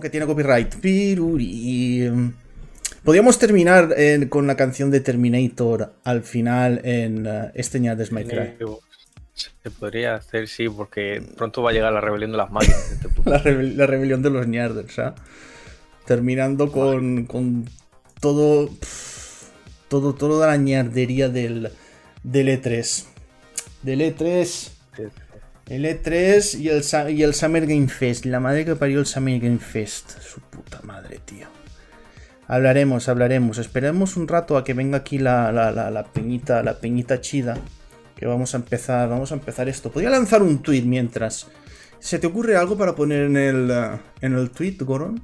que tiene copyright. Piruri. Podríamos terminar eh, con la canción de Terminator al final en uh, este de My Cry. Se podría hacer, sí, porque pronto va a llegar la rebelión de las máquinas. Este la, rebel la, rebelión de los Ñarders, ¿ah? Terminando con, con todo, todo. Toda la ñardería del, del E3. Del E3. El E3 y el, y el Summer Game Fest. La madre que parió el Summer Game Fest. Su puta madre, tío. Hablaremos, hablaremos. Esperemos un rato a que venga aquí la, la, la, la peñita, la peñita chida. Que vamos a empezar, vamos a empezar esto. Podría lanzar un tweet mientras. ¿Se te ocurre algo para poner en el, uh, en el tweet, Goron?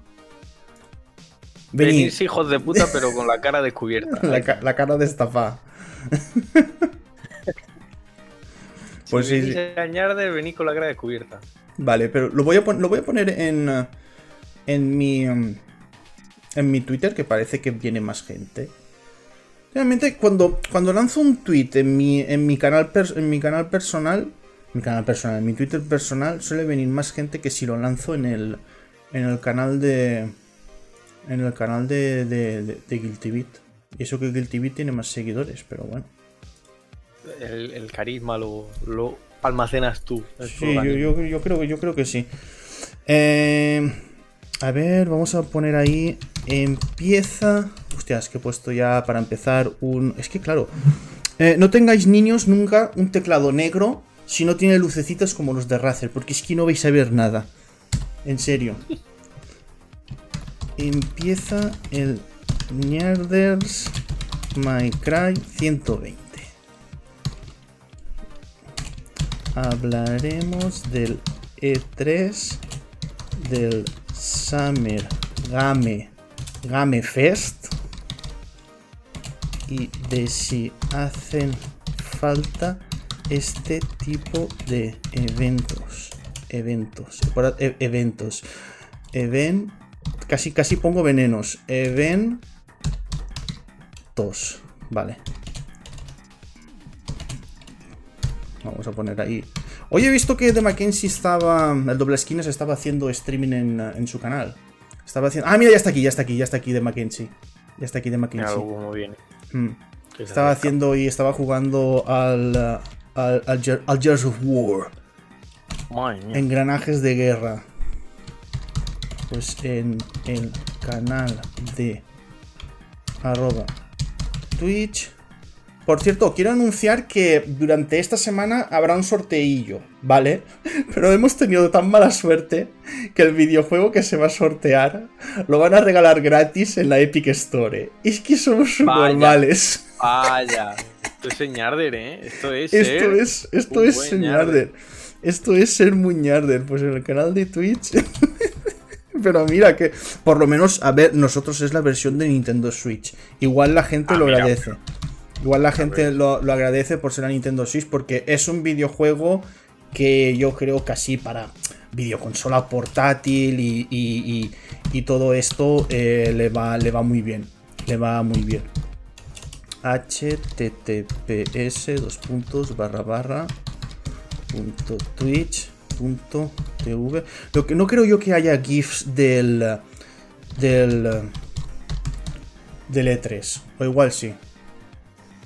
Venís hijos de puta, pero con la cara descubierta. la, ca la cara destapada. pues si sí, sí. de venir con la cara descubierta. Vale, pero lo voy a, lo voy a poner en, uh, en mi en mi Twitter, que parece que viene más gente. Realmente, cuando, cuando lanzo un tweet en mi, en mi, canal, en mi canal personal, mi canal personal, en mi Twitter personal, suele venir más gente que si lo lanzo en el, en el canal de. En el canal de, de, de, de Guilty Beat. Y eso que Guilty Beat tiene más seguidores, pero bueno. El, carisma lo, lo, almacenas tú. Sí, yo, yo, yo, creo, yo creo que sí. Eh, a ver, vamos a poner ahí. Empieza. Hostias, que he puesto ya para empezar un. Es que claro. Eh, no tengáis niños nunca un teclado negro si no tiene lucecitas como los de Razer, porque es que no vais a ver nada. En serio. Empieza el Nerders My Cry 120. Hablaremos del E3, del Summer Game, Game Fest y de si hacen falta este tipo de eventos. Eventos. E eventos. Event Casi, casi pongo venenos. Eventos. Vale. Vamos a poner ahí. Hoy he visto que The Mackenzie estaba. El doble esquinas estaba haciendo streaming en, en, su canal. Estaba haciendo. Ah, mira, ya está aquí, ya está aquí, ya está aquí The Mackenzie. Ya está aquí The Mackenzie. Como viene. Mm. Estaba haciendo y estaba jugando al. al, al, al Gears of War. Engranajes de guerra pues en el canal de arroba Twitch. Por cierto, quiero anunciar que durante esta semana habrá un sorteillo, ¿vale? Pero hemos tenido tan mala suerte que el videojuego que se va a sortear lo van a regalar gratis en la Epic Store. Es que somos normales. Vaya, esto es señarder, ¿eh? Esto es. Esto ser es, esto es señarder. Esto es ser muñarder. Pues en el canal de Twitch. Pero mira que, por lo menos, a ver, nosotros es la versión de Nintendo Switch. Igual la gente ah, lo mira. Igual la gente lo, lo, agradece por ser la Nintendo Switch porque es un videojuego que yo creo que así para videoconsola portátil y, y, y, y todo esto eh, le, va, le va muy bien. Le va muy bien. https dos puntos barra barra punto twitch .tv. Lo que no creo yo que haya GIFs del. del. del E3. O igual sí.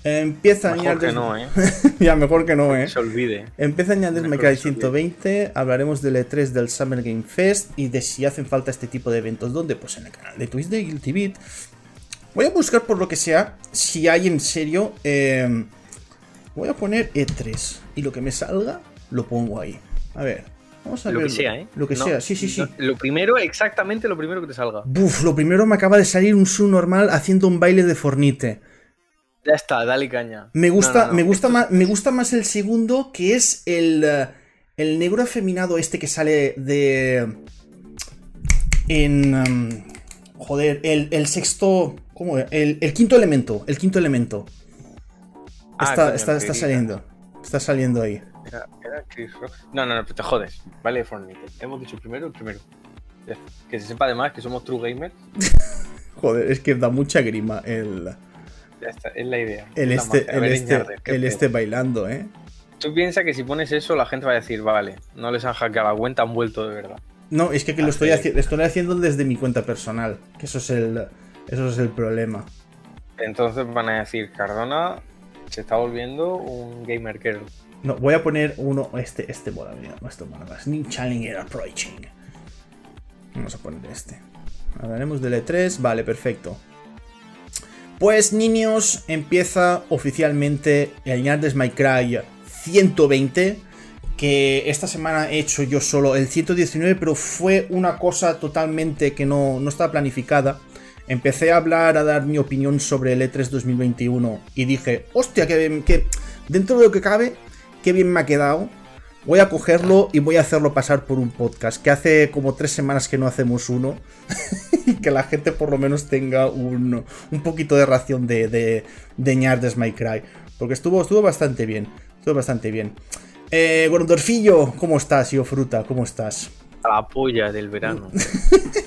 Empieza mejor a añadir. Que no, ¿eh? ya, mejor que no, ¿eh? Se olvide. Empieza a añadir Me Cry 120. Hablaremos del E3 del Summer Game Fest y de si hacen falta este tipo de eventos. ¿Dónde? Pues en el canal de Twitch de Guilty Beat. Voy a buscar por lo que sea si hay en serio. Eh, voy a poner E3 y lo que me salga lo pongo ahí. A ver, vamos a lo ver. que sea, ¿eh? Lo que no, sea, sí, sí, sí. Lo primero, exactamente lo primero que te salga. Buf, lo primero me acaba de salir un su normal haciendo un baile de fornite. Ya está, dale caña. Me gusta, no, me gusta más, me gusta más el segundo, que es el, el negro afeminado este que sale de. En. Um, joder, el, el, sexto. ¿Cómo? El, el, quinto elemento. El quinto elemento. Ah, está, coño, está, está saliendo. Está saliendo ahí. Era, era Chris Rock. No, no, no, te jodes. Vale, Fortnite. Hemos dicho primero el primero. Que se sepa además que somos true gamers. Joder, es que da mucha grima el. Ya está, es la idea. El es este, el este, el este bailando, ¿eh? Tú piensas que si pones eso, la gente va a decir, vale, no les han hackeado la cuenta, han vuelto de verdad. No, es que, que lo estoy, haci- estoy haciendo desde mi cuenta personal. Que eso es el, eso es el problema. Entonces van a decir, Cardona se está volviendo un gamer girl. No, voy a poner uno. Este, este mola, mira, no, este mola más. New Challenger Approaching. Vamos a poner este. Hablaremos del E3. Vale, perfecto. Pues, niños, empieza oficialmente el Yardes My Cry 120. Que esta semana he hecho yo solo el 119, pero fue una cosa totalmente que no, no estaba planificada. Empecé a hablar, a dar mi opinión sobre el E E3 2021 y dije, hostia, que, que dentro de lo que cabe, qué bien me ha quedado. Voy a cogerlo y voy a hacerlo pasar por un podcast, que hace como tres semanas que no hacemos uno. y que la gente por lo menos tenga un, un poquito de ración de, de, de ñardes My Cry. Porque estuvo, estuvo bastante bien. Estuvo bastante bien. Eh, Gorondorfillo, ¿cómo estás, yo fruta? ¿Cómo estás? A la polla del verano.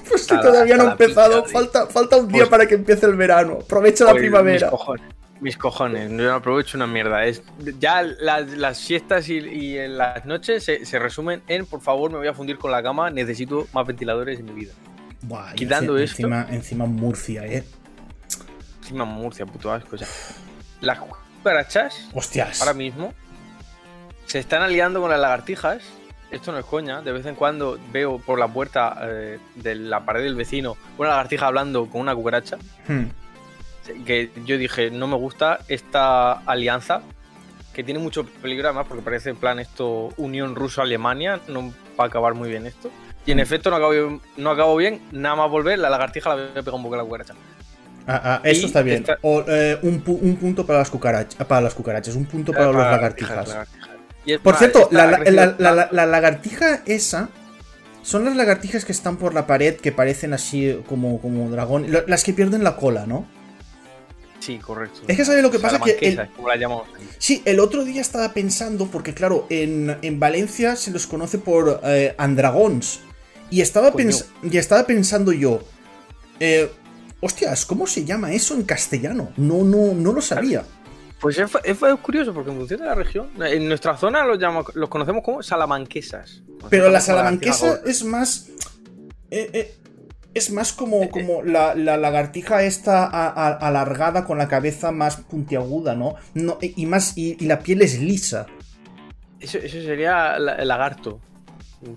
Pues que la- todavía no ha empezado. Falta, falta un día Pues- para que empiece el verano. Aprovecha la primavera. Mis cojones. Mis cojones, yo no aprovecho una mierda. Es, ya las, las siestas y, y en las noches se, se resumen en por favor me voy a fundir con la cama, necesito más ventiladores en mi vida. Buah, quitando esto- Encima, encima Murcia, eh. Encima Murcia, puto asco. o sea, las cucarachas Hostias. ahora mismo se están aliando con las lagartijas. Esto no es coña. De vez en cuando veo por la puerta eh, de la pared del vecino una lagartija hablando con una cucaracha. Hmm. Que yo dije, no me gusta esta alianza. Que tiene mucho peligro además porque parece en plan esto Unión Ruso-Alemania. No va a acabar muy bien esto. Y en Mm. efecto no acabo, bien, no acabo bien. Nada más volver, la lagartija la voy a pegar un poco a la cucaracha. Ah, ah, eso está bien. esta- O, eh, un, pu- un punto para las cucarachas. Para las cucarachas, un punto para, Para las lagartijas. lagartijas. Y es Por más, cierto, la, la- lagartija esa. Son las lagartijas que están por la pared que parecen así como, como dragón. Las que pierden la cola, ¿no? Sí, correcto. Es que ¿sabes lo que pasa? Que el- como la llamamos. Sí, el otro día estaba pensando, porque claro, en, en Valencia se los conoce por eh, andragons. Y estaba, pens- y estaba pensando yo, eh, hostias, ¿cómo se llama eso en castellano? No, no, no lo sabía. Pues es, curioso porque en función de la región, en nuestra zona los, los conocemos como salamanquesas. Pero la salamanquesa es más... eh, eh, es más como, como la, la lagartija esta a- a- alargada con la cabeza más puntiaguda, ¿no? no y más y, y la piel es lisa. Eso, eso sería la- el lagarto.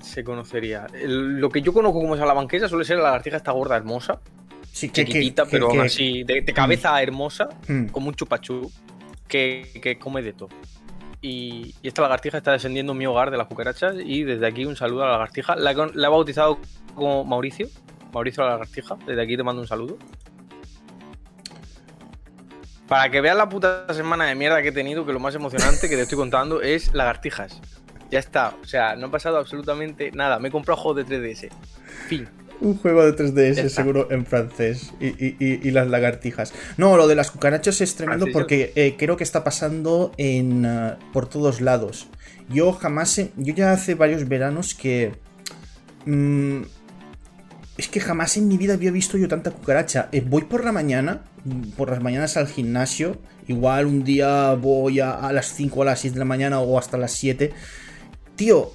Se conocería. El- lo que yo conozco como salamanquesa suele ser la lagartija esta gorda hermosa, Sí, que, chiquitita, que- pero aún así, de, de cabeza hermosa, Hmm. como un chupachú, que, que come de todo. Y, y esta lagartija está descendiendo en mi hogar de las cucarachas. Y desde aquí un saludo a la lagartija. La, la he bautizado como Mauricio. Mauricio la lagartija. Desde aquí te mando un saludo. Para que veas la puta semana de mierda que he tenido, que lo más emocionante que te estoy contando es lagartijas. Ya está. O sea, no ha pasado absolutamente nada. Me he comprado juegos de 3DS. Fin. Un juego de 3DS Ya está. seguro en francés y, y- y- y las lagartijas. No, lo de las cucarachas es tremendo porque eh, creo que está pasando en ah, por todos lados. Yo jamás, he- yo ya hace varios veranos que mm, es que jamás en mi vida había visto yo tanta cucaracha. Eh, voy por la mañana, mm, por las mañanas al gimnasio. Igual un día voy a, a las 5 o a las 6 de la mañana o hasta las 7. Tío,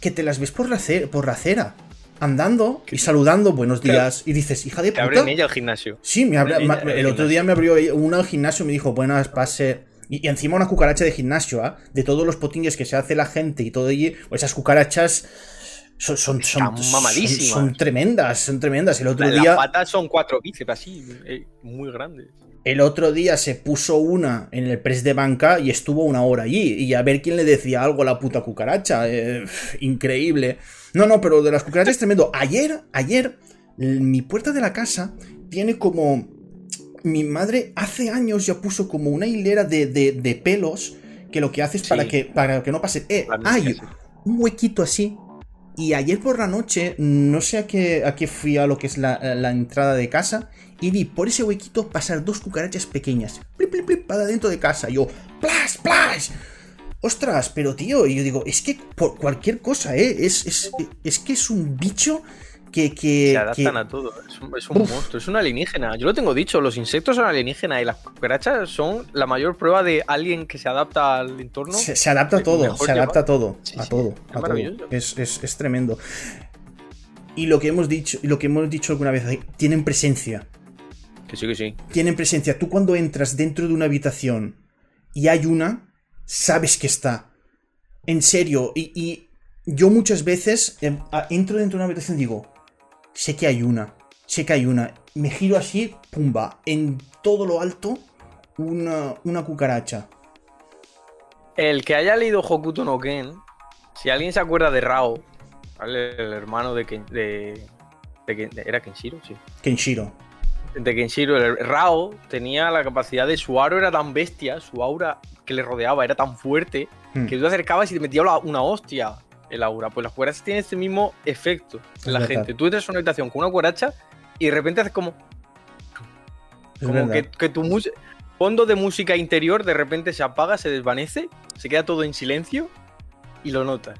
que te las ves por la, por la acera, andando y saludando, buenos Claro. días. Y dices, hija de Te puta. abren ella el gimnasio. Sí, me abre- Ella- ma- el el otro día me abrió una al gimnasio y me dijo, buenas, pase. Y, y encima una cucaracha de gimnasio, ¿ah? De todos los potingues que se hace la gente y todo pues esas cucarachas son, son, son, tremendas, son tremendas. El otro La- día. Las patas son cuatro bíceps así, eh, muy grandes. El otro día se puso una en el press de banca y estuvo una hora allí. Y a ver quién le decía algo a la puta cucaracha. Eh, increíble. No, no, pero de las cucarachas es tremendo. Ayer, ayer, mi puerta de la casa tiene como. Mi madre hace años ya puso como una hilera de, de- de pelos que lo que hace es Sí. para, que, para que no pase. Eh, hay un huequito así. Y ayer por la noche, no sé a qué, a qué fui a lo que es la, la entrada de casa, y vi por ese huequito pasar dos cucarachas pequeñas. Plip, plip, plip, para dentro de casa. Yo, ¡plash, plash! Ostras, pero tío, y yo digo, es que por cualquier cosa, ¿eh? Es, es, es que es un bicho que... que Se adaptan que- a todo. Es un, es un Uf. monstruo, es un alienígena. Yo lo tengo dicho, los insectos son alienígenas y las cucarachas son la mayor prueba de alguien que se adapta al entorno. se, se adapta a todo, se adapta a todo, Sí, a sí, todo, es a todo. Es, es- es tremendo. Y lo que hemos dicho, lo que hemos dicho alguna vez, tienen presencia. Que sí, que sí. Tienen presencia. Tú cuando entras dentro de una habitación y hay una, sabes que está. En serio. Y, yo muchas veces em, entro dentro de una habitación y digo, sé que hay una. Sé que hay una. Me giro así, pumba. En todo lo alto, una, una cucaracha. El que haya leído Hokuto no Ken, si alguien se acuerda de Rao, el hermano de, Ken, de, ¿Era Kenshiro? Sí. Kenshiro. De Kenshiro. El Rao tenía la capacidad de su aro era tan bestia, su aura que le rodeaba era tan fuerte, hmm. que tú te acercabas y te metía una hostia el aura. Pues las cucarachas tienen este mismo efecto en la gente. Tú entras a una habitación con una cucaracha y de repente haces como. como que, que, tu fondo de música interior de repente se apaga, se desvanece, se queda todo en silencio y lo notas.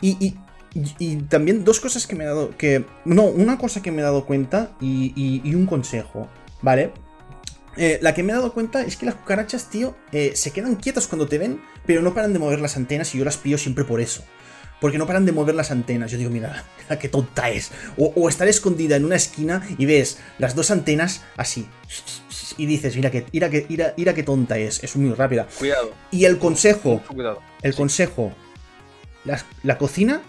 Y, y, también dos cosas que me he dado. que No, una cosa que me he dado cuenta y, un consejo, ¿vale? Eh, la que me he dado cuenta es que las cucarachas, tío, eh, se quedan quietas cuando te ven, pero no paran de mover las antenas y yo las pillo siempre por eso. Porque no paran de mover las antenas. Yo digo, mira, qué tonta es. O, estar escondida en una esquina y ves las dos antenas así. Y dices, mira que, mira que, mira, qué tonta es. Es muy rápida. Cuidado. Y el consejo. Cuidado. El consejo. La, cocina.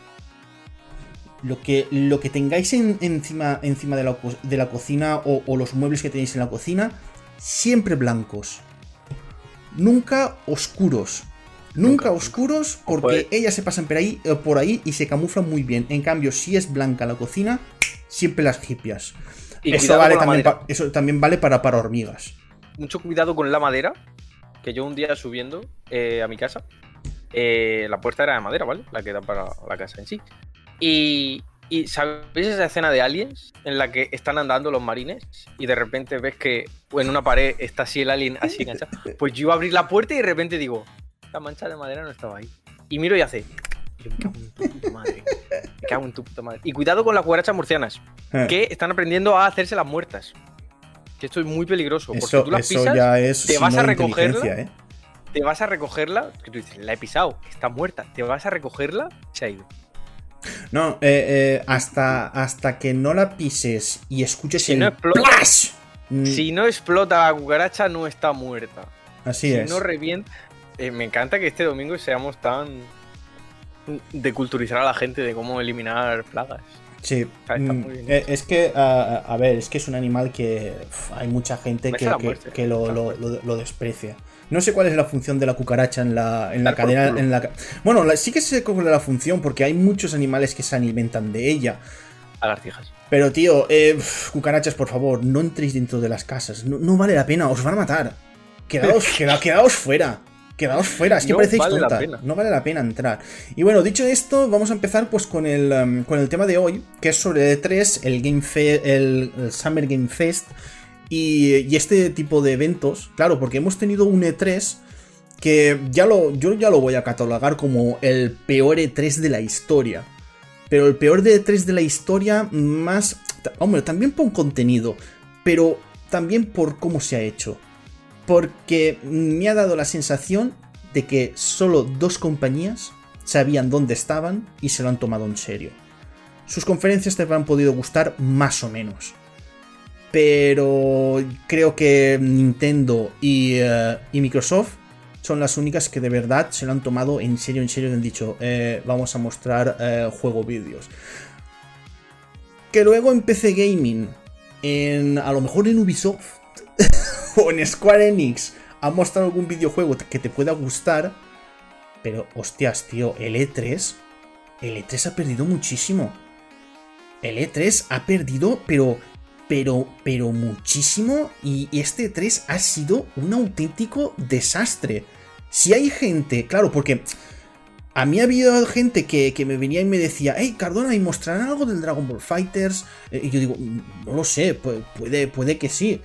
Lo que, lo que tengáis encima, encima de, la, de la cocina o los muebles que tenéis en la cocina, siempre blancos. Nunca oscuros Nunca, oscuros porque ellas se pasan por ahí, eh, por ahí y se camuflan muy bien. En cambio, si es blanca la cocina, siempre las hipias. eso, también, eso también vale para, para hormigas. Mucho cuidado con la madera, que yo un día subiendo eh, a mi casa, eh, la puerta era de madera, ¿vale? La que da para la casa en sí. Y, y ¿sabéis esa escena de Aliens en la que están andando los marines y de repente ves que en una pared está así el alien así enganchado? Pues yo abrí la puerta y de repente digo, la mancha de madera no estaba ahí. Y miro y hace. me cago en tu puta madre. Me cago en tu puta madre. Y cuidado con las cucarachas murcianas, eh. que están aprendiendo a hacerse las muertas. Que esto es muy peligroso. Porque tú las pisas, te vas a recogerla. ¿eh? Te vas a recogerla. Que tú dices, la he pisado, está muerta. Te vas a recogerla, se ha ido. No, eh, hasta, hasta que no la pises y escuches si el no explota. Si no explota la cucaracha, no está muerta. Así es. Si no revienta. Eh, me encanta que este domingo seamos tan de culturizar a la gente de cómo eliminar plagas. Sí, mm, eh, es que, a ver, es que es un animal que hay mucha gente que, lo, desprecia. No sé cuál es la función de la cucaracha en la, en la cadena. En la, bueno, sí que sé cuál es la función, porque hay muchos animales que se alimentan de ella. Lagartijas. Pero, tío, eh, cucarachas, por favor, no entréis dentro de las casas. No, vale la pena, os van a matar. Quedaos, quedaos fuera quedaos fuera, es que no parecéis No vale la pena entrar. Y bueno, dicho esto, vamos a empezar pues con el, um, con el tema de hoy, que es sobre E3, el, Game el, Summer Game Fest y, este tipo de eventos. Claro, porque hemos tenido un E3 que ya lo, yo ya lo voy a catalogar como el peor E3 de la historia. Pero el peor de E3 de la historia, más. Hombre, también por contenido, pero también por cómo se ha hecho porque me ha dado la sensación de que solo dos compañías sabían dónde estaban y se lo han tomado en serio. Sus conferencias te habrán podido gustar más o menos. Pero creo que Nintendo y, eh, Microsoft son las únicas que de verdad se lo han tomado en serio, en serio y han dicho, eh, vamos a mostrar eh, juego vídeos. Que luego en PC Gaming, en, a lo mejor en Ubisoft, en Square Enix ha mostrado algún videojuego que te pueda gustar, pero hostias, tío, el E3, el E3 ha perdido muchísimo. El E3 ha perdido, pero, pero, pero muchísimo, y este E3 ha sido un auténtico desastre. Si hay gente, claro, porque a mí ha habido gente que, me venía y me decía, hey, Cardona, ¿y mostrarán algo del Dragon Ball Fighters? Eh, y yo digo, mm, no lo sé, puede, puede que sí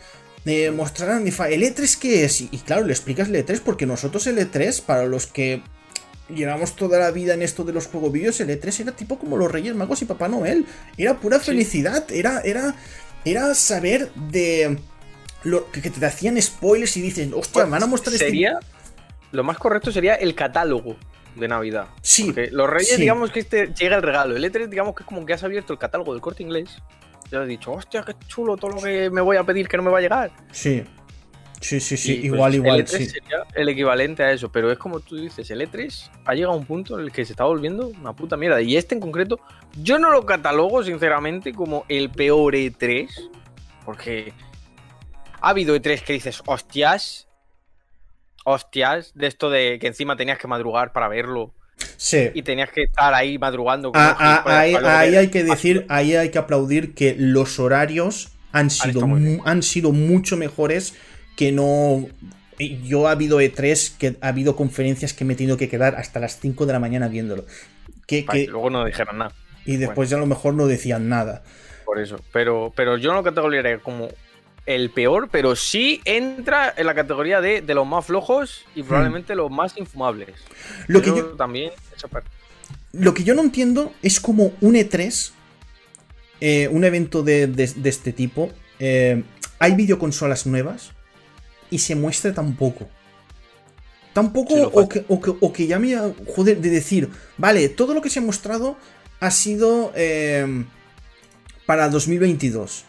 eh, mostrarán ¿el E3 qué es? Y, claro, le explicas el E3 porque nosotros el E3, para los que llevamos toda la vida en esto de los juegos vídeos, el E3 era tipo como los Reyes Magos y Papá Noel. Era pura felicidad, era, era, era saber de lo que te hacían spoilers y dices, hostia, pues van a mostrar este sería, Lo más correcto sería el catálogo. de Navidad. Sí. Porque los Reyes, sí. digamos que este llega el regalo. El E3, digamos que es como que has abierto el catálogo del corte inglés. Has dicho, hostia, qué chulo todo lo que me voy a pedir que no me va a llegar. Sí. Sí, sí, sí. Y, pues, igual, igual, El E3 sí. sería el equivalente a eso. Pero es como tú dices, el E3 ha llegado a un punto en el que se está volviendo una puta mierda. Y este en concreto, yo no lo catalogo, sinceramente, como el peor E3. Porque ha habido E3 que dices, hostias. Hostias, de esto de que encima tenías que madrugar para verlo Sí. y tenías que estar ahí madrugando. como Ah, ah, ahí, para luego ahí hay que decir, ahí hay que aplaudir que los horarios han sido, han sido mucho mejores que no. Yo ha habido E3, que ha habido conferencias que me he tenido que quedar hasta las 5 de la mañana viéndolo. Que, luego no dijeran nada. y después ya a lo mejor no decían nada. Por eso. Pero, pero yo no lo categorizaría como el peor, pero sí entra en la categoría de, de los más flojos y probablemente los más infumables. Hmm. Lo que, yo, también esa parte. lo que yo no entiendo es como un E3, eh, un evento de, de- de este tipo, eh, hay videoconsolas nuevas y se muestra tan poco. Tampoco, Sí, o, que, o, que, o que ya me. Joder, de decir, vale, todo lo que se ha mostrado ha sido eh, para 2022.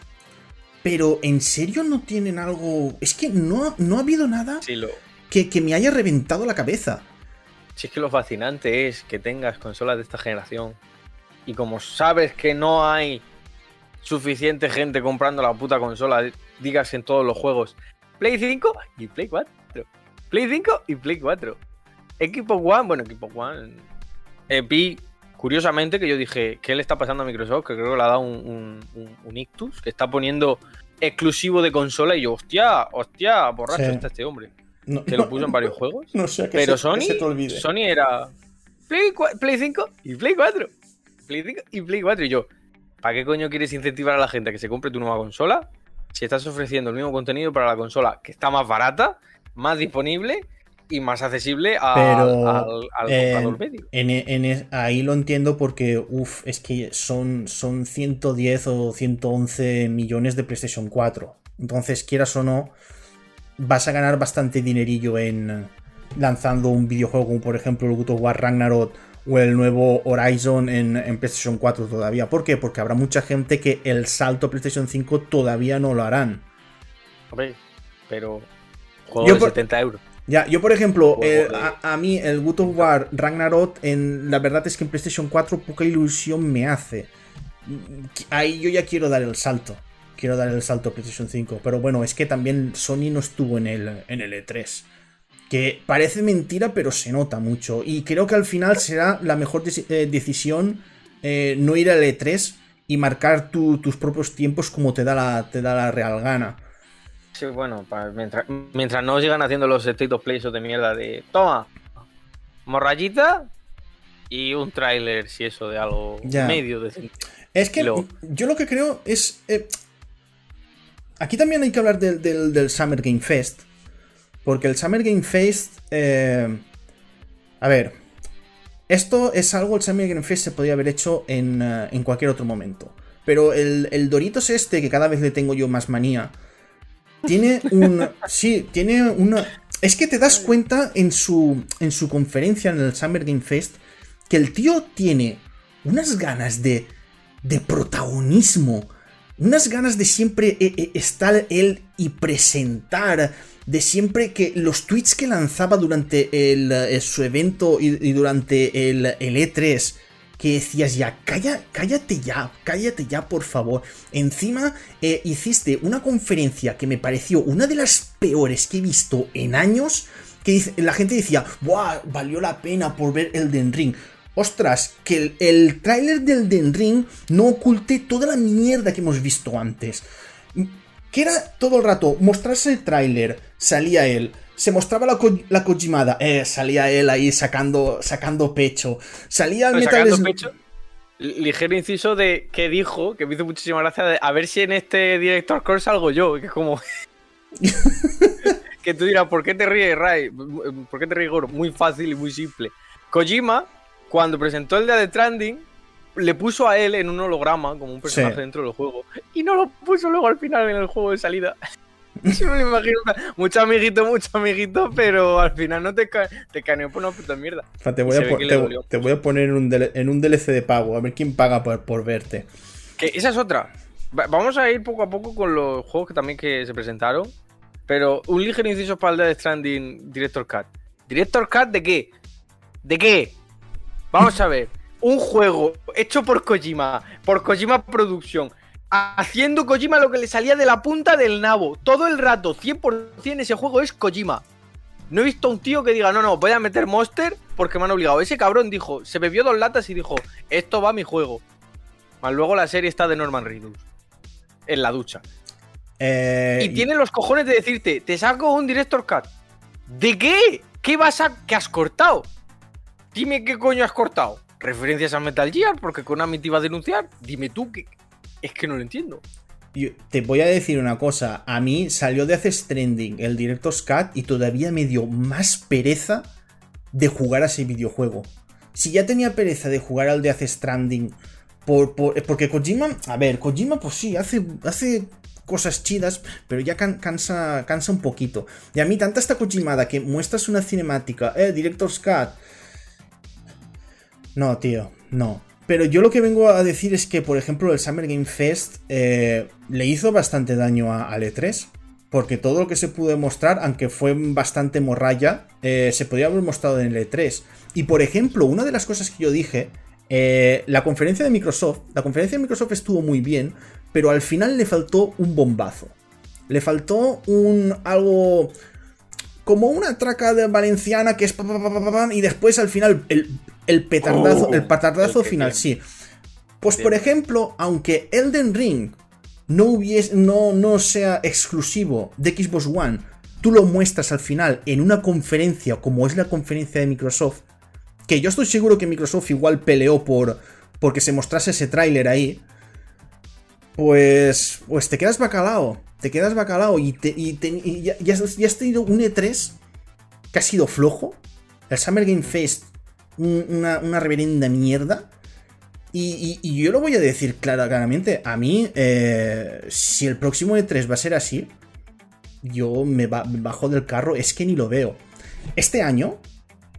Pero en serio no tienen algo. Es que no, no ha habido nada Sí, lo, que, que me haya reventado la cabeza. sí es que lo fascinante es que tengas consolas de esta generación y como sabes que no hay suficiente gente comprando la puta consola, digas en todos los juegos, Play 5 y Play 4. Play 5 y Play 4. Equipo One, bueno, Equipo One. vi, curiosamente, que yo dije, ¿qué le está pasando a Microsoft? Que creo que le ha dado un, un, un- un ictus, que está poniendo exclusivo de consola y yo, hostia, hostia, borracho Sí. está este hombre. No, Que lo puso en varios juegos. no sé, que Pero se- que Sony, se te olvide. Sony era Play, Play 5 y Play 4. Play 5 y Play 4. Y yo, ¿para qué coño quieres incentivar a la gente a que se compre tu nueva consola? Si estás ofreciendo el mismo contenido para la consola que está más barata, más disponible y más accesible a- Pero, al, al eh, comprador medio. En, en ahí lo entiendo porque, uff, es que son, son 110 o 111 millones de PlayStation 4. Entonces, quieras o no, vas a ganar bastante dinerillo en lanzando un videojuego como por ejemplo el God of War Ragnarok o el nuevo Horizon en, en PlayStation 4 todavía. ¿Por qué? Porque habrá mucha gente que el salto a PlayStation 5 todavía no lo harán. Hombre, pero juego Yo de por- 70 euros. Ya, yo por ejemplo, eh, a, a mí el God of War Ragnarok, en, la verdad es que en PlayStation 4 poca ilusión me hace. Ahí yo ya quiero dar el salto. Quiero dar el salto a PlayStation 5. Pero bueno, es que también Sony no estuvo en el, en el E3. Que parece mentira, pero se nota mucho. Y creo que al final será la mejor eh, decisión eh, no ir al E3 y marcar tu- tus propios tiempos como te da la, te da la real gana. Sí, bueno, mientras, mientras no sigan haciendo los state of play esos de mierda de toma, morrayita y un tráiler, si eso, de algo Ya. medio decente. Es que luego- yo lo que creo es. eh, aquí también hay que hablar del, del- del Summer Game Fest. Porque el Summer Game Fest. eh, a ver. Esto es algo. El Summer Game Fest se podría haber hecho en, eh, en cualquier otro momento. Pero el, el Doritos este, que cada vez le tengo yo más manía. Tiene un. Sí, tiene una. Es que te das cuenta en su, en su conferencia en el Summer Game Fest que el tío tiene unas ganas de, de protagonismo, unas ganas de siempre eh, eh, estar él y presentar, de siempre que los tweets que lanzaba durante el, eh, su evento y, durante el, el E3, que decías ya, cállate ya, cállate ya, por favor. Encima eh, hiciste una conferencia que me pareció una de las peores que he visto en años, que dice- la gente decía, ¡buah! Valió la pena por ver Elden Ring. Ostras, que el, el tráiler del Elden Ring no oculte toda la mierda que hemos visto antes. Que era todo el rato mostrarse el tráiler, salía él. Se mostraba la, la Kojimada, eh, salía él ahí sacando, sacando pecho. Salía el Pues Metal sacando pecho, ligero inciso de que dijo, que me hizo muchísima gracia, de a ver si en este Director Core salgo yo, que es como... que tú dirás, ¿por qué te ríes, Ray? ¿Por qué te ríes, Goro? Muy fácil y muy simple. Kojima, cuando presentó el de The Trending, le puso a él en un holograma, como un personaje Sí. dentro del juego, y no lo puso luego al final en el juego de salida. Me lo imagino. Mucho amiguito, mucho amiguito, pero al final no te, ca te caneó por una puta mierda. Te voy, a, te, te voy a poner en un, en un, DLC de pago, a ver quién paga por, por verte. Que esa es otra. Vamos a ir poco a poco con los juegos que también que se presentaron. Pero un ligero inciso para el de Stranding Director Cut. ¿Director Cut de qué? ¿De qué? Vamos a ver. Un juego hecho por Kojima, por Kojima Production, haciendo Kojima lo que le salía de la punta del nabo. Todo el rato, 100% ese juego es Kojima. No he visto a un tío que diga, no, no, voy a meter Monster porque me han obligado. Ese cabrón dijo, se bebió dos latas y dijo, esto va a mi juego. Más luego la serie está de Norman Reedus. En la ducha. Eh, y tiene los cojones de decirte, te saco un director cut. ¿De qué? ¿Qué vas a... ¿Qué has cortado? Dime qué coño has cortado. ¿Referencias a Metal Gear? Porque Konami te iba a denunciar. Dime tú que... Es que no lo entiendo. te voy a decir una cosa. A mí salió de hace Stranding el Director's Cut y todavía me dio más pereza de jugar a ese videojuego. Si ya tenía pereza de jugar al de hace Stranding por, porque Kojima, a ver, Kojima pues sí, hace, hace cosas chidas, pero ya cansa, cansa un poquito. Y a mí tanta esta Kojimada que muestras una cinemática, eh, Director's Cut. No, tío, no. Pero yo lo que vengo a decir es que, por ejemplo, el Summer Game Fest eh, le hizo bastante daño a, E3. Porque todo lo que se pudo mostrar, aunque fue bastante morralla, eh, se podía haber mostrado en el E3. Y por ejemplo, una de las cosas que yo dije, eh, la conferencia de Microsoft, la conferencia de Microsoft estuvo muy bien, pero al final le faltó un bombazo. Le faltó un algo como una traca de valenciana que es y después al final el, el petardazo, el oh, petardazo final, sí. Pues por ejemplo, aunque Elden Ring no, hubiese, no, no sea exclusivo de Xbox One, tú lo muestras al final en una conferencia como es la conferencia de Microsoft, que yo estoy seguro que Microsoft igual peleó por porque se mostrase ese tráiler ahí, pues, pues te quedas bacalao, te quedas bacalao y, ya, has, tenido un E3 que ha sido flojo, el Summer Game Fest una, reverenda mierda. Y, yo lo voy a decir claramente. A mí, eh, si el próximo E3 va a ser así, yo me, bajo del carro. Es que ni lo veo. Este año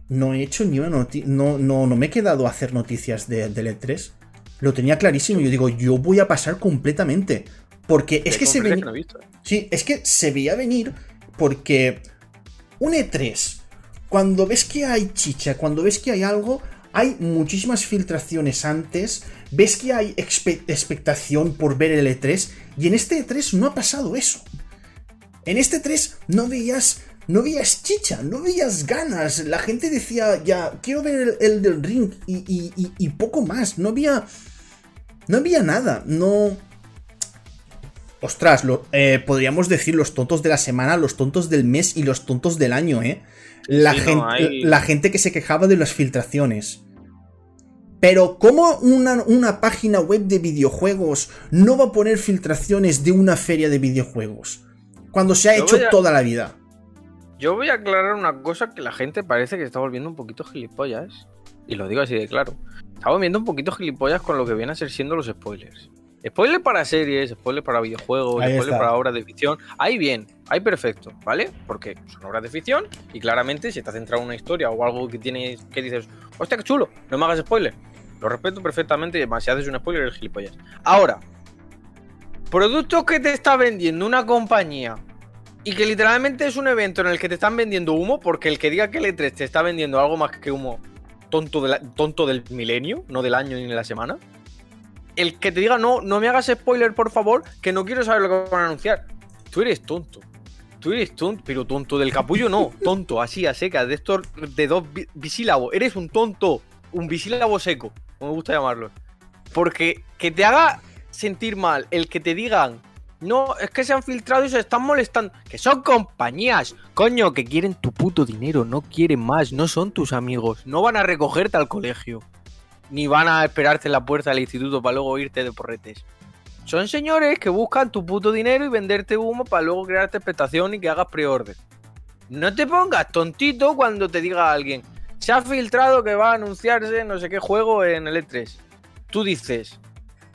no he hecho ni una noticia. No, no, no me he quedado a hacer noticias de, del E3. Lo tenía clarísimo. Yo digo, yo voy a pasar completamente. Porque es que se veía. Sí, es que se veía venir. Porque un E3 cuando ves que hay chicha, cuando ves que hay algo, hay muchísimas filtraciones antes, ves que hay expectación por ver el E3, y en este E3 no ha pasado eso. En este E3 no veías, no veías chicha, no veías ganas, la gente decía, ya, quiero ver el, del ring, y, poco más, no había, no había nada, no... Ostras, eh, podríamos decir los tontos de la semana, los tontos del mes y los tontos del año, ¿eh? la, gente, la gente que se quejaba de las filtraciones. Pero ¿cómo una, página web de videojuegos no va a poner filtraciones de una feria de videojuegos? Cuando se ha hecho toda la vida. Yo voy a aclarar una cosa que la gente parece que está volviendo un poquito gilipollas. Y lo digo así de claro. Está volviendo un poquito gilipollas con lo que vienen a ser siendo los spoilers. Spoiler para series, spoiler para videojuegos, spoiler para obras de ficción. Ahí bien, ahí perfecto, ¿vale? Porque son obras de ficción y claramente si has centrado en una historia o algo que tienes que dices, hostia, qué chulo, no me hagas spoiler. Lo respeto perfectamente y además si haces un spoiler eres gilipollas. Ahora, productos que te está vendiendo una compañía y que literalmente es un evento en el que te están vendiendo humo, porque el que diga que el E3 te está vendiendo algo más que humo tonto, tonto del milenio, no del año ni de la semana el que te diga, no, no me hagas spoiler, por favor, que no quiero saber lo que van a anunciar. Tú eres tonto. Tú eres tonto, pero tonto del capullo no, tonto, así a secas, de estos de dos bisílabos. Eres un tonto, un bisílabo seco, como me gusta llamarlo. Porque que te haga sentir mal el que te digan, no, es que se han filtrado y se están molestando. Que son compañías, coño, que quieren tu puto dinero, no quieren más, no son tus amigos, no van a recogerte al colegio ni van a esperarte en la puerta del instituto para luego irte de porretes. Son señores que buscan tu puto dinero y venderte humo para luego crearte expectación y que hagas preorden. No te pongas tontito cuando te diga alguien, se ha filtrado que va a anunciarse no sé qué juego en el E3. Tú dices,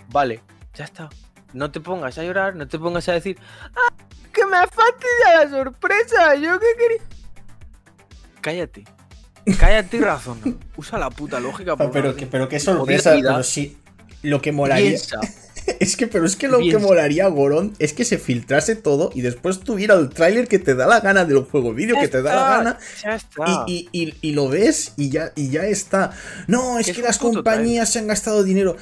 vale, ya está. No te pongas a llorar, no te pongas a decir, ah, que me fastidiado la sorpresa. Yo qué quería. Cállate. Cállate y razona. Usa la puta lógica. Ah, por pero, que, pero qué sorpresa, pero sí. Lo que molaría. Piensa. Es que, pero es que lo que molaría, Gorón, es que se filtrase todo y después tuviera el tráiler que te da la gana del juego vídeo, que te da la gana. Ya está. Y, y- y- y lo ves y ya, y ya está. No, es Que las compañías se han gastado dinero.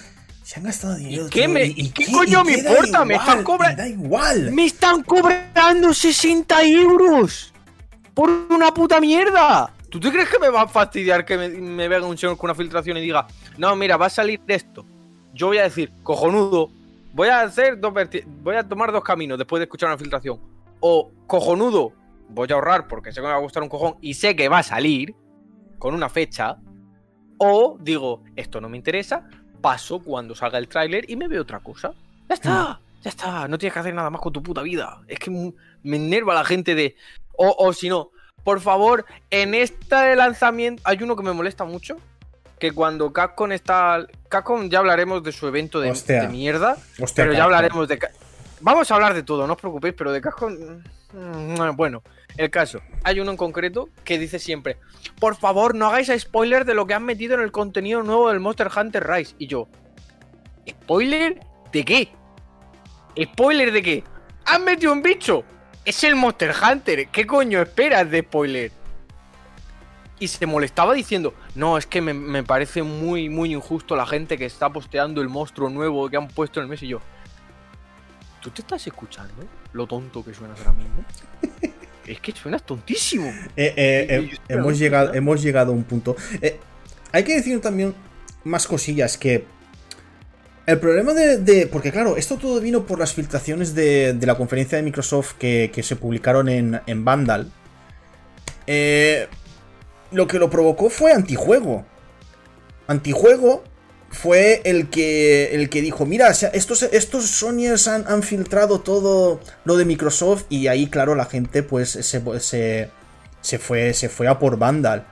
Se han gastado dinero. qué me- y- y y qué qué- coño y me qué importa? Me están cobra- y Da igual. Me están cobrando 60 euros por una puta mierda. ¿Tú te crees que me va a fastidiar que me, me venga un señor con una filtración y diga, no, mira, va a salir esto? Yo voy a decir, cojonudo, voy a hacer dos verti- voy a tomar dos caminos después de escuchar una filtración. O cojonudo, voy a ahorrar porque sé que me va a gustar un cojón y sé que va a salir con una fecha. O digo, esto no me interesa, paso cuando salga el tráiler y me veo otra cosa. Ya está, ya está, no tienes que hacer nada más con tu puta vida. Es que me enerva la gente de... O, o si no, por favor, en este lanzamiento hay uno que me molesta mucho, que cuando Capcom está... Capcom ya hablaremos de su evento de, Hostia. de mierda, Hostia, pero ya hablaremos de... Vamos a hablar de todo, no os preocupéis, pero de Capcom... mm, Bueno, el caso. Hay uno en concreto que dice siempre, por favor, no hagáis spoiler de lo que han metido en el contenido nuevo del Monster Hunter Rise. Y yo, ¿spoiler de qué? ¿Spoiler de qué? ¿Han metido un bicho? Es el Monster Hunter. ¿Qué coño esperas de spoiler? Y se molestaba diciendo, no, es que me, me parece muy, muy injusto la gente que está posteando el monstruo nuevo que han puesto en el mes y yo. ¿Tú te estás escuchando lo tonto que suenas ahora mismo? Es que suenas tontísimo. Eh, eh, Y- y eh, hemos, llegado, hemos llegado a un punto. Hay que decir también más cosillas que. El problema de, de- Porque claro, esto todo vino por las filtraciones de, de la conferencia de Microsoft que, que se publicaron en, en Vandal. Eh, lo que lo provocó fue antijuego. Antijuego fue el que, el que dijo, mira, estos, estos Sonyers han, han filtrado todo lo de Microsoft y ahí, claro, la gente pues se, se, se fue, se fue a por Vandal.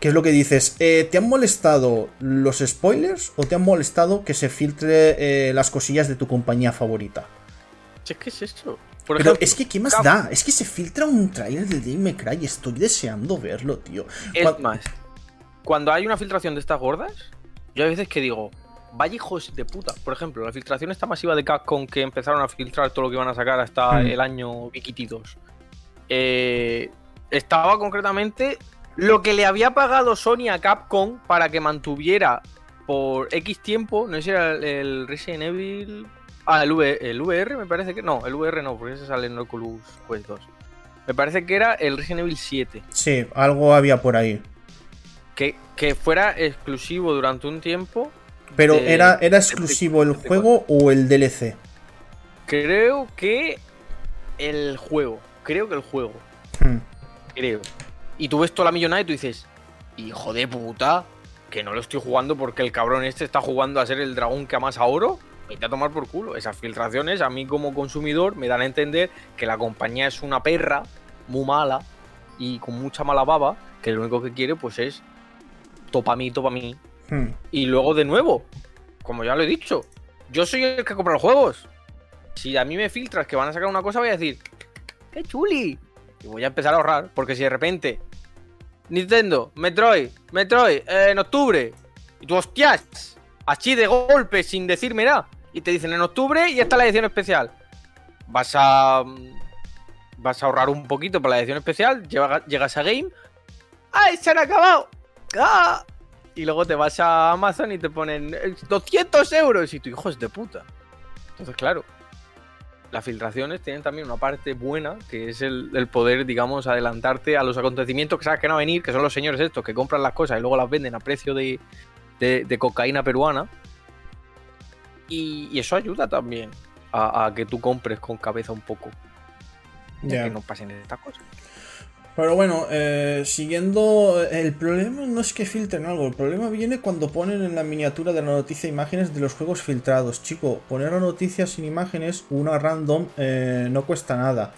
¿Qué es lo que dices? Eh, ¿Te han molestado los spoilers o te han molestado que se filtre eh, las cosillas de tu compañía favorita? Que es eso. Por Pero ejemplo, es que, ¿qué más da? Es que se filtra un trailer de May Cry y estoy deseando verlo, tío. Es más, cuando hay una filtración de estas gordas, yo hay veces que digo, vaya hijos de puta. Por ejemplo, la filtración esta masiva de Capcom que empezaron a filtrar todo lo que iban a sacar hasta Hmm. el año Vikiti 2. Eh, estaba concretamente lo que le había pagado Sony a Capcom para que mantuviera por X tiempo, no sé si era el, el Resident Evil... Ah, el, V- el VR me parece que... No, el VR no, porque ese sale en Oculus Quest 2. Me parece que era el Resident Evil 7 Sí, algo había por ahí. Que, que fuera exclusivo durante un tiempo. Pero de- ¿era, era exclusivo el juego o el DLC? Creo que el juego. Creo que el juego. Hmm. Creo. Y tú ves toda la millonada y tú dices, hijo de puta, que no lo estoy jugando porque el cabrón este está jugando a ser el dragón que amasa oro. Vete a tomar por culo. Esas filtraciones a mí como consumidor me dan a entender que la compañía es una perra muy mala y con mucha mala baba, que lo único que quiere pues es topa mí, topa mí, Hmm. Y luego de nuevo, como ya lo he dicho, yo soy el que compra los juegos. Si a mí me filtras que van a sacar una cosa, voy a decir, ¡qué chuli! Y voy a empezar a ahorrar, porque si de repente, Nintendo, Metroid, Metroid, eh, en octubre, y tú hostias, así de golpe, sin decirme nada, y te dicen en octubre y esta es la edición especial. Vas a. mm, Vas a ahorrar un poquito para la edición especial, llega- llegas a Game. ¡Ay, se han acabado! ¡Ah! y luego te vas a Amazon y te ponen eh, 200 euros y tú hijos de puta. Entonces, claro, las filtraciones tienen también una parte buena, que es el, el poder, digamos, adelantarte a los acontecimientos que sabes que no van a venir, que son los señores estos que compran las cosas y luego las venden a precio de, de- de cocaína peruana. Y, y eso ayuda también a, a que tú compres con cabeza un poco. Ya. Que no pasen estas cosas. Pero bueno, eh, siguiendo, el problema no es que filtren algo, el problema viene cuando ponen en la miniatura de la noticia imágenes de los juegos filtrados. Chico, poner la noticia sin imágenes, una random, eh, no cuesta nada.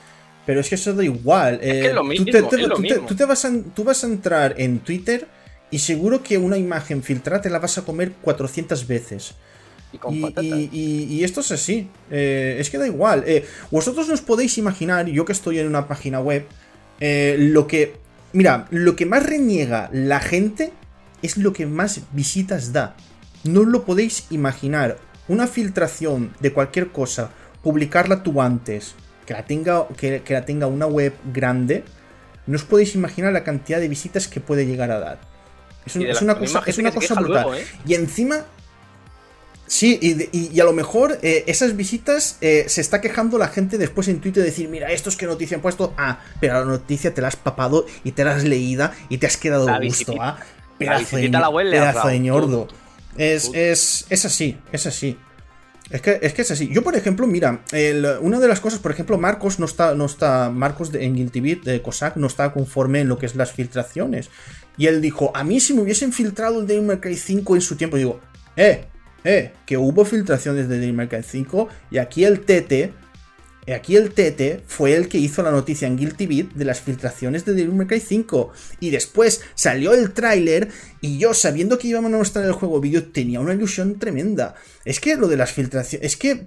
Pero es que eso da igual. eh, es lo tú mismo, te- es te- lo tú te- tú vas a, tú vas a entrar en Twitter y seguro que una imagen filtrada te la vas a comer 400 veces. Y, esto es así. Eh, es que da igual. Eh, vosotros os podéis imaginar, yo que estoy en una página web, eh, lo que. Mira, lo que más reniega la gente es lo que más visitas da. No lo podéis imaginar. Una filtración de cualquier cosa, publicarla tú antes, que la tenga, que, la tenga una web grande, no os podéis imaginar la cantidad de visitas que puede llegar a dar. Es, una cosa, es una cosa brutal. Y encima Sí, y, a lo mejor eh, esas visitas eh, se está quejando la gente después en Twitter de decir, mira, esto es que noticia han puesto. Ah, pero la noticia te la has papado y te la has leída y te has quedado de gusto. Ah, pedazo, de, pedazo de ñordo. Es, es, es, así, es así. Es que, es que es así. Yo, por ejemplo, mira, una de las cosas, por ejemplo, Marcos no está, no está, Marcos de, en Guilty Beat, de Cossack, no está conforme en lo que es las filtraciones. Y él dijo, a mí si me hubiesen filtrado el Devil May Cry 5 en su tiempo, digo, eh, eh, que hubo filtraciones de May 5 y aquí el TT, aquí el TT fue el que hizo la noticia en Guilty Beat de las filtraciones de Devil May 5 y después salió el tráiler y yo sabiendo que íbamos a mostrar el juego vídeo tenía una ilusión tremenda. Es que lo de las filtraciones, es que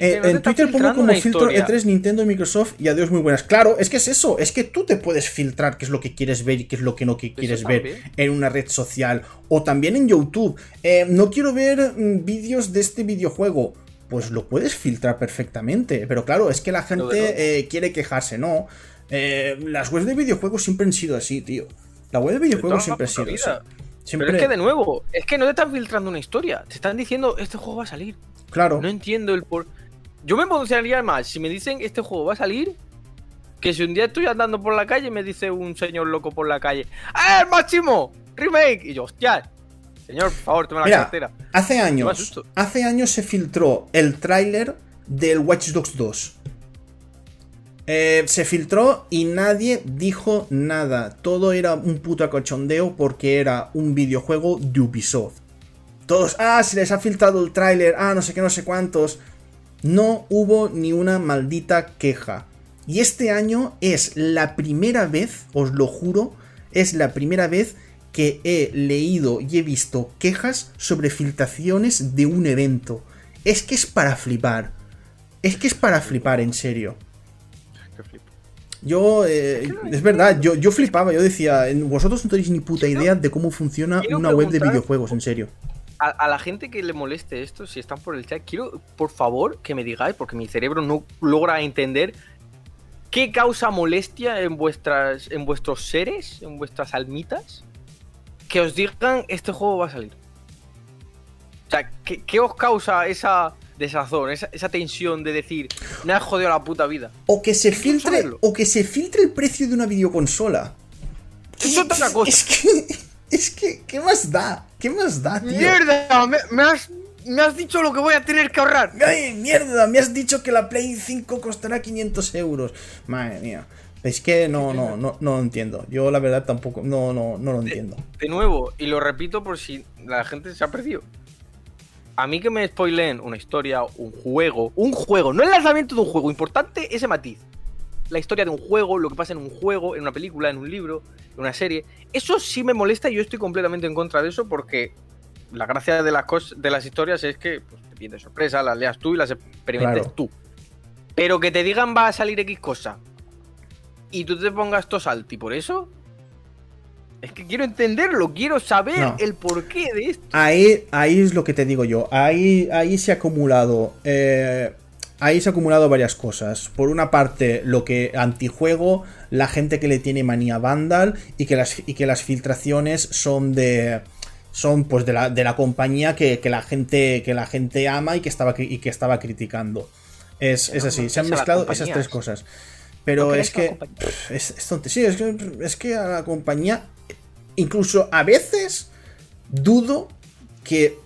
eh, en Twitter pongo como filtro E3 Nintendo y Microsoft y adiós muy buenas. Claro, es que es eso, es que tú te puedes filtrar qué es lo que quieres ver y qué es lo que no quieres ver en una red social o también en YouTube. Eh, no quiero ver mm, vídeos de este videojuego. Pues lo puedes filtrar perfectamente. Pero claro, es que la gente eh, quiere quejarse, ¿no? las webs de videojuegos siempre han sido así, tío. La web de videojuegos siempre ha sido así. Pero es que de nuevo, es que no te están filtrando una historia. Te están diciendo, este juego va a salir. Claro. No entiendo el por. Yo me emocionaría más si me dicen este juego va a salir que si un día estoy andando por la calle y me dice un señor loco por la calle, ¡Ah, el máximo! ¡Remake! Y yo, hostia, señor, por favor, tome la cartera. Hace años, hace años se filtró el tráiler del Watch Dogs 2. Eh, se filtró y nadie dijo nada. Todo era un puto acochondeo porque era un videojuego de Ubisoft. Todos, ah, se les ha filtrado el tráiler, ah, no sé qué, no sé cuántos no hubo ni una maldita queja. Y este año es la primera vez, os lo juro, es la primera vez que he leído y he visto quejas sobre filtraciones de un evento. Es que es para flipar. Es que es para flipar, en serio. Yo, eh, es verdad, yo, yo flipaba, yo decía, vosotros no tenéis ni puta idea de cómo funciona una web de videojuegos, en serio a, la gente que le moleste esto, si están por el chat, quiero por favor que me digáis, porque mi cerebro no logra entender qué causa molestia en vuestras, en vuestros seres, en vuestras almitas, que os digan este juego va a salir. O sea, ¿qué, os causa esa desazón, esa, esa, tensión de decir, me has jodido la puta vida? O que se filtre, o que se filtre el precio de una videoconsola. Eso es otra cosa. Es que, es que, ¿qué más da? ¿Qué más da, tío? ¡Mierda! Me, has, me has dicho lo que voy a tener que ahorrar. ¡Ay, mierda! Me has dicho que la Play 5 costará 500 euros. Madre mía. Es que no, no, no, no lo entiendo. Yo la verdad tampoco, no, no, no lo entiendo. De, nuevo, y lo repito por si la gente se ha perdido. A mí que me spoileen una historia, un juego, un juego, no el lanzamiento de un juego, importante ese matiz. La historia de un juego, lo que pasa en un juego, en una película, en un libro, una serie. Eso sí me molesta y yo estoy completamente en contra de eso porque la gracia de las, de las historias es que pues, te pides sorpresa, las leas tú y las experimentes tú. Pero que te digan va a salir X cosa y tú te pongas todo y por eso es que quiero entenderlo, quiero saber el porqué de esto. Ahí, ahí es lo que te digo yo. Ahí, ahí se ha acumulado eh, ahí se ha acumulado varias cosas. Por una parte, lo que antijuego, la gente que le tiene manía Vandal y que las, y que las filtraciones son de. Son pues de la, de la compañía que, la gente, que la gente ama y que estaba, y que estaba criticando. Es, así, se han mezclado esas tres cosas. Pero es que. es, Sí, es que, es que a la compañía. Incluso a veces dudo que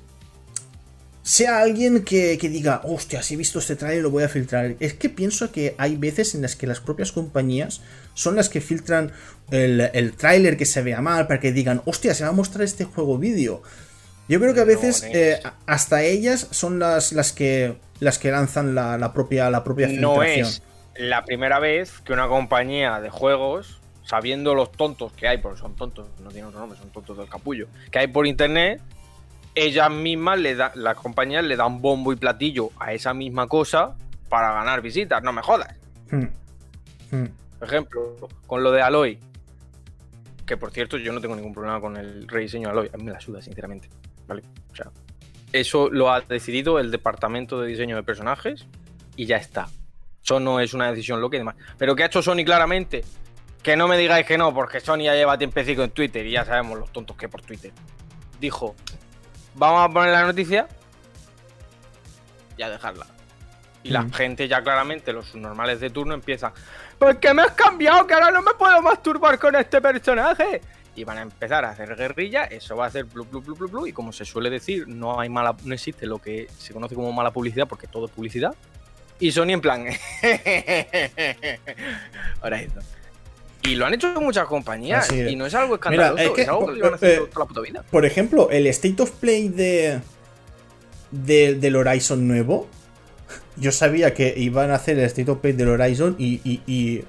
sea alguien que, diga, hostia, si he visto este trailer lo voy a filtrar. Es que pienso que hay veces en las que las propias compañías son las que filtran el, el tráiler que se vea mal para que digan, hostia, se va a mostrar este juego vídeo. Yo creo que a veces eh, hasta ellas son las, las, que, las que lanzan la, propia, la propia filtración. No es la primera vez que una compañía de juegos, sabiendo los tontos que hay, porque son tontos, no tienen otro nombre, son tontos del capullo, que hay por internet, ellas mismas, le da, las compañías le dan bombo y platillo a esa misma cosa para ganar visitas, no me jodas. Hmm. Hmm. Por ejemplo, con lo de Aloy. Que por cierto, yo no tengo ningún problema con el rediseño de Aloy. A mí me la suda, sinceramente. ¿Vale? O sea, eso lo ha decidido el departamento de diseño de personajes y ya está. Eso no es una decisión loca y demás. Pero ¿qué ha hecho Sony claramente? Que no me digáis que no, porque Sony ya lleva tiempecito en Twitter y ya sabemos los tontos que por Twitter. Dijo, vamos a poner la noticia y a dejarla. Y la Mm. gente ya claramente, los normales de turno, empiezan. ¿Por qué me has cambiado? Que ahora no me puedo masturbar con este personaje. Y van a empezar a hacer guerrilla, eso va a hacer blu, blu, blu, blu, blu, Y como se suele decir, no hay mala, no existe lo que se conoce como mala publicidad, porque todo es publicidad. Y Sony en plan. Ahora esto. Y lo han hecho muchas compañías. Y no es algo Mira, escandaloso, es que, es algo que eh, eh, toda la puta vida. Por ejemplo, el State of Play de, de- del Horizon nuevo. Yo sabía que iban a hacer el State of Play del Horizon y, y- y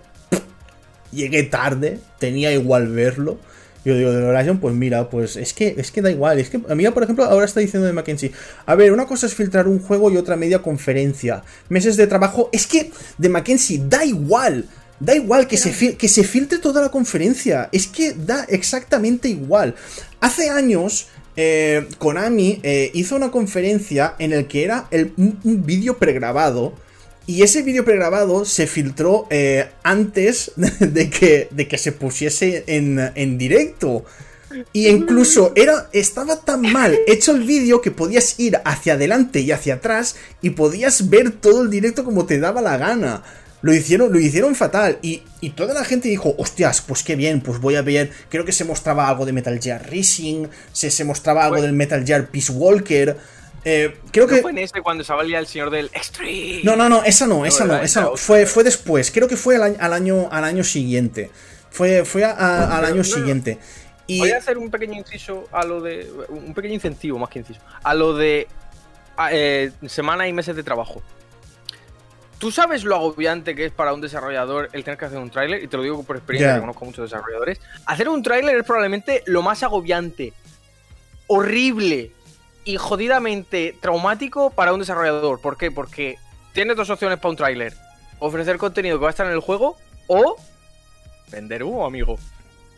llegué tarde, tenía igual verlo. Yo digo, del Horizon, pues mira, pues es que, es que da igual. Es que a mí, por ejemplo, ahora está diciendo de Mackenzie. A ver, una cosa es filtrar un juego y otra media conferencia. Meses de trabajo. Es que de Mackenzie da igual. Da igual que se, fil- que se filtre toda la conferencia. Es que da exactamente igual. Hace años, eh, Konami eh, hizo una conferencia en el que era el- un, un vídeo pregrabado. Y ese vídeo pregrabado se filtró eh, antes de que, de que se pusiese en, en directo. Y incluso era, estaba tan mal hecho el vídeo que podías ir hacia adelante y hacia atrás y podías ver todo el directo como te daba la gana. Lo hicieron, lo hicieron fatal. Y, y toda la gente dijo, hostias, pues qué bien, pues voy a ver. Creo que se mostraba algo de Metal Gear Rising, se, se mostraba algo del Metal Gear Peace Walker. Eh, creo ¿No que. fue en ese cuando salía el señor del Extreme? No, no, no, esa no, esa no, esa no. Fue, fue después, creo que fue al año, al año, al año siguiente. Fue, fue a- a- al año no, siguiente. Y Voy a hacer un pequeño inciso a lo de. Un pequeño incentivo, más que inciso. A lo de. a, eh, semana y meses de trabajo. ¿Tú sabes lo agobiante que es para un desarrollador el tener que hacer un tráiler? Y te lo digo por experiencia, que conozco a muchos desarrolladores. Hacer un tráiler es probablemente lo más agobiante, horrible y jodidamente traumático para un desarrollador. ¿Por qué? Porque tienes dos opciones para un tráiler. Ofrecer contenido que va a estar en el juego o vender humo, amigo.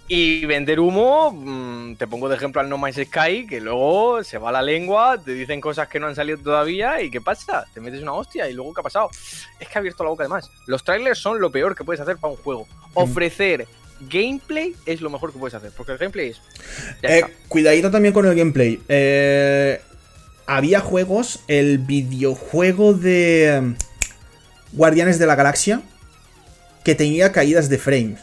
Y vender humo, mm, te pongo de ejemplo al No Man's Sky, que luego se va la lengua, te dicen cosas que no han salido todavía y ¿qué pasa? Te metes una hostia y luego ¿qué ha pasado? Es que ha abierto la boca además. Los trailers son lo peor que puedes hacer para un juego. Ofrecer gameplay es lo mejor que puedes hacer, porque el gameplay es... Eh, cuidadito también con el gameplay. Eh, había juegos, el videojuego de mm, Guardianes de la Galaxia, que tenía caídas de frames.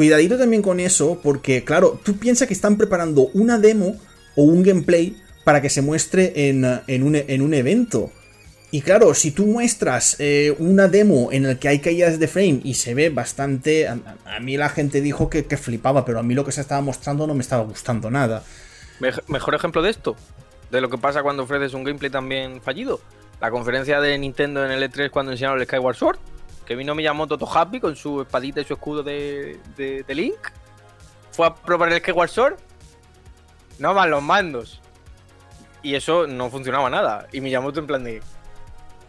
Cuidadito también con eso, porque claro, tú piensas que están preparando una demo o un gameplay para que se muestre en, en un, en un evento. Y claro, si tú muestras eh, una demo en la que hay caídas de frame y se ve bastante... A, mí la gente dijo que, que flipaba, pero a mí lo que se estaba mostrando no me estaba gustando nada. Mej- mejor ejemplo de esto, de lo que pasa cuando ofreces un gameplay también fallido. La conferencia de Nintendo en el E3 cuando enseñaron el Skyward Sword, que vino Miyamoto todo happy con su espadita y su escudo de, de- de Link. Fue a probar el Skyward Sword. No van los mandos. Y eso no funcionaba nada. Y Miyamoto en plan de...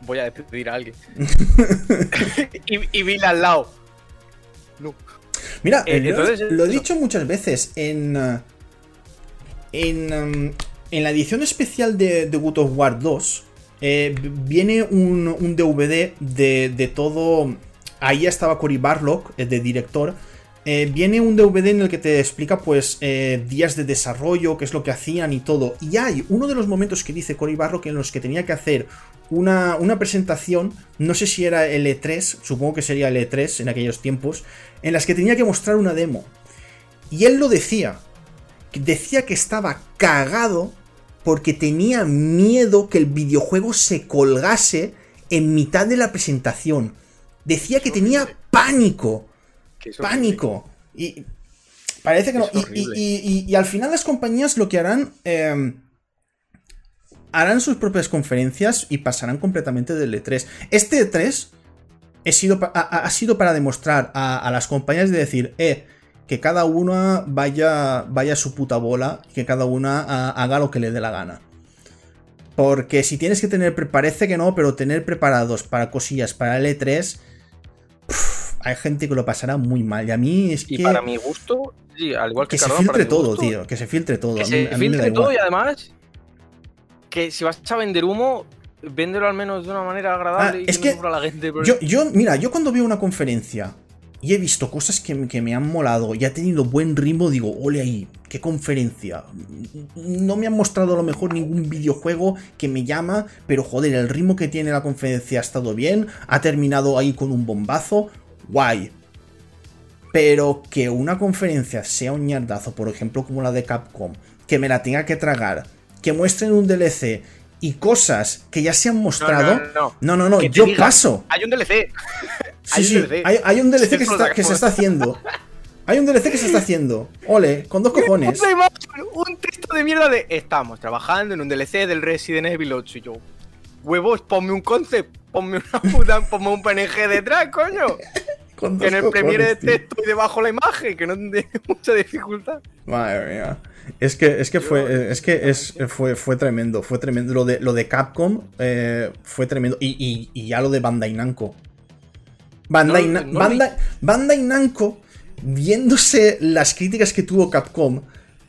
Voy a despedir a alguien. y, y Bill al lado. No. Mira, Eh, lo- entonces, lo he dicho muchas veces en. En, um, en la edición especial de, de God of War 2. Eh, viene un, DVD de, todo. Ahí estaba Cory Barlock, eh, de director. eh, viene un DVD en el que te explica, pues, días de desarrollo, qué es lo que hacían y todo. Y hay uno de los momentos que dice Cory Barlock en los que tenía que hacer una, una presentación, no sé si era el E3, supongo que sería el E3 en aquellos tiempos, en las que tenía que mostrar una demo. Y él lo decía, decía que estaba cagado porque tenía miedo que el videojuego se colgase en mitad de la presentación. Decía que tenía pánico, pánico. Y parece que no. Y, horrible. y- y- y al final las compañías lo que harán... eh, harán sus propias conferencias y pasarán completamente del E3. Este E3 he sido pa- ha, ha sido para demostrar a, a las compañías de decir, eh, que cada una vaya, vaya a su puta bola, que cada una ah, haga lo que le dé la gana. Porque si tienes que tener, parece que no, pero tener preparados para cosillas para el E3, hay gente que lo pasará muy mal. Y a mí es Y que... para mi gusto, sí, al igual que, Que se Cardona, filtre todo, gusto, tío. Que se filtre todo. Que A mí- se a mí me da filtre todo igual. y además que si vas a vender humo, véndelo al menos de una manera agradable Ah, y es que, no que sufra la gente. Yo, yo, mira, yo cuando veo una conferencia y he visto cosas que, que me han molado y ha tenido buen ritmo, digo, ole ahí, qué conferencia. No me han mostrado a lo mejor ningún videojuego que me llama, pero joder, el ritmo que tiene la conferencia ha estado bien, ha terminado ahí con un bombazo, guay. Pero que una conferencia sea un ñardazo, por ejemplo, como la de Capcom, que me la tenga que tragar, que muestren un DLC y cosas que ya se han mostrado. no, no. no, no, yo digan, paso. Hay un DLC. Sí, Hay un sí, DLC. hay, hay un DLC que se, está, que se sacamos. está haciendo. Hay un DLC que se está haciendo. Ole, con dos cojones. Una imagen, un texto de mierda de estamos trabajando en un DLC del Resident Evil 8 y yo. Huevos, ponme un concept, ponme una puta, ponme un PNG detrás, coño. Con Que dos en el cojones, Premiere de tío. texto y debajo la imagen, que no tiene mucha dificultad. Madre mía. Es que, es que fue, es que es, fue, fue tremendo, fue tremendo. Lo de, lo de Capcom eh, fue tremendo. Y, y- y ya lo de Bandai Namco. Bandai, No, Na- no Bandai, Bandai Namco, viéndose las críticas que tuvo Capcom,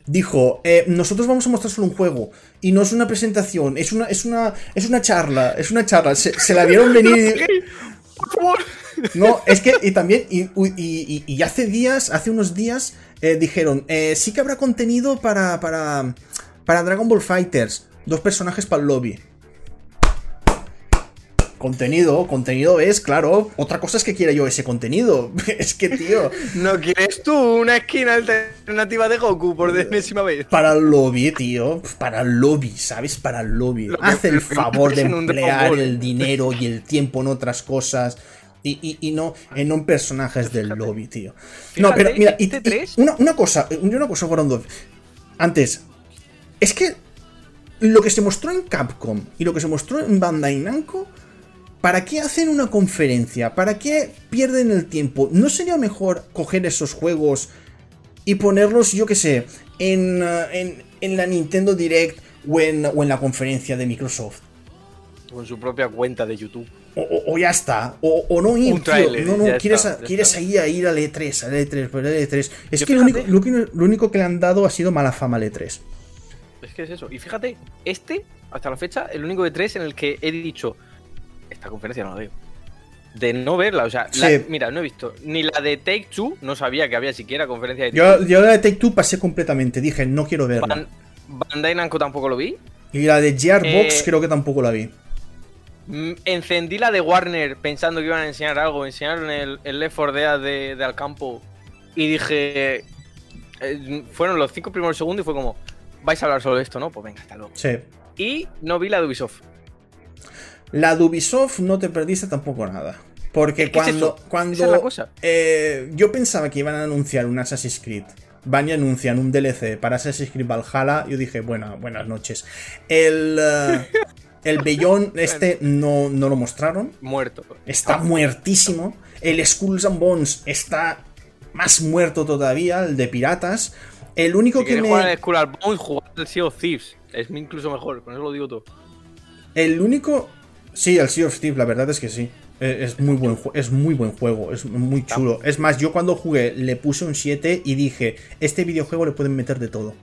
dijo, eh, nosotros vamos a mostrar solo un juego. Y no es una presentación, es una, es una, es una charla, es una charla. Se, se la vieron venir no, es que y también, y, y- y- y hace días, hace unos días, eh, dijeron, eh, sí que habrá contenido para, para, para Dragon Ball Fighters, dos personajes para el lobby. Contenido, contenido es, claro. Otra cosa es que quiera yo ese contenido. Es que, tío, ¿No quieres tú una esquina alternativa de Goku por enésima vez? para el lobby, tío. Para el lobby, ¿sabes? Para el lobby. Lo Haz el favor de emplear el dinero y el tiempo en otras cosas. Y, y- y no en no en personajes del lobby, tío. No, Fíjate, pero mira, y- este y una, una cosa, una cosa, Gorondo. Antes, es que lo que se mostró en Capcom y lo que se mostró en Bandai Namco, ¿para qué hacen una conferencia? ¿Para qué pierden el tiempo? ¿No sería mejor coger esos juegos y ponerlos, yo qué sé, en, uh, en, en la Nintendo Direct o en, o en la conferencia de Microsoft? Con su propia cuenta de YouTube. O, o- o ya está. O, o no ir, Un tío. No, no, quieres, está, ahí a ir al E3, al E3, por el E3. Es Yo que lo único, lo, que lo único que le han dado ha sido mala fama al E E3. Es que es eso. Y fíjate, este, hasta la fecha, el único de tres en el que he dicho, esta conferencia no la veo. De no verla, o sea, la- mira, no he visto ni la de Take Two, no sabía que había siquiera conferencia de Take Yo, Two. yo la de Take Two pasé completamente. Dije, no quiero verla. Ban- Bandai Namco tampoco lo vi. Y la de Gearbox Eh, creo que tampoco la vi. Mm, Encendí la de Warner pensando que iban a enseñar algo. Enseñaron el, el Left 4 Dead de, de Alcampo. Y dije. eh, fueron los cinco primeros segundos y fue como. Vais a hablar solo de esto, ¿no? Pues venga, hasta luego. Sí. Y no vi la de Ubisoft. La de Ubisoft no te perdiste tampoco nada. Porque ¿Qué es cuando, cuando es eh, yo pensaba que iban a anunciar un Assassin's Creed, van y anuncian un DLC para Assassin's Creed Valhalla, yo dije, bueno, buenas noches. El, eh, el Beyond este no, no lo mostraron, Muerto. está muertísimo. El Skulls and Bones está más muerto todavía, el de piratas. El único Si que me... jugar al Skull and Bones, jugar al Sea of Thieves. Es incluso mejor, con eso lo digo todo. El único. Sí, el Sea of Thieves, la verdad es que sí. Eh, Es muy buen, es muy buen juego, es muy chulo. Es más, yo cuando jugué le puse un 7 y dije, este videojuego le pueden meter de todo.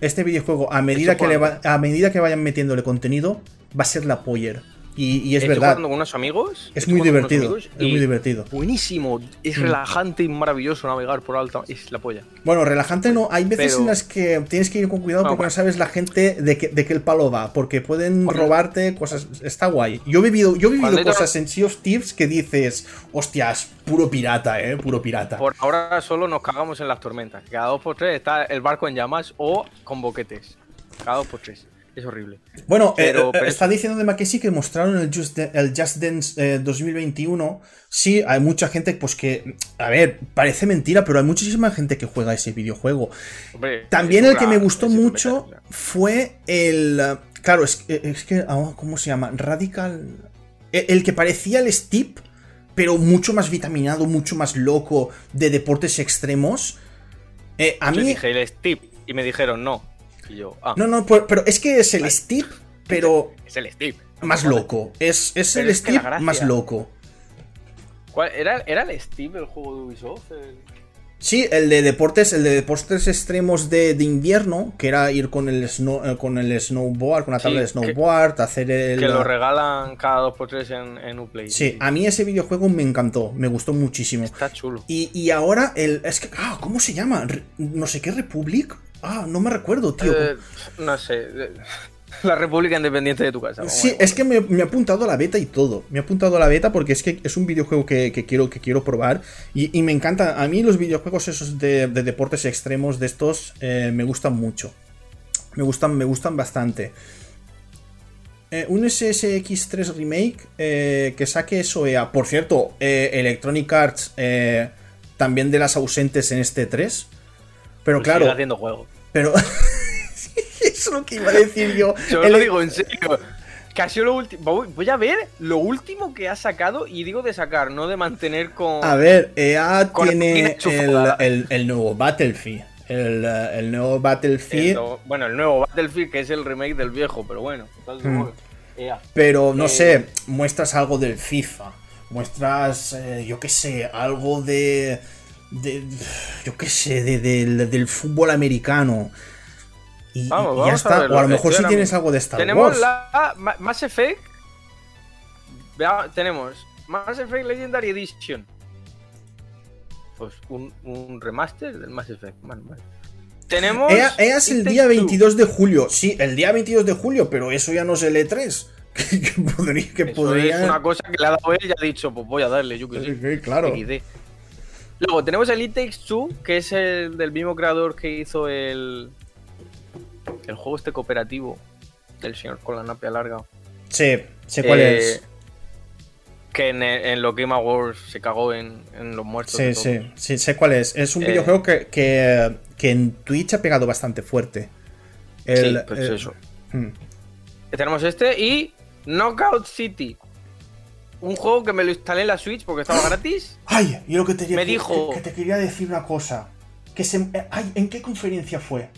Este videojuego, a medida, que, le va- a medida que vayan metiéndole contenido, va a ser la poller. Y, y es Estoy verdad, jugando con unos amigos. es muy divertido. Es muy divertido. Buenísimo. Es Mm. relajante y maravilloso navegar por alta. Es la polla. Bueno, relajante no. Hay veces Pero- en las que tienes que ir con cuidado No, porque no sabes la gente de qué, de qué el palo va. Porque pueden robarte cosas. Está guay. Yo he vivido, yo he vivido Cuando cosas en Sea of Thieves que dices, hostias, puro pirata, eh, puro pirata. Por ahora solo nos cagamos en las tormentas. Cada dos por tres está el barco en llamas o con boquetes. Cada dos por tres. Es horrible. Bueno, Pero- eh, eh, pero está diciendo de Mackenzie que mostraron el Just, Da- el Just Dance eh, 2021. Sí, hay mucha gente, pues que. A ver, parece mentira, pero hay muchísima gente que juega ese videojuego. Hombre, También el que me gustó mucho fue el. eh, Claro, es, eh, es que. ah, ¿Cómo se llama? Radical. El, el que parecía el Steep, pero mucho más vitaminado, mucho más loco, de deportes extremos. Eh, a Yo mí. dije el Steve y me dijeron no. Y yo, ah, No, no, por- pero es que es el Steep, pero Es el Steve. más loco. Es, es el es Steve gracia- más loco. ¿Cuál- ¿Era, ¿Era el Steve el juego de Ubisoft? El- Sí, el de deportes, el de deportes extremos de, de invierno, que era ir con el snow, eh, con el snowboard, con la Sí, tabla de que- snowboard, hacer el. Que lo regalan cada 2x3 en, en Uplay. Sí, a mí ese videojuego me encantó, me gustó muchísimo. Está chulo. Y, y ahora el. Es que. Ah, ¿cómo se llama? No sé qué Republic. Ah, no me recuerdo, tío. Eh, no sé. eh, La República Independiente de tu casa. Sí, es que me, me he apuntado a la beta y todo. Me he apuntado a la beta porque es que es un videojuego que, que quiero, que quiero probar. Y, y me encanta. A mí los videojuegos esos de, de deportes extremos de estos eh, me gustan mucho. Me gustan, me gustan bastante. Eh, un SSX3 Remake eh, que saque SOEA. Por cierto, Electronic Arts también de las ausentes en este 3. Pero Pues claro, sigue haciendo juego. Pero. Eso es lo que iba a decir yo. Yo El- lo digo en serio. Que ha sido lo último. Voy a ver lo último que ha sacado. Y digo de sacar, no de mantener con. A ver, EA tiene el, el- el nuevo Battlefield. El, el nuevo Battlefield. el- bueno, el nuevo Battlefield, que es el remake del viejo, pero bueno. entonces, Hmm. bueno, ea. Pero no Eh, sé, muestras algo del FIFA. Muestras, eh, yo qué sé, algo de. De yo qué sé, de, del- del fútbol americano. Y, Vamos, y ya vamos a está. verlo, o a lo mejor si ahora tienes algo de Star Tenemos Wars. la Ma- Mass Effect. Tenemos Mass Effect Legendary Edition. Pues un, un remaster del Mass Effect. Vale, vale. Tenemos. EA, EA es el día Two. 22 de julio. Sí, el día 22 de julio, pero eso ya no es el E3. que, que podría. Que podría... es una cosa que le ha dado él y ha dicho, pues voy a darle, yo que sé. Sí, claro. XD. Luego tenemos el It Takes Two, que es el del mismo creador que hizo el. El juego este cooperativo. Del señor con la napia larga. Sí, sé cuál Eh, es. Que en, en los Game Awards se cagó en, en los muertos. Sí, sí, sí, sé cuál es. Es un Eh. videojuego que, que, que en Twitch ha pegado bastante fuerte. El- sí, pues el- eso. Hmm. Tenemos este y Knockout City. Un juego que me lo instalé en la Switch porque estaba gratis. Ay, yo lo que te, Me que- dijo- que, que te quería decir una cosa. Que se, ay, ¿En qué conferencia fue?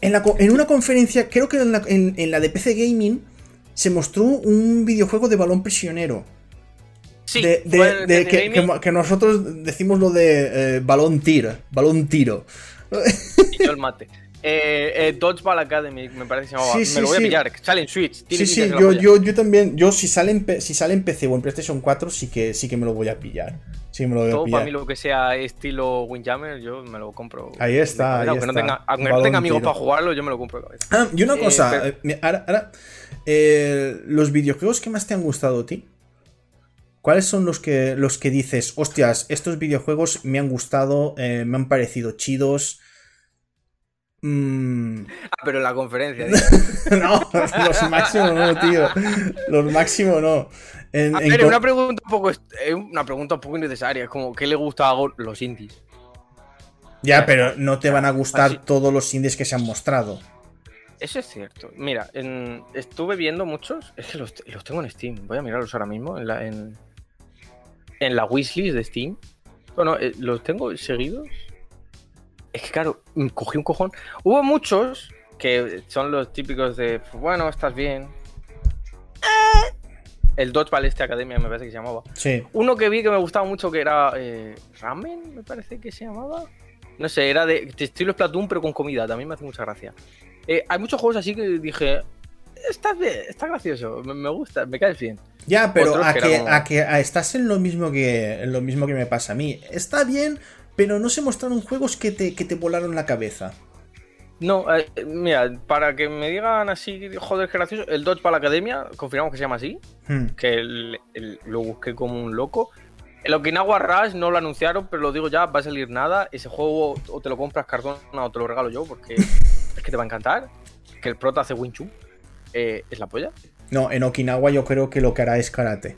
En, la, co- en una conferencia, creo que en la, en- en la de PC Gaming, se mostró un videojuego de balón prisionero. Sí, de, que nosotros decimos lo de eh, balón tiro. Balón tiro. y yo el mate. Eh, eh, Dodgeball Academy, me parece que se llamaba. Sí, me sí, lo voy a pillar, sale en Switch. Sí, sí, yo, yo, yo también. Yo si sale, en, si sale en PC o en PlayStation 4, sí que, sí que me lo voy a pillar. Sí me lo voy a Todo pillar. para mí lo que sea estilo Windjammer, yo me lo compro. Ahí está, ahí aunque No tenga, aunque no Balón tenga amigos tiro. para jugarlo, yo me lo compro. Ah, y una Eh, cosa, pero- eh, ahora, ahora, eh, los videojuegos que más te han gustado a ti, ¿cuáles son los que, los que dices, hostias, estos videojuegos me han gustado, me han parecido chidos? Mm, Ah, pero en la conferencia. no, los máximos no, tío. Los máximos no. En- A en ver, co- una pregunta un poco, eh, una pregunta un poco innecesaria. Es como, ¿qué le gusta a los indies? Ya, pero no te van a gustar Así. todos los indies que se han mostrado. Eso es cierto. Mira, en- estuve viendo muchos. Es que los, los tengo en Steam. Voy a mirarlos ahora mismo. En la, en, en la wishlist de Steam. Bueno, eh, los tengo seguidos. Es que claro, mm, cogí un cojón. Hubo muchos que son los típicos de, bueno, estás bien. El Dodgeball este Academia me parece que se llamaba. Sí. Uno que vi que me gustaba mucho que era eh, Ramen, me parece que se llamaba. No sé, era de, de estilo Splatoon, pero con comida. También me hace mucha gracia. Eh, hay muchos juegos así que dije, está, bien, está gracioso, me, me gusta, me caes bien. Ya, pero Otros a que que, era como- a que a- estás en lo mismo que en lo mismo que me pasa a mí. Está bien, pero no se mostraron juegos que te, que te volaron la cabeza. No, eh, mira, para que me digan así, joder, qué gracioso, el Dodgeball Academia, confirmamos que se llama así, Hmm. que el- el- lo busqué como un loco. El Okinawa Rush no lo anunciaron, pero lo digo ya, va a salir nada. Ese juego o te lo compras cartón o te lo regalo yo, porque es que te va a encantar. Que el prota hace Wing Chun. Eh, es la polla. No, en Okinawa yo creo que lo que hará es karate.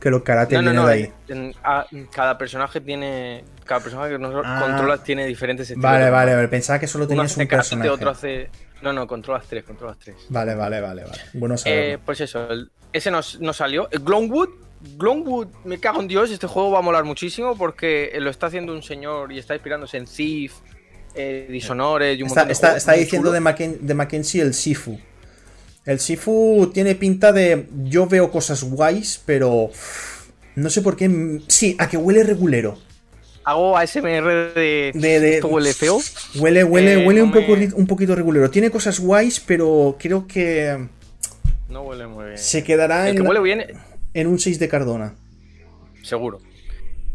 Que lo karate No, no, no. de ahí. en- cada personaje tiene. Cada personaje que nosotros Ah. controlas tiene diferentes estilos. Vale, vale, vale. Pensaba que solo tenías un karate, personaje. otro hace. No, no, controlas tres, controlas tres. Vale, vale, vale, vale. Bueno Eh, pues eso, el- ese nos, nos salió. El Glownwood. Glownwood, me cago en Dios, este juego va a molar muchísimo porque lo está haciendo un señor y está inspirándose en Thief, eh, Dishonored y un está montón de está, diciendo de, Macken- de Mackenzie el Sifu. El Sifu tiene pinta de. Yo veo cosas guays, pero. No sé por qué. Sí, a que huele regulero. Hago ASMR de. de, huele feo? Huele, huele, eh, huele un, poco, un poquito regulero. Tiene cosas guays, pero creo que. No huele muy bien. Se quedará en, huele bien... en un 6 de Cardona. Seguro.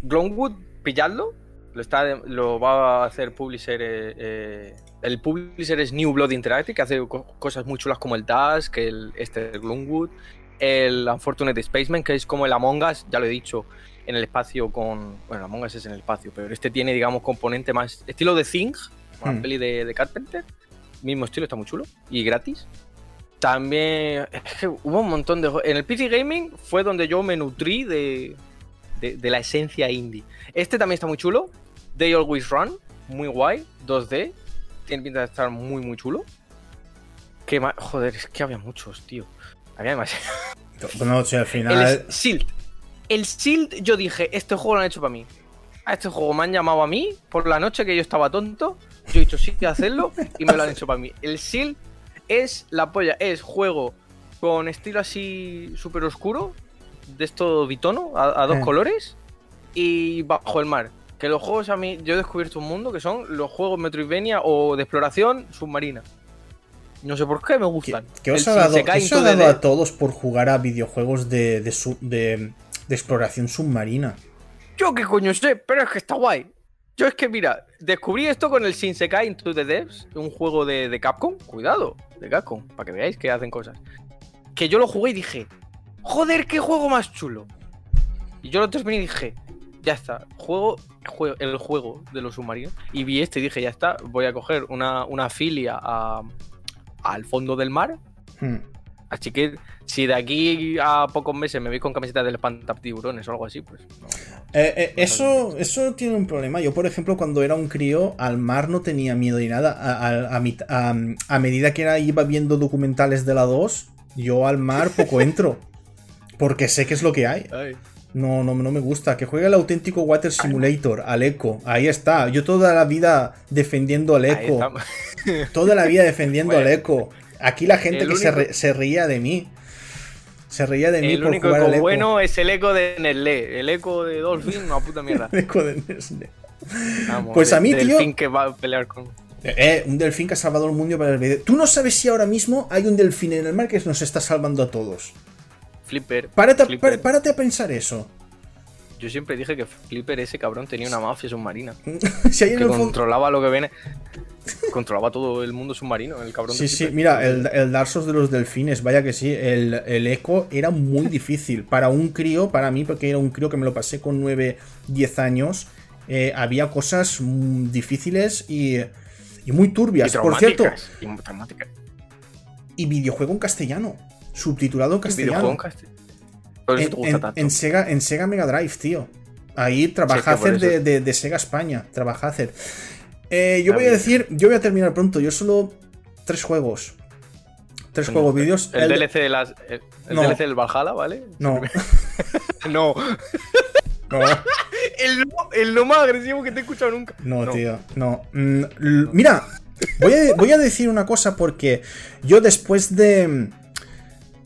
Glonwood, pilladlo. Lo, está, lo va a hacer publisher. Eh, eh, el publisher es New Blood Interactive, que hace cosas muy chulas como el Dash, que el, este Glonwood. El Unfortunate Spaceman, que es como el Among Us, ya lo he dicho, en el espacio con. Bueno, el Among Us es en el espacio, pero este tiene, digamos, componente más. Estilo de Thing, una hmm. peli de, de Carpenter. Mismo estilo, está muy chulo. Y gratis. También. Es que hubo un montón de. En el PC Gaming fue donde yo me nutrí de, de, la esencia indie. Este también está muy chulo. They Always Run, muy guay, 2D. Tiene pinta de estar muy, muy chulo. Que Joder, es que había muchos, tío. Había demasiados. No, o al final. El Shield. El Shield, yo dije, este juego lo han hecho para mí. A este juego me han llamado a mí por la noche que yo estaba tonto. Yo he dicho sí que hacerlo y me lo han hecho para mí. El Shield es la polla, es juego con estilo así súper oscuro, de esto bitono, a, dos eh. colores, y bajo el mar. Que los juegos a mí, yo he descubierto un mundo que son los juegos Metroidvania o de exploración submarina. No sé por qué me gustan. ¿Qué, os ha dado, a todos por jugar a videojuegos de, de, exploración submarina? Yo qué coño sé, pero es que está guay. Yo es que, mira, descubrí esto con el Shinsekai Into the Devs, un juego de, de Capcom. Cuidado, de Capcom, para que veáis que hacen cosas. Que yo lo jugué y dije, joder, qué juego más chulo. Y yo lo terminé y dije, ya está, juego, el juego de los submarinos. Y vi este y dije, ya está, voy a coger una, filia al fondo del mar. Hmm. Así que si de aquí a pocos meses me veis con camiseta del espantap tiburones o algo así, pues eh, eh, eso, eso tiene un problema. Yo, por ejemplo, cuando era un crío, al mar no tenía miedo ni nada. A, a, medida que era, iba viendo documentales de la 2, yo al mar poco entro. Porque sé qué es lo que hay. No, no, no me gusta. Que juegue el auténtico Water Simulator, al Eco. Ahí está. Yo toda la vida defendiendo al Eco. toda la vida defendiendo al Eco. Aquí la gente que se, se, reía de mí. Se reía de mí por único jugar eco bueno es el eco de Nestlé. El eco de Dolphin, una puta mierda. el eco de Nestlé. pues a mí, tío. Delfín que va a pelear con. Eh, un delfín que ha salvado el mundo para el video. Tú no sabes si ahora mismo hay un delfín en el mar que nos está salvando a todos. Flipper. Párate, a pensar eso. Yo siempre dije que Flipper, ese cabrón, tenía una mafia submarina. que controlaba lo que viene. controlaba todo el mundo submarino, el cabrón. Sí, sí, mira, el, el Dark de los delfines, vaya que sí. El, el eco era muy difícil. Para un crío, para mí, porque era un crío que me lo pasé con 9, 10 años, eh, había cosas difíciles y, y muy turbias. Por cierto. Y, y videojuego en castellano subtitulado en castellano. En, Sega, en Sega Mega Drive, tío. Ahí trabaja hacer de, Sega España. Trabaja hacer. Eh, yo voy a decir, yo voy a terminar pronto. Yo solo tres juegos. Tres juegos vídeos. El, DLC, de las, el, DLC del Valhalla, ¿vale? No. no. no. El, el, no más agresivo que te he escuchado nunca. No, tío. No. Mm, mira, voy voy a decir una cosa porque yo después de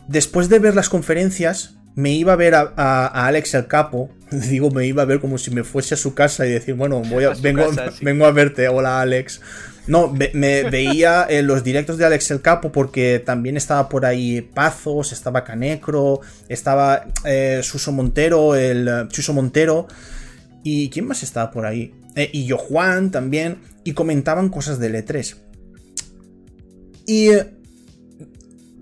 después de ver las conferencias, me iba a ver a, Alex el Capo. Digo, me iba a ver como si me fuese a su casa y decir, bueno, voy a, vengo, vengo, a verte. Hola, Alex. No, me, veía en los directos de Alex el Capo porque también estaba por ahí Pazos, estaba Canecro, estaba eh, Suso Montero, el Suso Montero. ¿Y quién más estaba por ahí? Eh, y yo Juan también. Y comentaban cosas de E3. Y eh,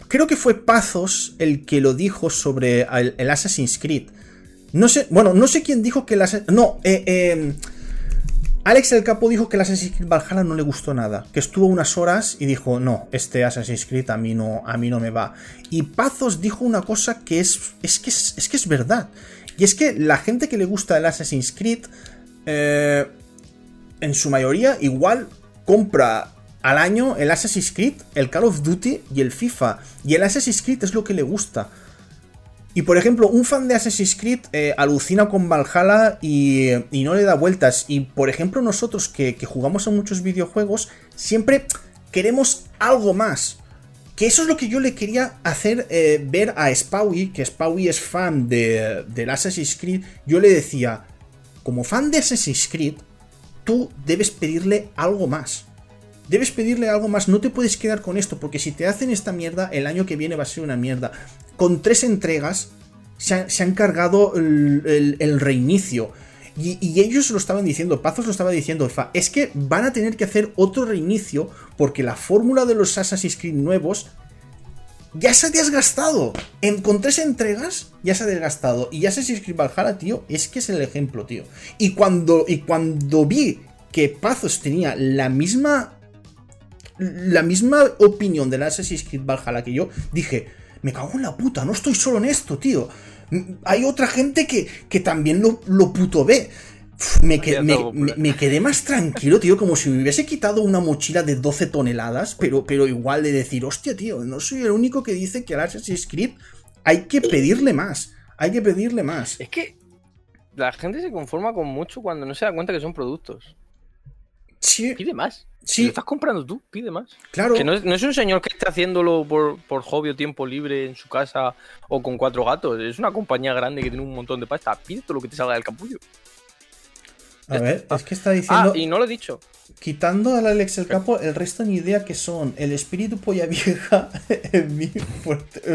Creo que fue Pazos el que lo dijo sobre el, Assassin's Creed. No sé, bueno, no sé quién dijo que el Assassin's No, eh, em, Alex el Capo dijo que el Assassin's Creed Valhalla no le gustó nada, que estuvo unas horas y dijo, no, este Assassin's Creed a mí no, a mí no me va. Y Pazos dijo una cosa que es, es, que es, que es verdad. Y es que la gente que le gusta el Assassin's Creed, eh, en su mayoría, igual compra al año el Assassin's Creed, el Call of Duty y el FIFA. Y el Assassin's Creed es lo que le gusta. Y por ejemplo, un fan de Assassin's Creed eh, alucina con Valhalla y, no le da vueltas. Y por ejemplo, nosotros que, jugamos a muchos videojuegos, siempre queremos algo más. Que eso es lo que yo le quería hacer eh, ver a Spowie, que Spowie es fan de, del Assassin's Creed. Yo le decía, como fan de Assassin's Creed, tú debes pedirle algo más. Debes pedirle algo más, no te puedes quedar con esto, porque si te hacen esta mierda, el año que viene va a ser una mierda. Con tres entregas se, han cargado el, reinicio. Y, ellos lo estaban diciendo, Pazos lo estaba diciendo, es que van a tener que hacer otro reinicio porque la fórmula de los Assassin's Creed nuevos ya se ha desgastado. En, con tres entregas ya se ha desgastado. Y Assassin's Creed Valhalla, tío, es que es el ejemplo, tío. Y cuando, y cuando vi que Pazos tenía la misma la misma opinión de la Assassin's Creed Valhalla que yo, dije, me cago en la puta, no estoy solo en esto, tío. Hay otra gente que, que también lo, lo puto ve. Me, me, quedé más tranquilo, tío, como si me hubiese quitado una mochila de 12 toneladas, pero, pero igual de decir, hostia, tío, no soy el único que dice que al Assassin's Creed hay que pedirle más. Hay que pedirle más. Es que la gente se conforma con mucho cuando no se da cuenta que son productos. Sí. Pide más. Si lo estás comprando tú, pide más. Claro. Que no es, un señor que esté haciéndolo por, por, hobby o tiempo libre en su casa o con cuatro gatos. Es una compañía grande que tiene un montón de pasta. Pide todo lo que te salga del capullo. A ver, es que está diciendo. Ah, y no lo he dicho. Quitando al Alex el capo, el resto ni idea que son. El espíritu polla vieja en mí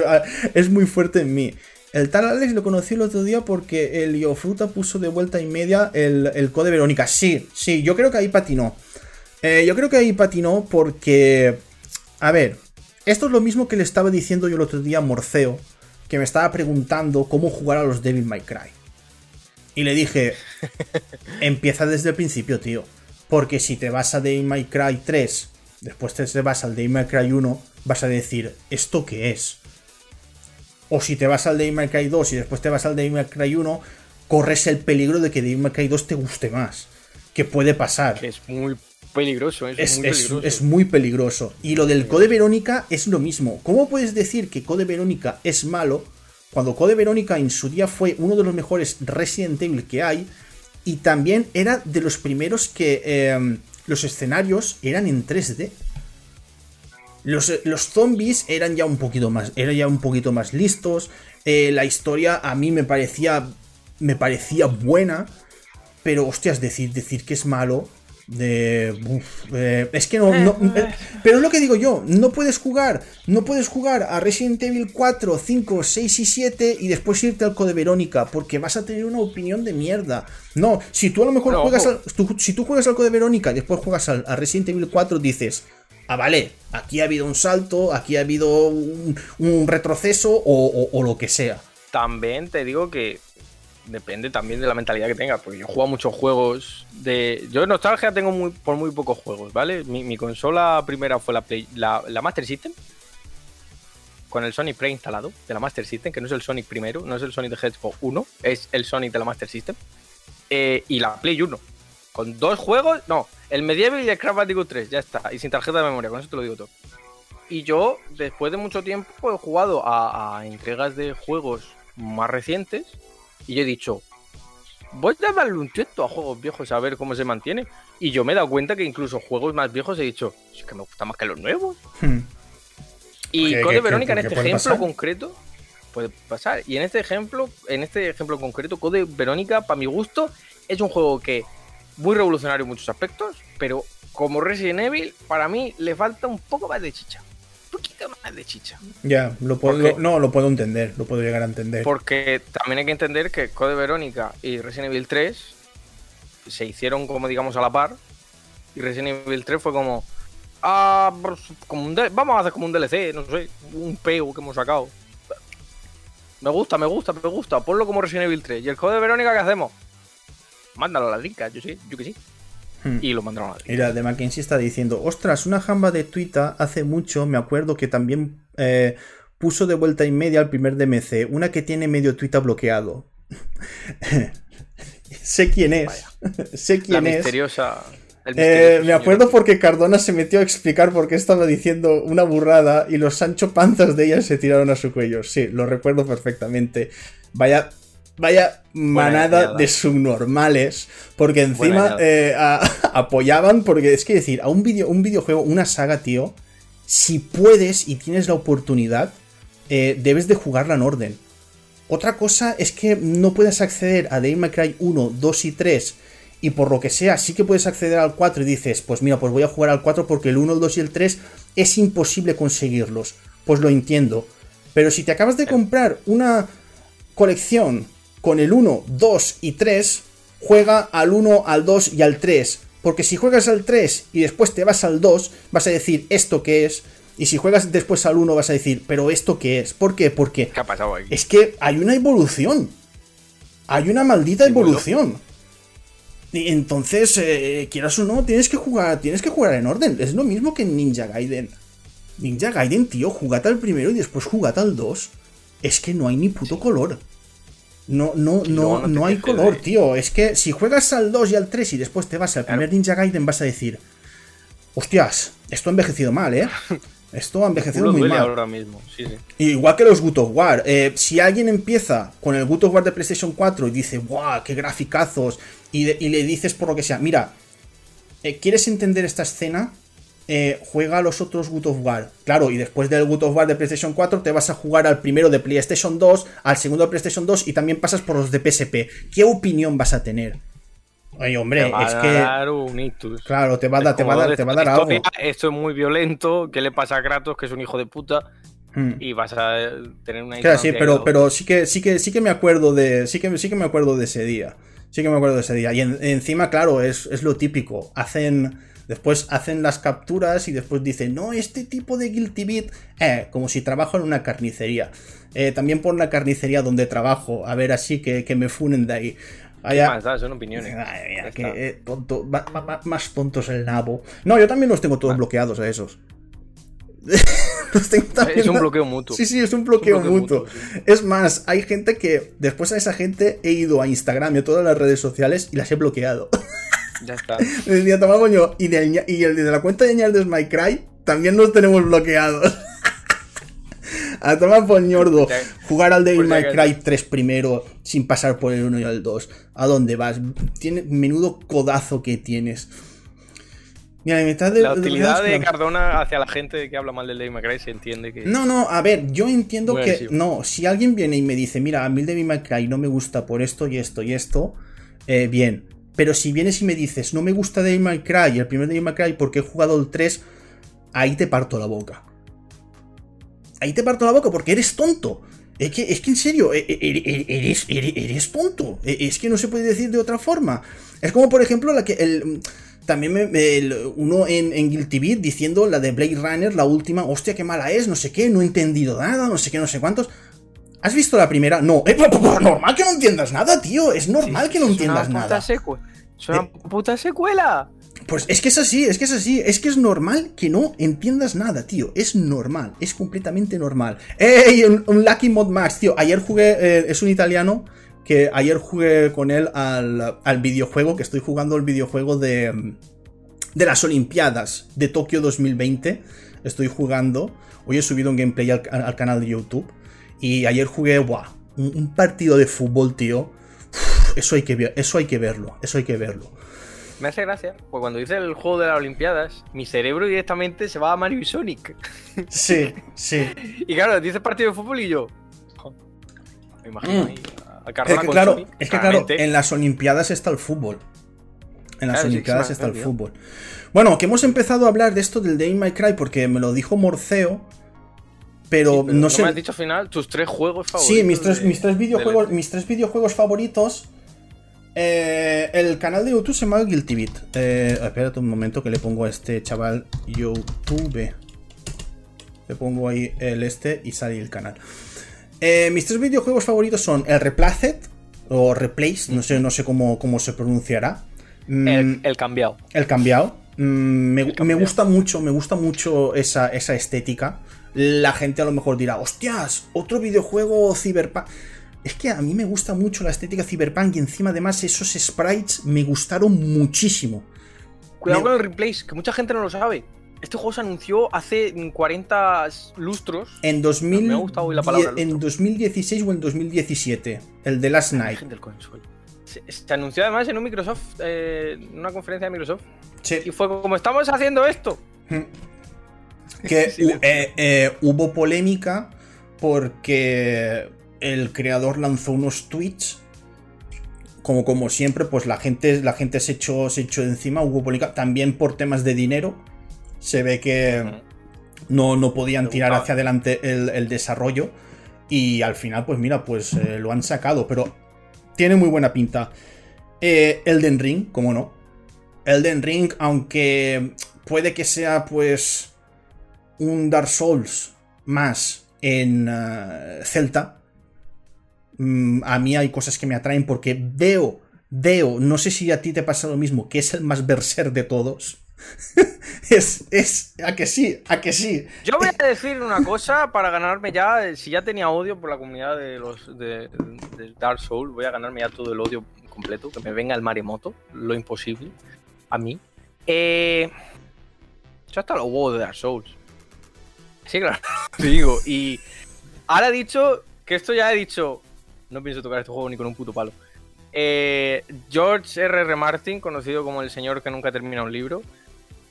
ah, es muy fuerte en mí. El tal Alex lo conocí el otro día porque el Iofruta puso de vuelta y media el, el code Verónica. Sí, sí, yo creo que ahí patinó. Eh, yo creo que ahí patinó porque. A ver, esto es lo mismo que le estaba diciendo yo el otro día a Morceo, que me estaba preguntando cómo jugar a los Devil May Cry. Y le dije, empieza desde el principio, tío. Porque si te vas a Devil May Cry 3, después te vas al Devil May Cry 1, vas a decir, ¿esto qué es? O si te vas al Devil May Cry 2 y después te vas al Devil May Cry 1, corres el peligro de que Devil May Cry 2 te guste más. Que puede pasar. Es muy peligroso, es, muy peligroso. Es, muy peligroso. Y lo del Code Verónica es lo mismo. ¿Cómo puedes decir que Code Verónica es malo cuando Code Verónica en su día fue uno de los mejores Resident Evil que hay? Y también era de los primeros que em, los escenarios eran en 3D. Los, los, zombies eran ya un poquito más, eran ya un poquito más listos. Eh, la historia a mí me parecía, me parecía buena. Pero, hostias, decir, decir que es malo de, es que no, no eh, pero es lo que digo yo, no puedes jugar, no puedes jugar a Resident Evil 4, 5, 6 y 7 y después irte al Code Verónica, porque vas a tener una opinión de mierda. No, si tú a lo mejor juegas al, si tú juegas al Code Verónica y después juegas al, a Resident Evil 4, dices, ah, vale, aquí ha habido un salto, aquí ha habido un, retroceso o, o lo que sea. También te digo que depende también de la mentalidad que tengas, porque yo juego muchos juegos de... Yo nostalgia tengo muy, por muy pocos juegos, ¿vale? Mi, consola primera fue la, la, Master System, con el Sonic preinstalado de la Master System, que no es el Sonic primero, no es el Sonic de Hedgehog 1, es el Sonic de la Master System, eh, y la Play 1, con dos juegos, no, el Medieval y el Crash Bandicoot 3, ya está, y sin tarjeta de memoria, con eso te lo digo todo. Y yo, después de mucho tiempo, he jugado a entregas de juegos más recientes, y yo he dicho, voy a darle un tiento a juegos viejos a ver cómo se mantiene. Y yo me he dado cuenta que incluso juegos más viejos he dicho, es que me gusta más que los nuevos. Hmm. Y Code Verónica en este ejemplo concreto puede pasar. Y en este ejemplo, en este ejemplo concreto, Code Verónica, para mi gusto, es un juego que muy revolucionario en muchos aspectos, pero como Resident Evil, para mí le falta un poco más de chicha poquito más de chicha. Ya, lo puedo, no, lo puedo entender, lo puedo llegar a entender. Porque también hay que entender que Code Verónica y Resident Evil 3 se hicieron como digamos a la par. Y Resident Evil 3 fue como. Ah, pues, como un vamos a hacer como un DLC, no sé, un PEU que hemos sacado. Me gusta, me gusta, me gusta. Ponlo como Resident Evil 3. ¿Y el Code Verónica qué hacemos? Mándalo a las linkas, yo sí, yo que sí. Hmm. Y lo mandaron a Mira, de Mackenzie está diciendo, ostras, una jamba de Twitter hace mucho, me acuerdo que también eh, puso de vuelta y media al primer DMC, una que tiene medio Twitter bloqueado. sé quién es. sé quién es. Misteriosa. Eh, me acuerdo porque Cardona se metió a explicar por qué estaba diciendo una burrada y los Sancho Panzas de ella se tiraron a su cuello. Sí, lo recuerdo perfectamente. Vaya vaya manada de subnormales, porque encima eh, apoyaban, porque es que decir, a un, video, un videojuego, una saga, tío, si puedes y tienes la oportunidad, eh, debes de jugarla en orden. Otra cosa es que no puedes acceder a Devil May Cry 1, 2 y 3 y por lo que sea sí que puedes acceder al 4 y dices, pues mira, pues voy a jugar al 4 porque el 1, el 2 y el 3 es imposible conseguirlos. Pues lo entiendo. Pero si te acabas de comprar una colección con el 1, 2 y 3, juega al 1, al 2 y al 3. Porque si juegas al 3 y después te vas al 2, vas a decir esto que es. Y si juegas después al 1 vas a decir, pero esto qué es. ¿Por qué? Porque ¿Qué ha pasado aquí? es que hay una evolución. Hay una maldita evolución. Y entonces, eh, quieras o no, tienes que jugar, tienes que jugar en orden. Es lo mismo que en Ninja Gaiden. Ninja Gaiden, tío, jugate al primero y después jugate al 2. Es que no hay ni puto color. No, no, no, no no hay color, de- tío. Es que si juegas al 2 y al 3 y después te vas al Claro. primer Ninja Gaiden, vas a decir: Hostias, esto ha envejecido mal, ¿eh? Esto ha envejecido Uno muy mal. ahora mismo. Sí, sí. Igual que los God of War. eh, si alguien empieza con el God of War de PlayStation 4 y dice, ¡guau! ¡Qué graficazos! Y, de- y le dices por lo que sea, mira, eh, ¿quieres entender esta escena? Eh, juega a los otros God of War. Claro, y después del God of War de PlayStation 4 te vas a jugar al primero de PlayStation 2, al segundo de PlayStation 2 y también pasas por los de PSP. ¿Qué opinión vas a tener? Oye, hombre, va es a que. dar un ictus. Claro, te va a Es dar, te va a dar, te va a dar algo. Esto es muy violento. ¿Qué le pasa a Kratos, que es un hijo de puta? Hmm. Y vas a tener una Claro, sí, pero, pero sí que sí que sí que me acuerdo de. Sí que, sí que me acuerdo de ese día. Sí que me acuerdo de ese día. Y en- encima, claro, es, es lo típico. Hacen. Después hacen las capturas y después dicen, no, este tipo de Guilty Beat, eh, como si trabajo en una carnicería. Eh, también por una carnicería donde trabajo, a ver así que, que me funen de ahí. ¿Qué Allá- más da? Son opiniones. Ay, mira, Ya que, eh, tonto, ma- ma- ma- más tontos el nabo. No, yo también los tengo todos Ah. bloqueados a esos. los tengo también Es un bloqueo mutuo. Sí, sí, es un bloqueo, bloqueo mutuo. mutuo, Es más, hay gente que después a esa gente he ido a Instagram y a todas las redes sociales y las he bloqueado. Ya está. Decía, toma coño, y, ña- y el de la cuenta de Ñardes My Cry también los tenemos bloqueados. a tomar por ñordo. Jugar al Devil acaso. Cry 3 primero sin pasar por el 1 y el 2. ¿A dónde vas? Tiene menudo codazo que tienes. Mira, la mitad de La de- utilidad de. Cardona hacia la gente que habla mal del Devil May Cry se entiende que. No, no, a ver, yo entiendo Muy que. agresivo. No, si alguien viene y me dice, mira, a mí el Devil May Cry no me gusta por esto y esto y esto, eh, bien. Pero si vienes y me dices, no me gusta Devil May Cry, el primer Devil May Cry porque he jugado el 3, ahí te parto la boca. Ahí te parto la boca porque eres tonto. Es que, es que en serio, e- e- e- eres, eres, tonto. Es que no se puede decir de otra forma. Es como, por ejemplo, la que. El, también me- uno en, en Guilty Beat diciendo la de Blade Runner, la última, hostia, qué mala es, no sé qué, no he entendido nada, no sé qué, no sé cuántos. ¿Has visto la primera? No. Eh, normal que no entiendas nada, tío. Es normal que no entiendas una nada. Es una Eh. puta secuela. Pues es que es así, es que es así, es que es normal que no entiendas nada, tío. Es normal, es completamente normal. ¡Ey! Un, un Lucky Mod Max, tío. Ayer jugué, eh, es un italiano que ayer jugué con él al, al videojuego, que estoy jugando el videojuego de, mm, de las Olimpiadas de Tokio 2020. Estoy jugando. Hoy he subido un gameplay al, al canal de YouTube. Y ayer jugué, ¡buah! Un, un partido de fútbol, tío. Uf, eso hay que eso hay que verlo, eso hay que verlo. Me hace gracia, pues cuando dice el juego de las Olimpiadas, mi cerebro directamente se va a Mario y Sonic. Sí, sí. Y claro, dice partido de fútbol y yo. Me imagino Mm. ahí a Es que, con claro, Sonic, es que claro, en las Olimpiadas está el fútbol. En las Claro, Olimpiadas sí, está el fútbol. Bueno, que hemos empezado a hablar de esto del Devil May Cry porque me lo dijo Morceo, pero, Sí, pero no sé. me has dicho al final tus tres juegos favoritos. Sí, mis tres, de- mis tres videojuegos, mis tres videojuegos favoritos. Eh, el canal de YouTube se llama Guilty Beat. Eh, espérate un momento que le pongo a este chaval YouTube. Le pongo ahí el este y sale el canal. Eh, mis tres videojuegos favoritos son el Replaced o Replace, no sé, no sé cómo, cómo se pronunciará. Mm, El, el cambiado. el cambiado. Mm, me, me cambiado. gusta mucho, me gusta mucho esa, esa estética. La gente a lo mejor dirá, hostias, otro videojuego cyberpunk. Es que a mí me gusta mucho la estética cyberpunk y encima además esos sprites me gustaron muchísimo. Cuidado Me- con el replace, que mucha gente no lo sabe. Este juego se anunció hace 40 lustros. En, 2000 Me ha gustado hoy la palabra en lustro. 2016 o en 2017, el de Last Night. Del. Se, se anunció además en un Microsoft, eh, en una conferencia de Microsoft. Sí. Y fue como, estamos haciendo esto. Que hubo polémica porque el creador lanzó unos tweets. Como, como siempre, pues la gente, la gente se, echó, se echó encima, hubo polémica. También por temas de dinero. Se ve que no, no podían tirar hacia adelante el, desarrollo. Y al final, pues mira, pues eh, lo han sacado. Pero tiene muy buena pinta. Eh, Elden Ring, como no. Elden Ring, aunque puede que sea pues un Dark Souls más en eh, Celta, mm, a mí hay cosas que me atraen porque veo, veo, no sé si a ti te pasa lo mismo, que es el más berser de todos. es, es, a que sí, a que sí. Yo voy a decir una cosa para ganarme ya, si ya tenía odio por la comunidad de los de, Dark Souls, voy a ganarme ya todo el odio completo, que me venga el maremoto, lo imposible, a mí. Eh, ya está los huevos de Dark Souls. Sí, claro. digo. Y ahora he dicho que esto ya he dicho. No pienso tocar este juego ni con un puto palo. Eh, George R. R. Martin, conocido como el señor que nunca termina un libro,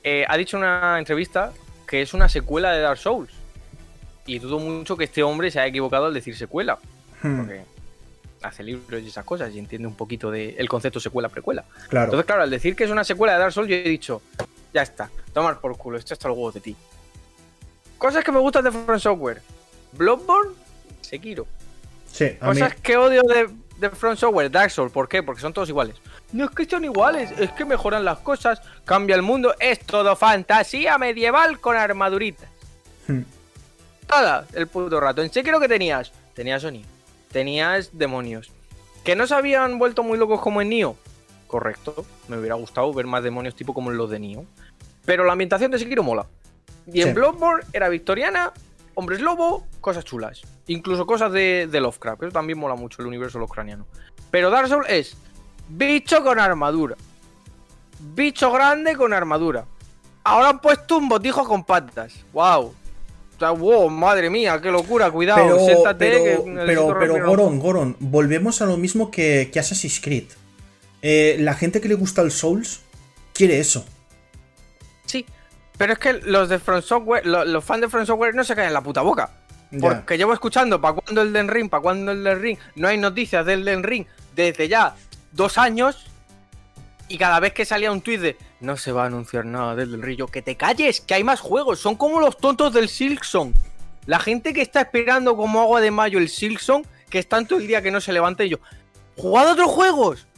eh, ha dicho en una entrevista que es una secuela de Dark Souls. Y dudo mucho que este hombre se haya equivocado al decir secuela. Hmm. Porque hace libros y esas cosas y entiende un poquito del concepto secuela-precuela. Claro. Entonces, claro, al decir que es una secuela de Dark Souls, yo he dicho, ya está, tomar por culo, esto está el huevo de ti. Cosas que me gustan de Front Software. Bloodborne, Sekiro. Sí, Cosas que odio de, de Front Software, Dark Souls. ¿Por qué? Porque son todos iguales. No es que sean iguales, es que mejoran las cosas, cambia el mundo, es todo fantasía medieval con armaduritas. Hmm. El puto rato. En Sekiro que tenías, tenías Sony, tenías demonios. Que no se habían vuelto muy locos como en Nioh. Correcto, me hubiera gustado ver más demonios tipo como los de Nioh. Pero la ambientación de Sekiro mola. Y en Bloodborne era victoriana, hombres lobo, cosas chulas. Incluso cosas de, Lovecraft. Eso también mola mucho el universo lovecraftiano. Pero Dark Souls es bicho con armadura. Bicho grande con armadura. Ahora han puesto un botijo con patas. ¡Wow! wow, madre mía, qué locura, cuidado, pero, siéntate. Pero, pero, Goron, Goron, volvemos a lo mismo que, que Assassin's Creed. Eh, la gente que le gusta el Souls quiere eso. Sí, pero es que los de Front Software, los, fans de Front Software no se caen en la puta boca. Porque llevo escuchando para cuándo el Den Ring, para cuándo el Den Ring. No hay noticias del Den Ring desde ya dos años. Y cada vez que salía un tweet de no se va a anunciar nada del Den Ring, yo que te calles, que hay más juegos. Son como los tontos del Silksong. La gente que está esperando como agua de mayo el Silksong, que están todo el día que no se levante y yo. ¡Jugad otros juegos!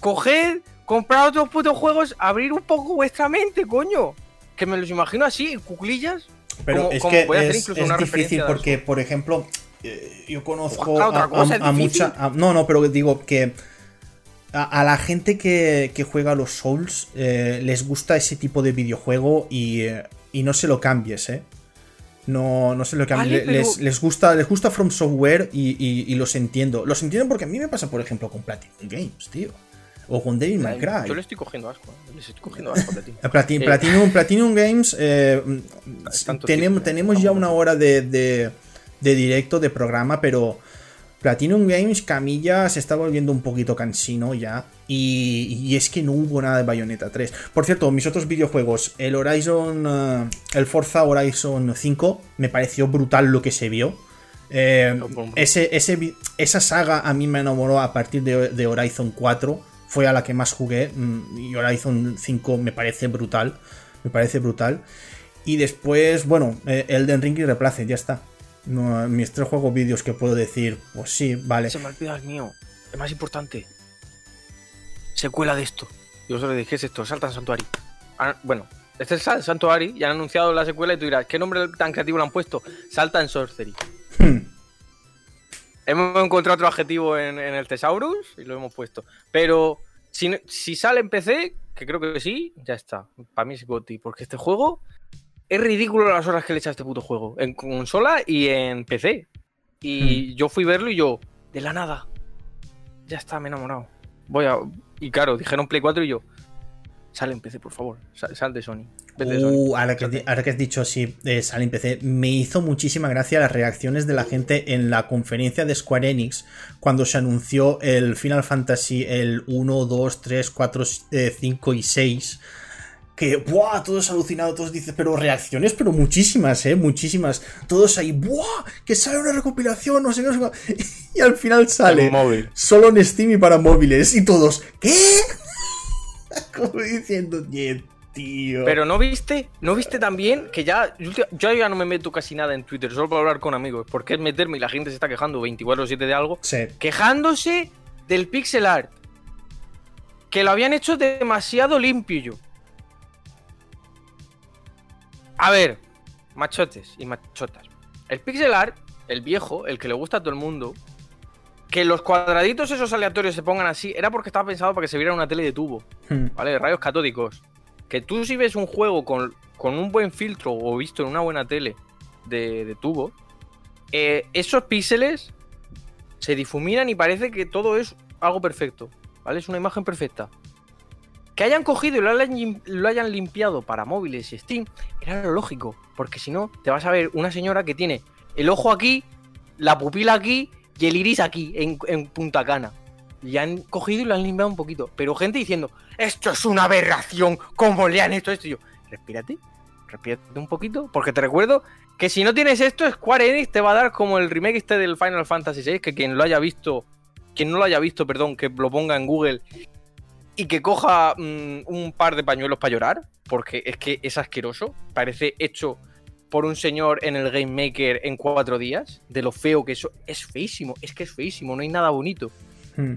Coged, comprad otros putos juegos, abrir un poco vuestra mente, coño que me los imagino así, cuclillas. Pero es que es, difícil porque, por ejemplo, yo conozco a, mucha. no, no, pero digo que a, la gente que, juega los Souls eh, les gusta ese tipo de videojuego y, eh, no se lo cambies, ¿eh? No, no se lo cambies. les, gusta, les gusta From Software y, y, los entiendo. Los entiendo porque a mí me pasa, por ejemplo, con Platinum Games, tío o con Devil May Cry. Yo le estoy cogiendo asco, ¿eh? les estoy cogiendo asco a Platinum. Platinum, Platinum Games, eh, tenemos, tenemos ya una hora de, de, directo, de programa, pero Platinum Games, Camilla se está volviendo un poquito cansino ya. Y, es que no hubo nada de Bayonetta 3. Por cierto, mis otros videojuegos, el Horizon, eh, el Forza Horizon 5, me pareció brutal lo que se vio. ese, ese, esa saga a mí me enamoró a partir de, de Horizon 4 fue a la que más jugué mm, y Horizon 5 me parece brutal, me parece brutal. Y después, bueno, eh, Elden Ring y Replace, ya está. No, mis tres juegos vídeos que puedo decir, pues sí, vale. Se me olvida el mío, el más importante. Secuela de esto. Yo os lo dije, es esto? Saltan Santuari. Ah, bueno, este es el Santuari y han anunciado la secuela y tú dirás, ¿qué nombre tan creativo le han puesto? Saltan Sorcery. Hmm. Hemos encontrado otro adjetivo en, el Thesaurus y lo hemos puesto. Pero si, sale en PC, que creo que sí, ya está. Para mí es GOTY. Porque este juego es ridículo las horas que le echa a este puto juego. En consola y en PC. Y hmm. yo fui a verlo y yo, de la nada. Ya está, me he enamorado. Voy a. Y claro, dijeron Play 4 y yo. Sale en PC, por favor. Sal, de Sony. Uh, ahora, que, has dicho así, eh, sale en PC, me hizo muchísima gracia las reacciones de la gente en la conferencia de Square Enix cuando se anunció el Final Fantasy el 1, 2, 3, 4, 5 y 6 que, ¡buah! Todos alucinados, todos dicen, pero reacciones, pero muchísimas, ¿eh? Muchísimas. Todos ahí, ¡buah! Que sale una recopilación, no sé qué, no sé qué. Y al final sale móvil. solo en Steam y para móviles. Y todos, ¿qué? Como diciendo, "Nie, tío. Pero no viste, no viste también que ya. Yo ya no me meto casi nada en Twitter, solo para hablar con amigos. Porque es meterme y la gente se está quejando 24-7 de algo. Sí. Quejándose del pixel art. Que lo habían hecho demasiado limpio yo. A ver, machotes y machotas. El pixel art, el viejo, el que le gusta a todo el mundo, que los cuadraditos esos aleatorios se pongan así, era porque estaba pensado para que se viera una tele de tubo, Hmm. ¿vale? De rayos catódicos. Que tú si ves un juego con, con un buen filtro o visto en una buena tele de, de tubo, eh, esos píxeles se difuminan y parece que todo es algo perfecto, ¿vale? Es una imagen perfecta. Que hayan cogido y lo hayan, lo hayan limpiado para móviles y Steam era lo lógico, porque si no, te vas a ver una señora que tiene el ojo aquí, la pupila aquí y el iris aquí, en, punta cana. Y han cogido y lo han limpiado un poquito. Pero gente diciendo, esto es una aberración, ¿cómo le han hecho esto? Y yo, respírate, respírate un poquito, porque te recuerdo que si no tienes esto, Square Enix te va a dar como el remake este del Final Fantasy VI, que quien lo haya visto, quien no lo haya visto, perdón, que lo ponga en Google y que coja mm, un par de pañuelos para llorar, porque es que es asqueroso, parece hecho por un señor en el Game Maker en cuatro días, de lo feo que eso es feísimo, es que es feísimo, no hay nada bonito. Hmm.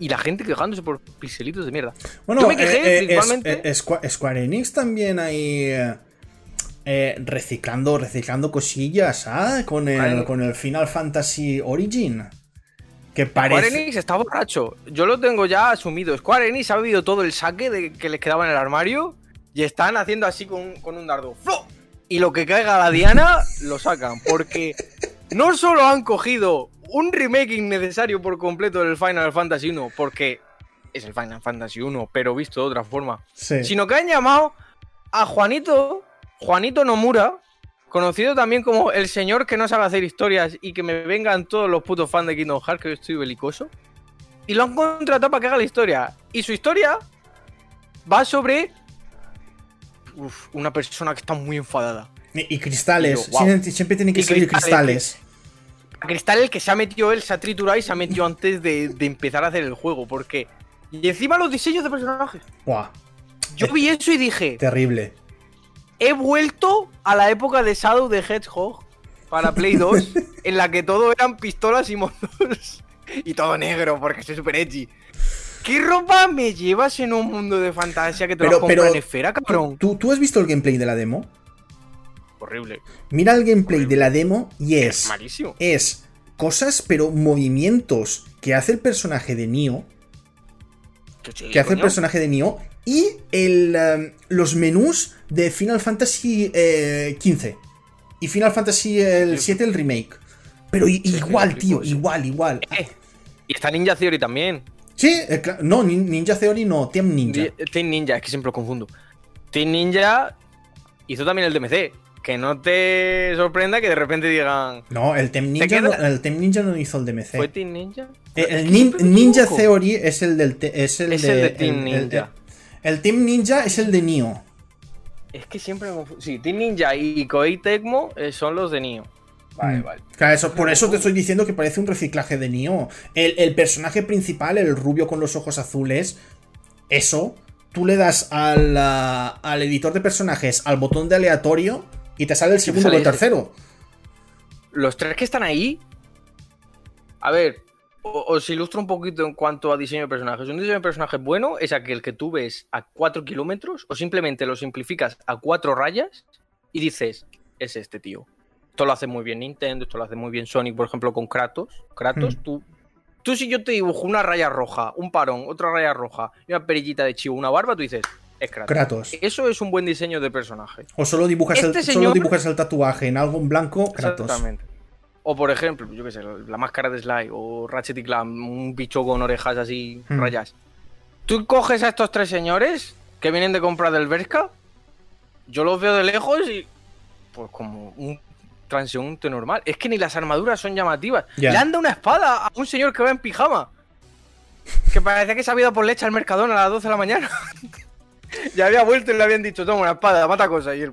Y la gente quejándose por pixelitos de mierda. Bueno, Yo me quejé, eh, eh, principalmente- es- eh, Squa- Square Enix también ahí eh, reciclando, reciclando cosillas, ¿ah? Con el, Square- con el Final Fantasy Origin. Que Square parece. Enix está borracho. Yo lo tengo ya asumido. Square Enix ha bebido todo el saque de que les quedaba en el armario y están haciendo así con, con un dardo. ¡Flo! Y lo que caiga a la Diana lo sacan. Porque no solo han cogido un remake innecesario por completo del Final Fantasy 1, porque es el Final Fantasy 1, pero visto de otra forma, Sí. sino que han llamado a Juanito, Juanito Nomura, conocido también como el señor que no sabe hacer historias y que me vengan todos los putos fans de Kingdom Hearts, que yo estoy belicoso. Y lo han contratado para que haga la historia. Y su historia va sobre uf, una persona que está muy enfadada. Y, cristales. Y yo, wow. siempre, tienen que salir cristales, cristales. A Cristal el que se ha metido él, se ha triturado y se ha metido antes de, de empezar a hacer el juego. Porque... Y encima los diseños de personajes. Buah, Yo vi eso y dije, terrible. he vuelto a la época de Shadow the Hedgehog para Play 2, en la que todo eran pistolas y monos. Y todo negro, porque soy super edgy. ¿Qué ropa me llevas en un mundo de fantasía que te Pero- lo compran pero- en esfera, cabrón? ¿Tú, ¿Tú has visto el gameplay de la demo? Horrible. Mira el gameplay de la demo y es. Malísimo. Es cosas, pero movimientos que hace el personaje de Nioh. Que hace el personaje de Nioh y el, um, los menús de Final Fantasy eh, XV y Final Fantasy el Sí. 7 el remake. Pero igual, tío, igual, igual. Eh, y está Ninja Theory también. Sí, eh, no, Nin- Ninja Theory no, Team Ninja. Team Ninja, es que siempre lo confundo. Team Ninja hizo también el DMC. Que no te sorprenda que de repente digan. No, el Team Ninja, no, el Team Ninja no hizo el DMC. ¿Fue Team Ninja? Eh, el Nin- Ninja. Theory es el del te- es el Es de, el de Team el- Ninja. El, el Team Ninja es el de Nioh. Es que siempre confundo. Sí, Team Ninja y Koei Tecmo eh, son los de Nioh. Vale, Mm. vale. Claro, eso, por eso te estoy diciendo que parece un reciclaje de Nioh. El, el personaje principal, el rubio con los ojos azules, eso, tú le das al, al editor de personajes al botón de aleatorio y te sale el segundo o el tercero. Los tres que están ahí. A ver, os ilustro un poquito en cuanto a diseño de personajes. Un diseño de personajes bueno es aquel que tú ves a 4 kilómetros o simplemente lo simplificas a cuatro rayas y dices, es este tío. Esto lo hace muy bien Nintendo, esto lo hace muy bien Sonic, por ejemplo, con Kratos. Kratos, Hmm. tú, tú si yo te dibujo una raya roja, un parón, otra raya roja y una perillita de chivo, una barba, tú dices, es Kratos. Kratos. Eso es un buen diseño de personaje. O solo dibujas, Este el, solo señor- dibujas el tatuaje en algo en blanco, Kratos. Exactamente. O por ejemplo, yo qué sé, la máscara de Sly o Ratchet y Clank, un bicho con orejas así Hmm. rayas. Tú coges a estos tres señores que vienen de comprar del Berska, yo los veo de lejos y pues como un transeúnte normal. Es que ni las armaduras son llamativas. Le anda una espada a un señor que va en pijama. Que parece que se ha ido por leche al Mercadona a las 12 de la mañana. ya había vuelto y le habían dicho, toma una espada, mata cosas. Y él,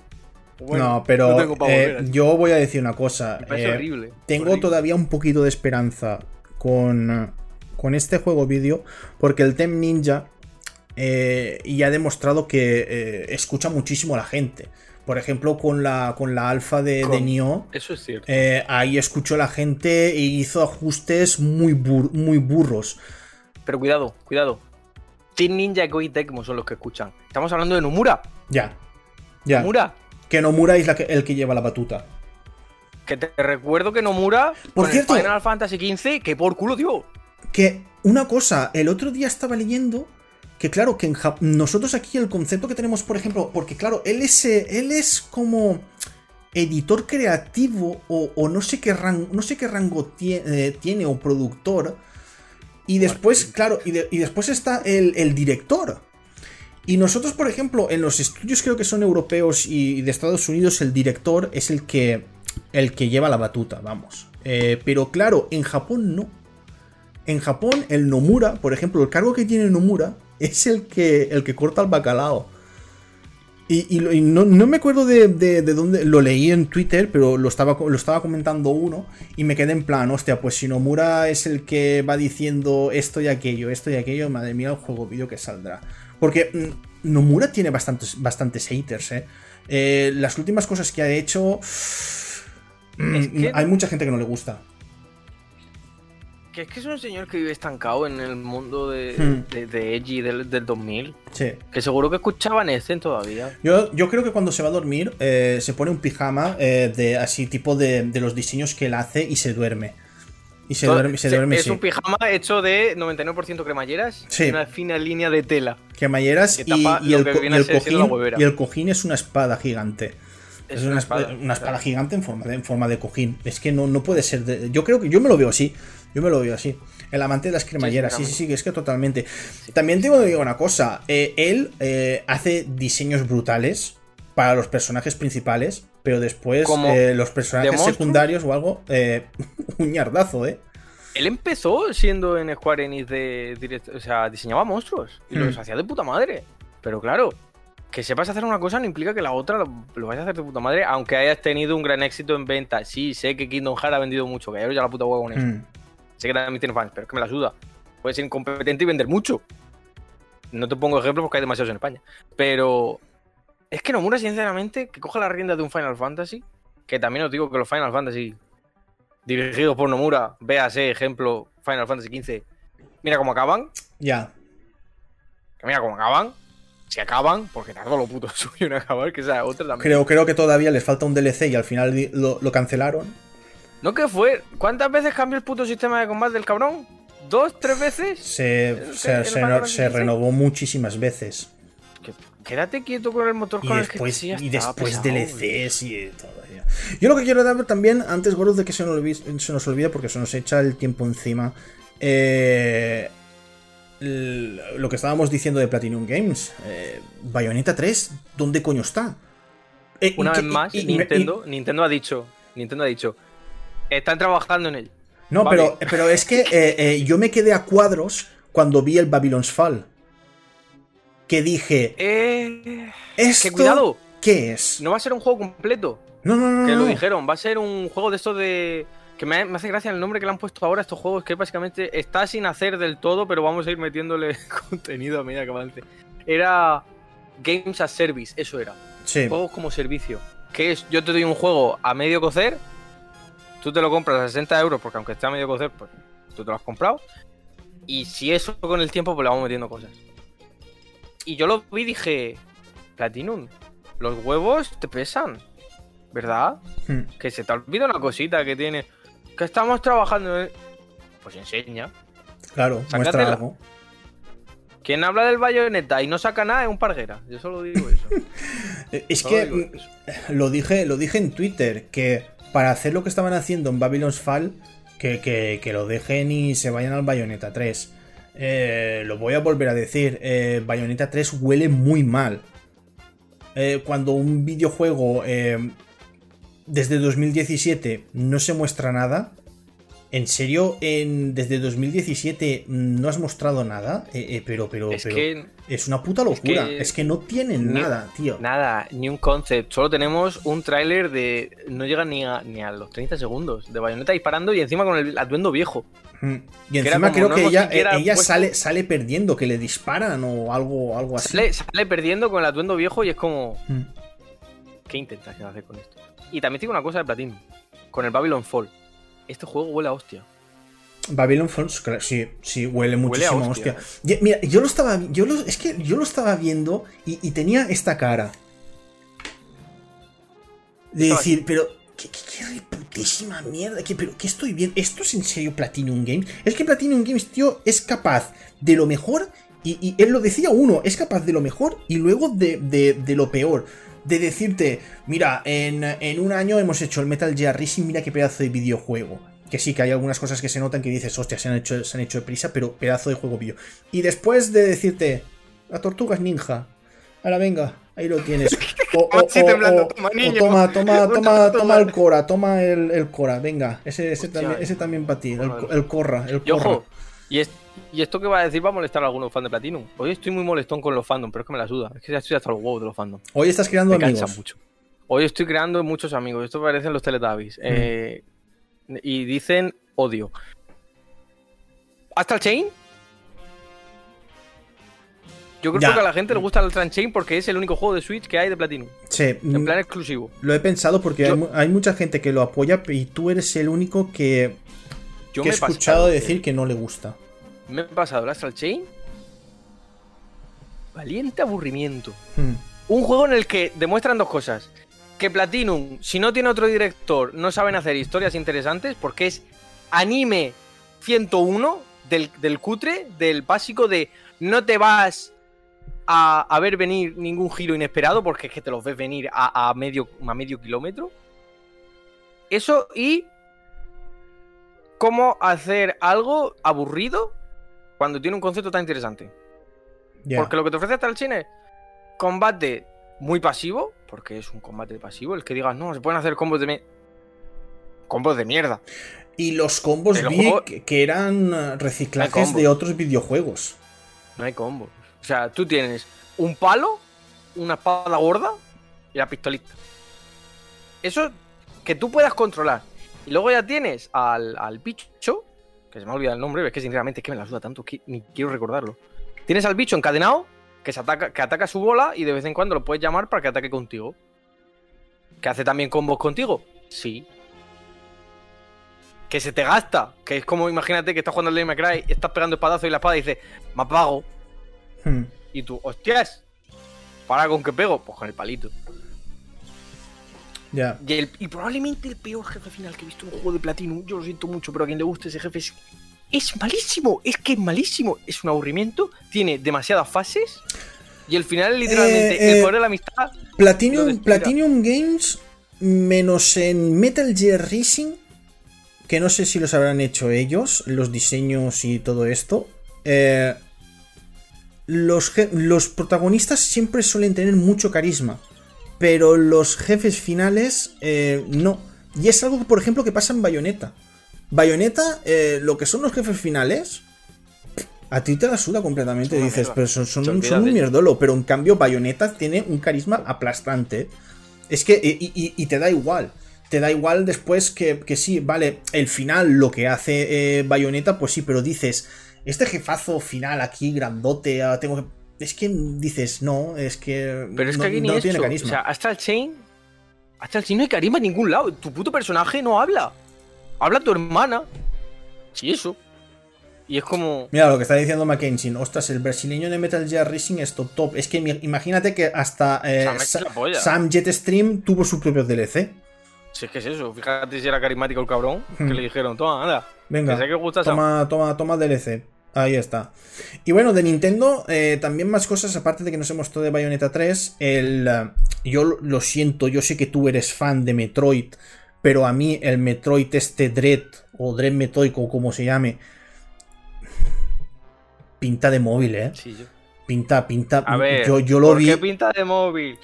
bueno, no, pero eh, yo voy a decir una cosa. Me eh, horrible. Tengo horrible. todavía un poquito de esperanza con, con este juego vídeo, porque el Tem Ninja eh, ya ha demostrado que eh, escucha muchísimo a la gente. Por ejemplo, con la, con la alfa de, de Nioh, Eso es cierto. eh, ahí escuchó la gente e hizo ajustes muy, bur- muy burros. Pero cuidado, cuidado. Team Ninja y Koei Tecmo son los que escuchan. Estamos hablando de Nomura. Ya. Ya. Nomura. Que Nomura es la que- el que lleva la batuta. Que te recuerdo que Nomura, Por con cierto. el Final Fantasy XV, que por culo dio. Que una cosa, el otro día estaba leyendo que claro, que en Jap- nosotros aquí el concepto que tenemos, por ejemplo, porque claro, él es, eh, él es como editor creativo o, o no sé qué rango, no sé qué rango tie- eh, tiene o productor. Y después, claro, y, de- y después está el, el director. Y nosotros, por ejemplo, en los estudios creo que son europeos y de Estados Unidos, el director es el que, el que lleva la batuta, vamos. Eh, pero claro, en Japón no. En Japón, el Nomura, por ejemplo, el cargo que tiene Nomura es el que, el que corta el bacalao. Y, y lo- y no, no me acuerdo de, de- de dónde lo leí en Twitter, pero lo estaba, lo estaba comentando uno y me quedé en plan, hostia, pues si Nomura es el que va diciendo esto y aquello, esto y aquello, madre mía, el juego vídeo que saldrá. Porque mm, Nomura tiene bastantes, bastantes haters, ¿eh? Eh, Las últimas cosas que ha hecho... mm, Es que- Hay mucha gente que no le gusta. Que es que es un señor que vive estancado en el mundo de, Hmm. de, de Edgy del, del 2000. Sí. Que seguro que escuchaban Essen todavía. Yo, yo creo que cuando se va a dormir eh, se pone un pijama eh, de así tipo de, de los diseños que él hace y se duerme. Y se duerme, se duerme es sí. un pijama hecho de 99% cremalleras Sí. y una fina línea de tela. Cremalleras y, y el, y el cojín, huevera. y el cojín es una espada gigante. Es, una, espada, una espada gigante en forma, de, en forma de cojín. Es que no, no puede ser. de- yo creo que yo me lo veo así. Yo me lo veo así. El amante de las cremalleras. Sí, sí, sí, es que totalmente. También tengo que decir una cosa. eh, él eh, hace diseños brutales para los personajes principales, pero después eh, los personajes secundarios o algo, un ñardazo, ¿eh? Él empezó siendo en Square Enix de direct- o sea, diseñaba monstruos y los Hmm. hacía de puta madre. Pero claro, que sepas hacer una cosa no implica que la otra lo, lo vayas a hacer de puta madre, aunque hayas tenido un gran éxito en venta. Sí, sé que Kingdom Hearts ha vendido mucho, que ya la puta hueá con eso. Mm. Sé que también tiene fans, pero es que me la suda. Puedes ser incompetente y vender mucho. No te pongo ejemplos porque hay demasiados en España. Pero es que Nomura, sinceramente, que coja la rienda de un Final Fantasy, que también os digo que los Final Fantasy dirigidos por Nomura, véase ejemplo Final Fantasy XV, mira cómo acaban, Ya. que mira cómo acaban. Si acaban, porque tardó lo puto suyo en acabar, que esa otra también. Creo, creo que todavía les falta un DLC y al final lo cancelaron. ¿No que fue? ¿Cuántas veces cambió el puto sistema de combate del cabrón? ¿Dos? ¿Tres veces? Se, ¿El- se, renovó muchísimas veces. Que- Quédate quieto con el motor Y con después, el que sí, y después DLCs y todo. ya. Yo lo que quiero dar también, antes, Gordo, de que se nos, olvide, se nos olvide, porque se nos echa el tiempo encima, eh, lo que estábamos diciendo de Platinum Games. Eh, Bayonetta 3, ¿dónde coño está? Eh, Una vez más, y- y- Nintendo, Nintendo ha dicho, Nintendo ha dicho, están trabajando en ello. No, Vale. pero, pero es que eh, eh, yo me quedé a cuadros cuando vi el Babylon's Fall. Que dije, Eh, ¿esto que cuidado, qué es? no va a ser un juego completo, No, no, no. que no, lo no. dijeron, va a ser un juego de estos de... Que me, me hace gracia el nombre que le han puesto ahora a estos juegos, que básicamente está sin hacer del todo, pero vamos a ir metiéndole contenido a medida que avance. Era Games as Service, eso era. Sí. Juegos como servicio. Que es, yo te doy un juego a medio cocer, tú te lo compras a 60 euros, porque aunque esté a medio cocer, pues tú te lo has comprado. Y si eso con el tiempo, pues le vamos metiendo cosas. Y yo lo vi y dije, Platinum, los huevos te pesan, ¿verdad? Hmm. Que se te olvida una cosita que tiene. Que estamos trabajando en... Pues enseña. Claro, muestra Sácatela. algo. Quien habla del bayoneta y no saca nada es un parguera. Yo solo digo eso. Es Solo que eso. lo dije, lo dije en Twitter, que para hacer lo que estaban haciendo en Babylon's Fall, que, que- que lo dejen y se vayan al Bayonetta 3. Eh, lo voy a volver a decir, eh, Bayonetta 3 huele muy mal. Eh, cuando un videojuego desde 2017 no se muestra nada, ¿En serio, en, desde 2017 no has mostrado nada? Eh, eh, pero, pero, Es pero que es una puta locura. Es que- que, no tienen Ni- nada, tío. nada, ni un concept. Solo tenemos un tráiler de. No llega ni a, ni a los 30 segundos de bayoneta disparando y encima con el atuendo viejo. Mm. Y encima creo no que ella, siquiera ella puesto- sale, sale perdiendo, que le disparan o algo, algo así. Sale, sale perdiendo con el atuendo viejo y es como. Mm. ¿Qué intentas hacer con esto? Y también tengo una cosa de Platinum. Con el Babylon Fall. Este juego huele a hostia. Babylon Falls, claro, sí, sí, huele muchísimo, a hostia. hostia. Ya, mira, yo lo estaba, yo lo, es que yo lo estaba viendo y, y tenía esta cara. De Estaba decir, pero, ¿qué, qué, qué reputísima mierda? ¿Qué, pero, ¿qué estoy viendo? ¿Esto es en serio Platinum Games? Es que Platinum Games, tío, es capaz de lo mejor, y, y él lo decía uno, es capaz de lo mejor y luego de, de- de lo peor. De decirte, mira, en, en un año hemos hecho el Metal Gear Rising, mira qué pedazo de videojuego. Que sí, que hay algunas cosas que se notan que dices, hostia, se han hecho, se han hecho de prisa, pero pedazo de juego vídeo. Y después de decirte, la tortuga es ninja. Ahora venga, ahí lo tienes. O, o- o- o- toma, toma, toma, toma, el Cora, toma el, el Cora, venga. Ese, ese, también, ese también para ti, el, el Corra, el Y Corra. ojo, y, es- y esto que va a decir va a molestar a algunos fans de Platinum. Hoy estoy muy molestón con los fandom, pero es que me la suda. Es que ya estoy hasta los huevos de los fandom. Hoy estás creando Me amigos. mucho. Hoy estoy creando muchos amigos. Esto parecen los Teletubbies. Eh, y dicen odio. ¿Hasta el Chain? Yo creo Ya. que a la gente le gusta el Astral Chain porque es el único juego de Switch que hay de Platinum. Sí, En plan exclusivo. lo he pensado porque Yo- hay, mu- hay mucha gente que lo apoya y tú eres el único que, Yo que he escuchado decir que no le gusta. Me he pasado el Astral Chain. Valiente aburrimiento. Hmm. Un juego en el que demuestran dos cosas. Que Platinum, si no tiene otro director, no saben hacer historias interesantes porque es anime 101 del, del cutre, del básico de no te vas a, a ver venir ningún giro inesperado porque es que te los ves venir a, a medio, a medio kilómetro. Eso y cómo hacer algo aburrido cuando tiene un concepto tan interesante. Porque lo que te ofrece hasta el cine es combate muy pasivo, porque es un combate pasivo. El que digas, no, se pueden hacer combos de. Combos de mierda. Y los combos vi que, eran reciclajes de otros videojuegos. No hay combos. O sea, tú tienes un palo, una espada gorda y la pistolita. Eso que tú puedas controlar. Y luego ya tienes al, al bicho, que se me ha olvidado el nombre, es que sinceramente es que me la suda tanto que ni quiero recordarlo. Tienes al bicho encadenado que, se ataca, que ataca su bola y de vez en cuando lo puedes llamar para que ataque contigo. ¿Que hace también combos contigo? Sí. Que se te gasta, que es como imagínate que estás jugando al Devil Cry, estás pegando espadazo y la espada dice, me apago. Hmm. Y tú, hostias, ¿para con qué pego? Pues con el palito. Ya. Y, el- y probablemente el peor jefe final que he visto en un juego de Platinum, yo lo siento mucho, pero a quien le guste ese jefe es, es malísimo, es que es malísimo, es un aburrimiento, tiene demasiadas fases y el final es literalmente Eh, el eh, poder de la amistad. Platinum. Platinum Games, menos en Metal Gear Rising, que no sé si los habrán hecho ellos, los diseños y todo esto. eh, los, los protagonistas siempre suelen tener mucho carisma, pero los jefes finales eh, no. Y es algo, por ejemplo, que pasa en Bayonetta. Bayonetta, eh, lo que son los jefes finales, a ti te la suda completamente. Dices, mierda. pero son, son un- son mierdolo. Pero en cambio, Bayonetta tiene un carisma aplastante. Es que, y, y- y te da igual. Te da igual después que, que sí, vale, el final, lo que hace eh, Bayonetta, pues sí, pero dices, este jefazo final aquí, grandote, tengo que. Es que dices, no, es que. Pero es no, que aquí ni no tiene carisma. O sea, hasta el Chain, hasta el Chain no hay carisma en ningún lado. Tu puto personaje no habla. Habla tu hermana. Sí, eso. Y es como... Mira lo que está diciendo Mackenzie. Ostras, el brasileño de Metal Gear Racing es top top. Es que imagínate que hasta eh, Sam. Sam Jetstream tuvo su propio DLC. Si es que es eso. Fíjate si era carismático el cabrón. Hmm. Que le dijeron, toma, anda. Venga, Que gusta toma, toma, toma DLC. Ahí está. Y bueno, de Nintendo, eh, también más cosas, aparte de que nos hemos mostrado de Bayonetta 3. El, eh, yo lo- lo siento, yo sé que tú eres fan de Metroid, pero a mí el Metroid este Dread, o Dread Metroid, o como se llame, pinta de móvil, ¿eh? Sí, yo. Pinta, pinta. A ver, yo, yo lo ¿por vi. qué pinta de móvil?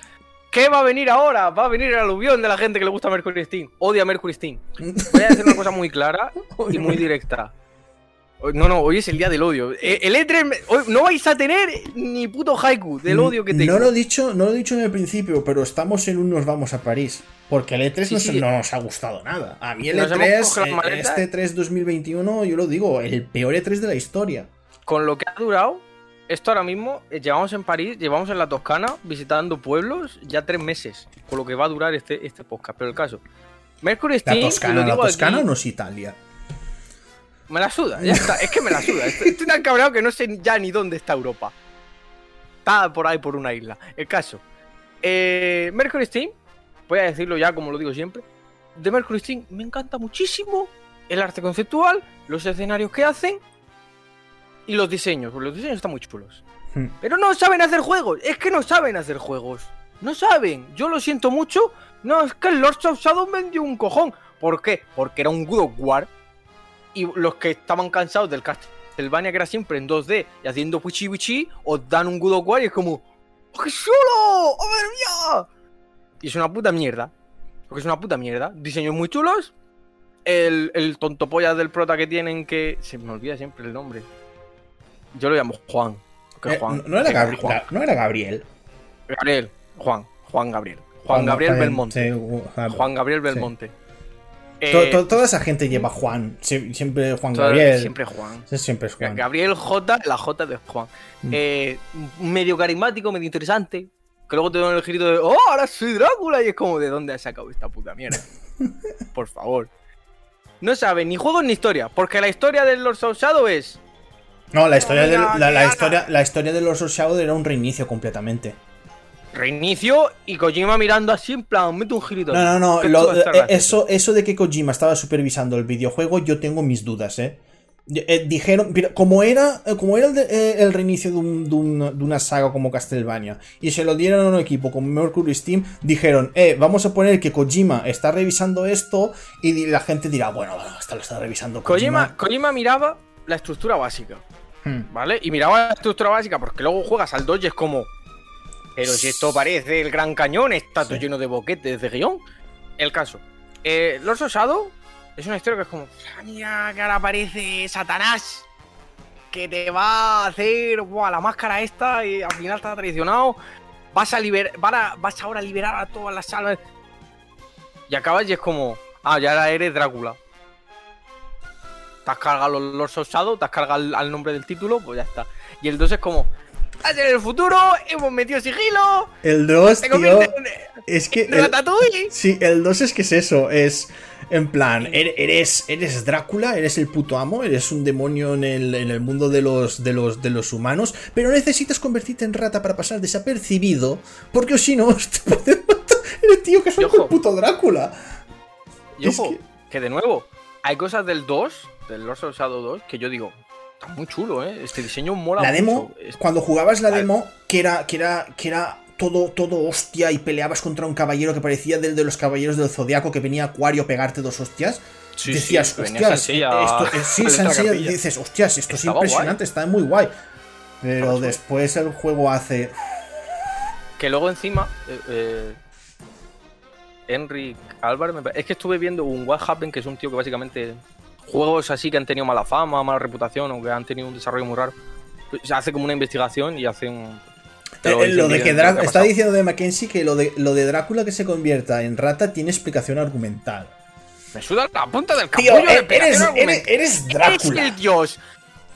¿Qué va a venir ahora? Va a venir el aluvión de la gente que le gusta Mercury Steam. Odia Mercury Steam. Voy a decir una cosa muy clara y muy directa. No, no, hoy es el día del odio. Eh, El E3 hoy no vais a tener ni puto haiku del odio que tengo. No lo he dicho, no lo he dicho en el principio, pero estamos en un nos vamos a París. Porque el E3 Sí, no, sí. no nos ha gustado nada. A mí el Nos hemos E3, cogido las eh, maletas. este 3 2021, yo lo digo, el peor E3 de la historia. Con lo que ha durado, esto ahora mismo, eh, llevamos en París, llevamos en la Toscana, visitando pueblos, ya tres meses. Con lo que va a durar este, este podcast. Pero el caso. Mercury La Steam, lo Toscana, la digo Toscana aquí, no es Italia. Me la suda, ya está. Es que me la suda. Estoy, estoy tan cabreado que no sé ya ni dónde está Europa. Está por ahí por una isla. El caso. Eh, Mercury Steam, voy a decirlo ya como lo digo siempre. De Mercury Steam me encanta muchísimo el arte conceptual, los escenarios que hacen y los diseños. Los diseños están muy chulos. Hmm. Pero no saben hacer juegos. Es que no saben hacer juegos. No saben. Yo lo siento mucho. No, es que el Lords of Shadow vendió un cojón. ¿Por qué? Porque era un God of War. Y los que estaban cansados del Castlevania que era siempre en 2D y haciendo wichi wichi, os dan un God of War y es como. ¡Oh, qué chulo! ¡Oh, madre mía! Y es una puta mierda. Porque es una puta mierda. Diseños muy chulos. El, el tontopolla del prota que tienen que. Se me olvida siempre el nombre. Yo lo llamo Juan. Eh, Juan. no, era Gabri- Juan. No era Gabriel. Gabriel. Juan. Juan Gabriel. Juan Gabriel Belmonte. Sí, Juan- Gabriel Belmonte. Eh, to- toda esa gente lleva Juan. Sie- Siempre Juan toda- Gabriel. Siempre Juan. Siempre es Juan. Gabriel J, la J de Juan. Mm. Eh, medio carismático, medio interesante. Que luego te dan el girito de, oh, ahora soy Drácula. Y es como, ¿de dónde has sacado esta puta mierda? Por favor. No sabe ni juegos ni historia. Porque la historia del Lord of Shadow es. No, la historia, de, Mira, la, historia, la historia de los Shadow era un reinicio completamente. Reinicio y Kojima mirando así en plan, mete un girito. No, no, no. Lo- eh, eso, eso de que Kojima estaba supervisando el videojuego, yo tengo mis dudas, ¿eh? Eh, dijeron, mira, como era, eh, como era el, de- el reinicio de, un- de un- de una saga como Castlevania y se lo dieron a un equipo como Mercury Steam, dijeron, eh, vamos a poner que Kojima está revisando esto y la gente dirá, bueno, bueno, esto lo está revisando Kojima. Kojima, Kojima miraba la estructura básica. Hmm. ¿Vale? Y miraba la estructura básica porque luego juegas al 2 y es como. Pero si esto parece el gran cañón, está todo Sí. lleno de boquetes de guion. El caso. Eh, Lords of Shadow es una historia que es como. "Ah, Mira, que ahora aparece Satanás. Que te va a hacer buah, la máscara esta y al final está traicionado. Vas a liberar. Vas ahora a liberar a todas las almas. Y acabas y es como. Ah, ya ahora eres Drácula. Te has cargado los Lords of Shadow, te has cargado al, al nombre del título, pues ya está. Y el 2 es como. "Ah, En el futuro hemos metido sigilo. El 2, Te tío, es que... el-. Sí, el 2 es que es eso, es en plan, er- eres, eres Drácula, eres el puto amo, eres un demonio en el, en el mundo de los, de, los, de los humanos, pero necesitas convertirte en rata para pasar desapercibido, porque si no, te pueden matar. Eres tío que soy el puto Drácula. Y Es ojo, que- que... de nuevo, hay cosas del 2, del Lords of Shadow 2, que yo digo, está muy chulo, ¿eh? Este diseño mola La demo, mucho. Cuando jugabas la demo, que era, que era, que era todo, todo hostia y peleabas contra un caballero que parecía del de los caballeros del zodiaco que venía a Acuario a pegarte dos hostias. Sí, decías, sí, hostias, esto, eh, sí, Sansella, capilla. dices, hostias, esto Estaba es impresionante, está muy guay. Pero después el juego hace. Que luego encima, eh, eh, Henry Álvarez, me es que estuve viendo un What Happened, que es un tío que básicamente juegos así que han tenido mala fama, mala reputación o que han tenido un desarrollo muy raro, pues, hace como una investigación y hace un... Eh, eh, dice lo de que de lo Drá- ha está diciendo de Mackenzie que lo de, lo de Drácula que se convierta en rata tiene explicación argumental. Me suda la punta del Tío, capullo de eh, pegar, eres, no eres, Drácula. el dios.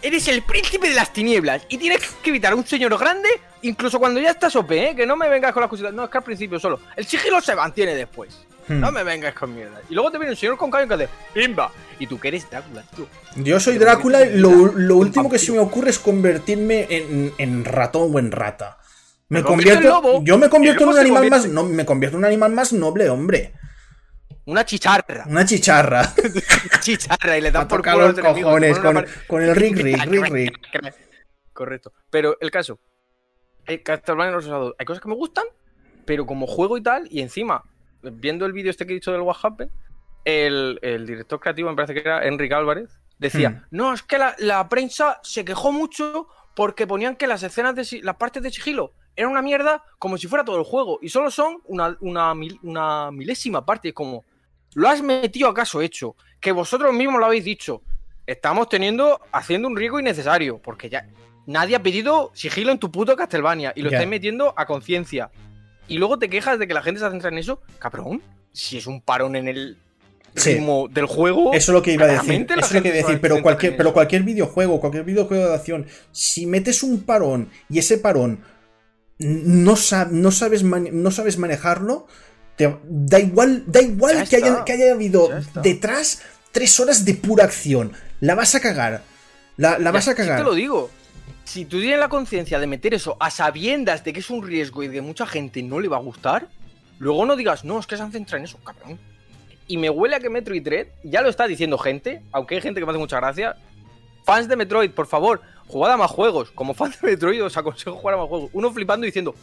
Eres el príncipe de las tinieblas. Y tienes que evitar a un señor grande, incluso cuando ya estás OP, ¿eh? Que no me vengas con las cositas. No, es que al principio solo. El sigilo se mantiene después. Hmm. No me vengas con mierda. Y luego te viene un señor con cañón que hace ¡Pimba! Y tú que eres Drácula, tío. Yo soy Drácula y lo, lo último que se me ocurre es convertirme en, en ratón o en rata. Me, Me convierto lobo, yo me convierto en un animal convierte- más. No, me convierto en un animal más noble, hombre. Una chicharra. Una chicharra. Una chicharra y le dan por culo los enemigos, cojones con, con el Rick Rick, Rick Rick. Correcto. Pero el caso. El Castlevania Los. Hay cosas que me gustan, pero como juego y tal, y encima, viendo el vídeo este que he dicho del What Happened, el, el director creativo, me parece que era Enrique Álvarez, decía: Hmm. No, es que la, la prensa se quejó mucho porque ponían que las escenas de las partes de sigilo era una mierda como si fuera todo el juego. Y solo son una, una, una milésima parte. Como, ¿lo has metido acaso hecho? Que vosotros mismos lo habéis dicho. Estamos teniendo, haciendo un riesgo innecesario. Porque ya nadie ha pedido sigilo en tu puto Castlevania. Y lo estáis metiendo a conciencia. Y luego te quejas de que la gente se centra en eso. Cabrón, si es un parón en el ritmo del juego. Eso es lo que iba a decir. Eso es lo que iba a decir. Pero cualquier, pero cualquier videojuego, cualquier videojuego de acción, si metes un parón y ese parón no, no, sabes, no sabes manejarlo, te, da igual, da igual que haya, que haya, habido detrás tres horas de pura acción. La vas a cagar. La, vas a cagar. te lo digo. Si tú tienes la conciencia de meter eso a sabiendas de que es un riesgo y de mucha gente no le va a gustar, luego no digas, no, es que se han centrado en eso, cabrón. Y me huele a que Metroid Dread, ya lo está diciendo gente, aunque hay gente que me hace mucha gracia. Fans de Metroid, por favor, jugad a más juegos. Como fans de Metroid os aconsejo jugar a más juegos. Uno flipando diciendo,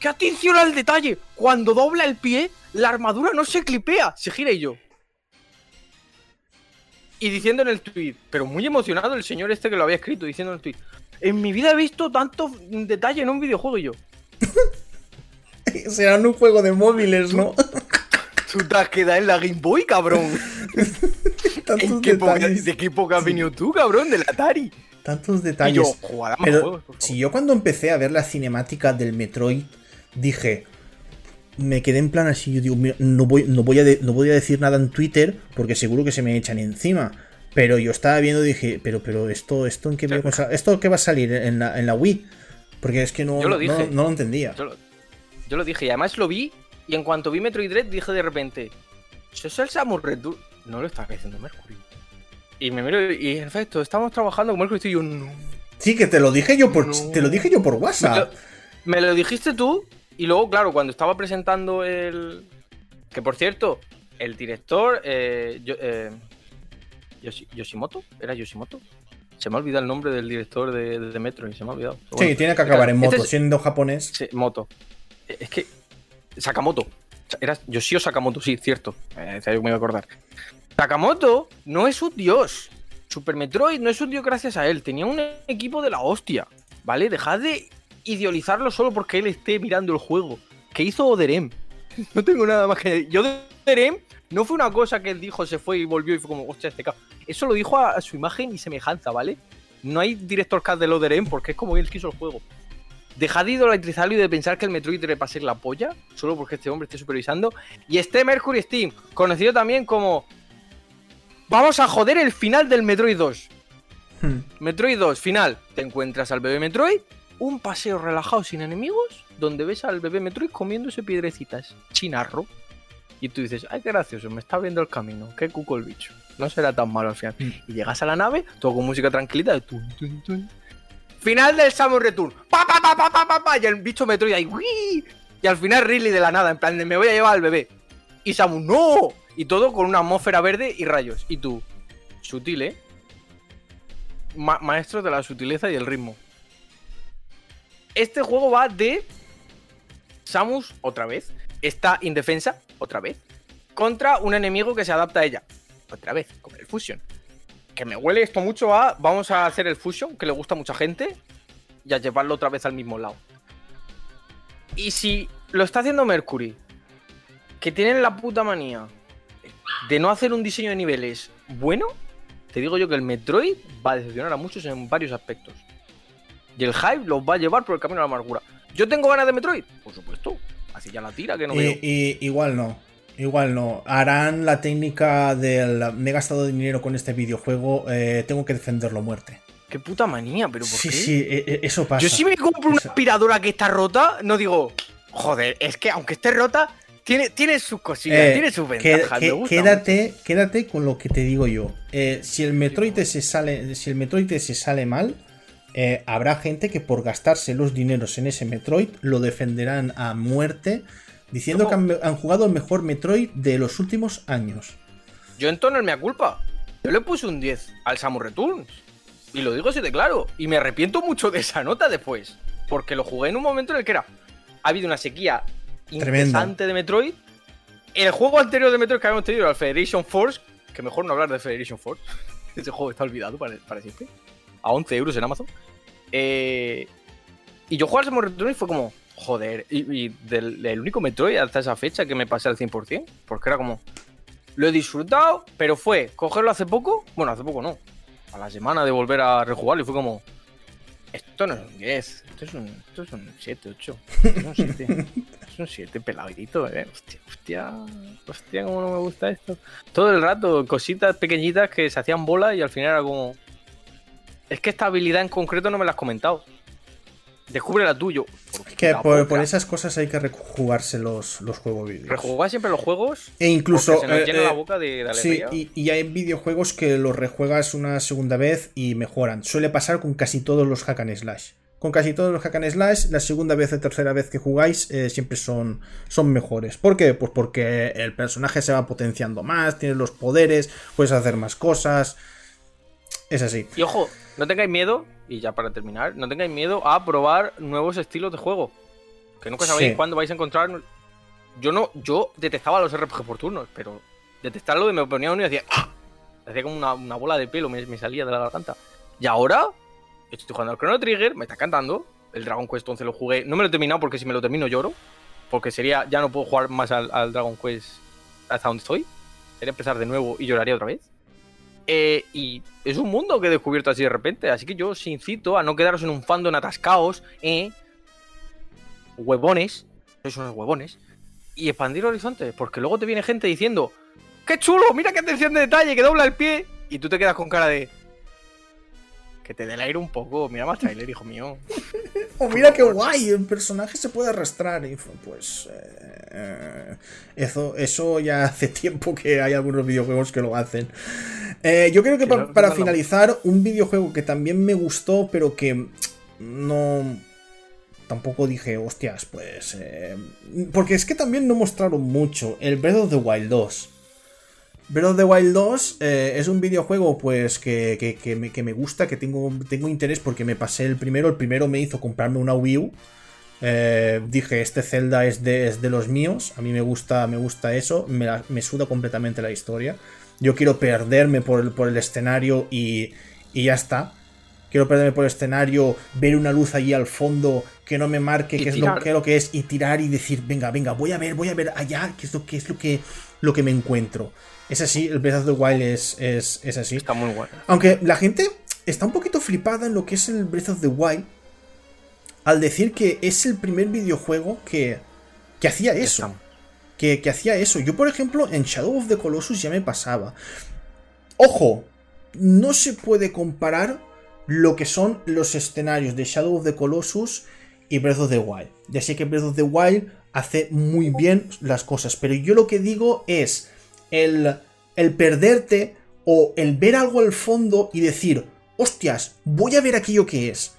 ¡qué atención al detalle! Cuando dobla el pie, la armadura no se clipea, se gira y yo. Y diciendo en el tweet, pero muy emocionado el señor este que lo había escrito, diciendo en el tweet, en mi vida he visto tanto detalle en un videojuego y yo. Será un juego de móviles, ¿no? Tú te has quedado en la Game Boy, cabrón. ¿En qué ¿De qué época has venido tú, cabrón? Del Atari. Tantos detalles. Pero si yo cuando empecé a ver la cinemática del Metroid, dije, me quedé en plan así, yo digo, no voy, no voy, a, no voy a decir nada en Twitter porque seguro que se me echan encima. Pero yo estaba viendo y dije, pero, pero esto, esto en qué esto qué va a salir en la, en la Wii. Porque es que no, lo, no, lo entendía. Yo lo, dije y además lo vi y en cuanto vi Metroid Dread dije de repente, ¿eso es el Samus Red No lo estaba diciendo Mercury. Y me miro y en efecto, estamos trabajando con Mercury y yo no. Sí, que te lo dije yo por, te lo dije yo por WhatsApp. Me lo, dijiste tú y luego, claro, cuando estaba presentando el... Que por cierto, el director... Eh, eh, Yoshimoto, ¿era Yoshimoto? Se me ha olvidado el nombre del director de, de Metro y se me ha olvidado. sí, tiene que acabar en moto, este siendo japonés. Sí, moto. Es que. Sakamoto. Era Yoshio Sakamoto, sí, cierto. Eh, me voy a acordar. Sakamoto no es un dios. Super Metroid no es un dios gracias a él. Tenía un equipo de la hostia. ¿Vale? Dejad de idealizarlo solo porque él esté mirando el juego. ¿Qué hizo Oderem? No tengo nada más que decir. Yo de Oderem no fue una cosa que él dijo, se fue y volvió y fue como, hostia, este cabrón. Eso lo dijo a, su imagen y semejanza, ¿vale? No hay director cut de Loderem porque es como él quiso el juego. Dejad de idolatrizarlo y de pensar que el Metroid debe pasar la polla, solo porque este hombre esté supervisando. Y este Mercury Steam, conocido también como. Vamos a joder el final del Metroid 2. Hmm. Metroid 2, final. Te encuentras al bebé Metroid, un paseo relajado sin enemigos, donde ves al bebé Metroid comiéndose piedrecitas. Chinarro. Y tú dices, ay, qué gracioso, me está abriendo el camino, qué cuco el bicho. No será tan malo al final. Mm. Y llegas a la nave, todo con música tranquilita, de Final del Samus Return. Pa, pa, pa, pa, pa, pa, y el bicho Metroid ahí, ¡uy! Y al final Ridley de la nada, en plan, me voy a llevar al bebé. Y Samus, ¡no! Y todo con una atmósfera verde y rayos. Y tú, sutil, ¿eh? maestro de la sutileza y el ritmo. Este juego va de Samus, otra vez, está indefensa, otra vez, contra un enemigo que se adapta a ella, otra vez, como el Fusion. Que me huele esto mucho a vamos a hacer el Fusion, que le gusta a mucha gente, y a llevarlo otra vez al mismo lado. Y si lo está haciendo Mercury, que tienen la puta manía de no hacer un diseño de niveles bueno, te digo yo que el Metroid va a decepcionar a muchos en varios aspectos. Y el hype los va a llevar por el camino a la amargura. ¿Yo tengo ganas de Metroid? Por supuesto. Así ya la tira que no y, igual no. Igual no. Harán la técnica del me he gastado dinero con este videojuego, eh, tengo que defenderlo a muerte. Qué puta manía, pero ¿por sí, qué? Sí, e, e, eso pasa. Yo si me compro una aspiradora que está rota, no digo, joder, es que aunque esté rota, tiene, tiene sus cosillas, eh, tiene sus ventajas. quédate, quédate con lo que te digo yo. Eh, si el Metroid se sale, si el Metroid se sale mal, eh, habrá gente que por gastarse los dineros en ese Metroid lo defenderán a muerte, diciendo que han, jugado el mejor Metroid de los últimos años. Yo en tono me culpa. Yo le puse un 10 al Samus Returns. Y lo digo así de claro. Y me arrepiento mucho de esa nota después. Porque lo jugué en un momento en el que era. Ha habido una sequía interesante de Metroid. El juego anterior de Metroid que habíamos tenido era el Federation Force. Que mejor no hablar de Federation Force. Ese juego está olvidado para, para siempre a 11 euros en Amazon. Eh, Y yo jugué al Samus Return y fue como, joder, y, del, el único Metroid hasta esa fecha que me pasé al 100%, porque era como, lo he disfrutado, pero fue cogerlo hace poco, bueno, hace poco no, a la semana de volver a rejugarlo y fue como, esto no es un 10, esto es un, esto es un 7, 8, esto es un 7, es un 7 peladito, eh, hostia, hostia, hostia, cómo no me gusta esto. Todo el rato, cositas pequeñitas que se hacían bola y al final era como, es que esta habilidad en concreto no me la has comentado. Descúbrela tuyo. Es que por, esas cosas hay que rejugarse los, los juegos vídeos. Rejugar siempre los juegos. E incluso. Se nos llena la boca de, de sí, y, y, hay videojuegos que los rejuegas una segunda vez y mejoran. Suele pasar con casi todos los hack and slash. Con casi todos los hack and slash, la segunda vez o tercera vez que jugáis eh, siempre son, son mejores. ¿Por qué? Pues porque el personaje se va potenciando más, tienes los poderes, puedes hacer más cosas. Es así. Y ojo, no tengáis miedo y ya para terminar, no tengáis miedo a probar nuevos estilos de juego. Que nunca sabéis cuándo vais a encontrar. Yo no, yo detestaba los RPG por turnos, pero detestarlo de me ponía uno y hacía. ¡ah! Hacía como una, bola de pelo, me, salía de la garganta. Y ahora, estoy jugando al Chrono Trigger, me está cantando. El Dragon Quest 11 lo jugué. No me lo he terminado porque si me lo termino lloro. Porque sería. Ya no puedo jugar más al, al Dragon Quest hasta donde estoy. Sería empezar de nuevo y lloraría otra vez. Eh, y es un mundo que he descubierto así de repente. Así que yo os incito a no quedaros en un fandom atascaos, ¿eh? Huevones. Sois unos huevones. Y expandir horizontes. Porque luego te viene gente diciendo: ¡Qué chulo! ¡Mira qué atención de detalle! ¡Que dobla el pie! Y tú te quedas con cara de. Que te dé el aire un poco. Mira más trailer, hijo mío. oh, mira qué guay. El personaje se puede arrastrar. Y pues. Eh, eso, eso ya hace tiempo que hay algunos videojuegos que lo hacen. Eh, yo creo que, para finalizar, un videojuego que también me gustó, pero que no. Tampoco dije, hostias, pues. Eh, porque es que también no mostraron mucho. El Breath of the Wild 2. Breath of the Wild 2 eh, es un videojuego pues que, me, gusta, que tengo, tengo interés porque me pasé el primero. El primero me hizo comprarme una Wii U. Eh, dije, este Zelda es de, de, los míos. A mí me gusta, me gusta eso. Me, suda completamente la historia. Yo quiero perderme por el, por el escenario y, y ya está. Quiero perderme por el escenario, ver una luz allí al fondo que no me marque qué es, lo, qué es, lo, que es y tirar y decir, venga, venga, voy a ver, voy a ver allá qué es lo, qué es lo, que, lo que me encuentro. Es así, el Breath of the Wild es, es, así. Está muy bueno. Aunque la gente está un poquito flipada en lo que es el Breath of the Wild. Al decir que es el primer videojuego que, que hacía eso. Que, que, hacía eso. Yo, por ejemplo, en Shadow of the Colossus ya me pasaba. Ojo, no se puede comparar lo que son los escenarios de Shadow of the Colossus y Breath of the Wild. Ya sé que Breath of the Wild hace muy bien las cosas, pero yo lo que digo es el, el perderte o el ver algo al fondo y decir, hostias, voy a ver aquello que es.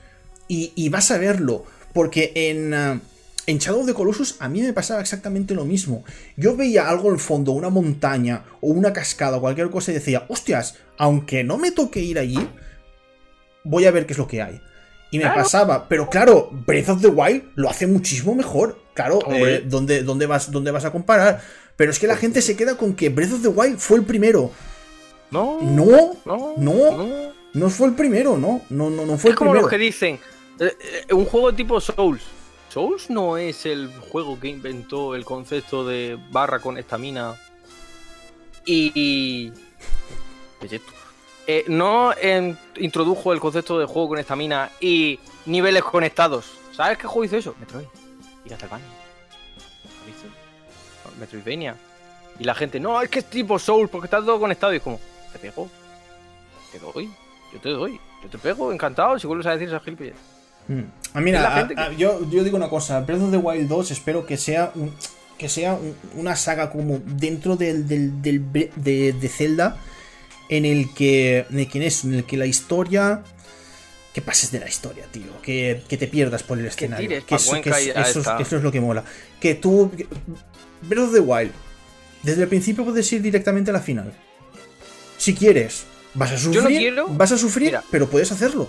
Y, vas a verlo, porque en, uh, en Shadow of the Colossus a mí me pasaba exactamente lo mismo. Yo veía algo al fondo, una montaña o una cascada o cualquier cosa y decía, hostias, aunque no me toque ir allí, voy a ver qué es lo que hay. Y me pasaba, pero claro, Breath of the Wild lo hace muchísimo mejor. Claro, eh, ¿dónde, dónde, vas, ¿dónde vas a comparar? Pero es que la pues gente se queda con que Breath of the Wild fue el primero. No. No. No. No, fue el primero, no. No, no, no fue es el como los que dicen. Eh, eh, un juego tipo Souls. Souls no es el juego que inventó el concepto de barra con estamina. Y. Eh, no introdujo el concepto de juego con estamina y niveles conectados. ¿Sabes qué juego hizo eso? Metroid. Y hasta el baño. Metroidvania. Y la gente, no, es que es tipo Soul porque está todo conectado. Y es como, te pego. Te doy. Yo te doy. Yo te pego, encantado. Si vuelves a decir esa gilipollas. Mm. Ah, mira, yo, yo, digo una cosa. Breath of the Wild 2 espero que sea que sea una saga como dentro del, del, de, de, Zelda en el que en el que, es, en el que la historia que pases de la historia, tío. Que, que te pierdas por el escenario. Que, eso, es, lo que mola. Que tú. Breath of the Wild. Desde el principio puedes ir directamente a la final. Si quieres. Vas a sufrir. vas a sufrir, pero puedes hacerlo.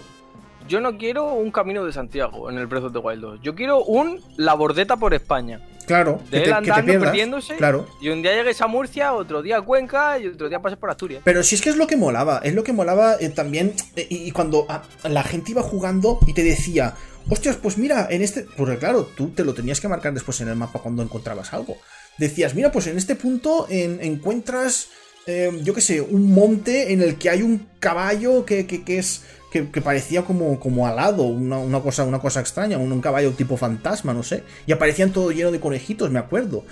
Yo no quiero un camino de Santiago en el Breath of the Wild 2. Yo quiero un La Bordeta por España. Claro, De que él te, que te andando, pierdas. perdiéndose. Claro. Y un día llegues a Murcia, otro día a Cuenca y otro día pases por Asturias. Pero si es que es lo que molaba, es lo que molaba eh, también. eh, y, cuando ah, la gente iba jugando y te decía, hostias, pues mira, en este. Porque claro, tú te lo tenías que marcar después en el mapa cuando encontrabas algo. Decías, mira, pues en este punto en- encuentras, eh, yo qué sé, un monte en el que hay un caballo que, que- que es. Que, que parecía como, como alado, una, una cosa, una cosa extraña, un, un caballo tipo fantasma, no sé. Y aparecían todo lleno de conejitos, me acuerdo.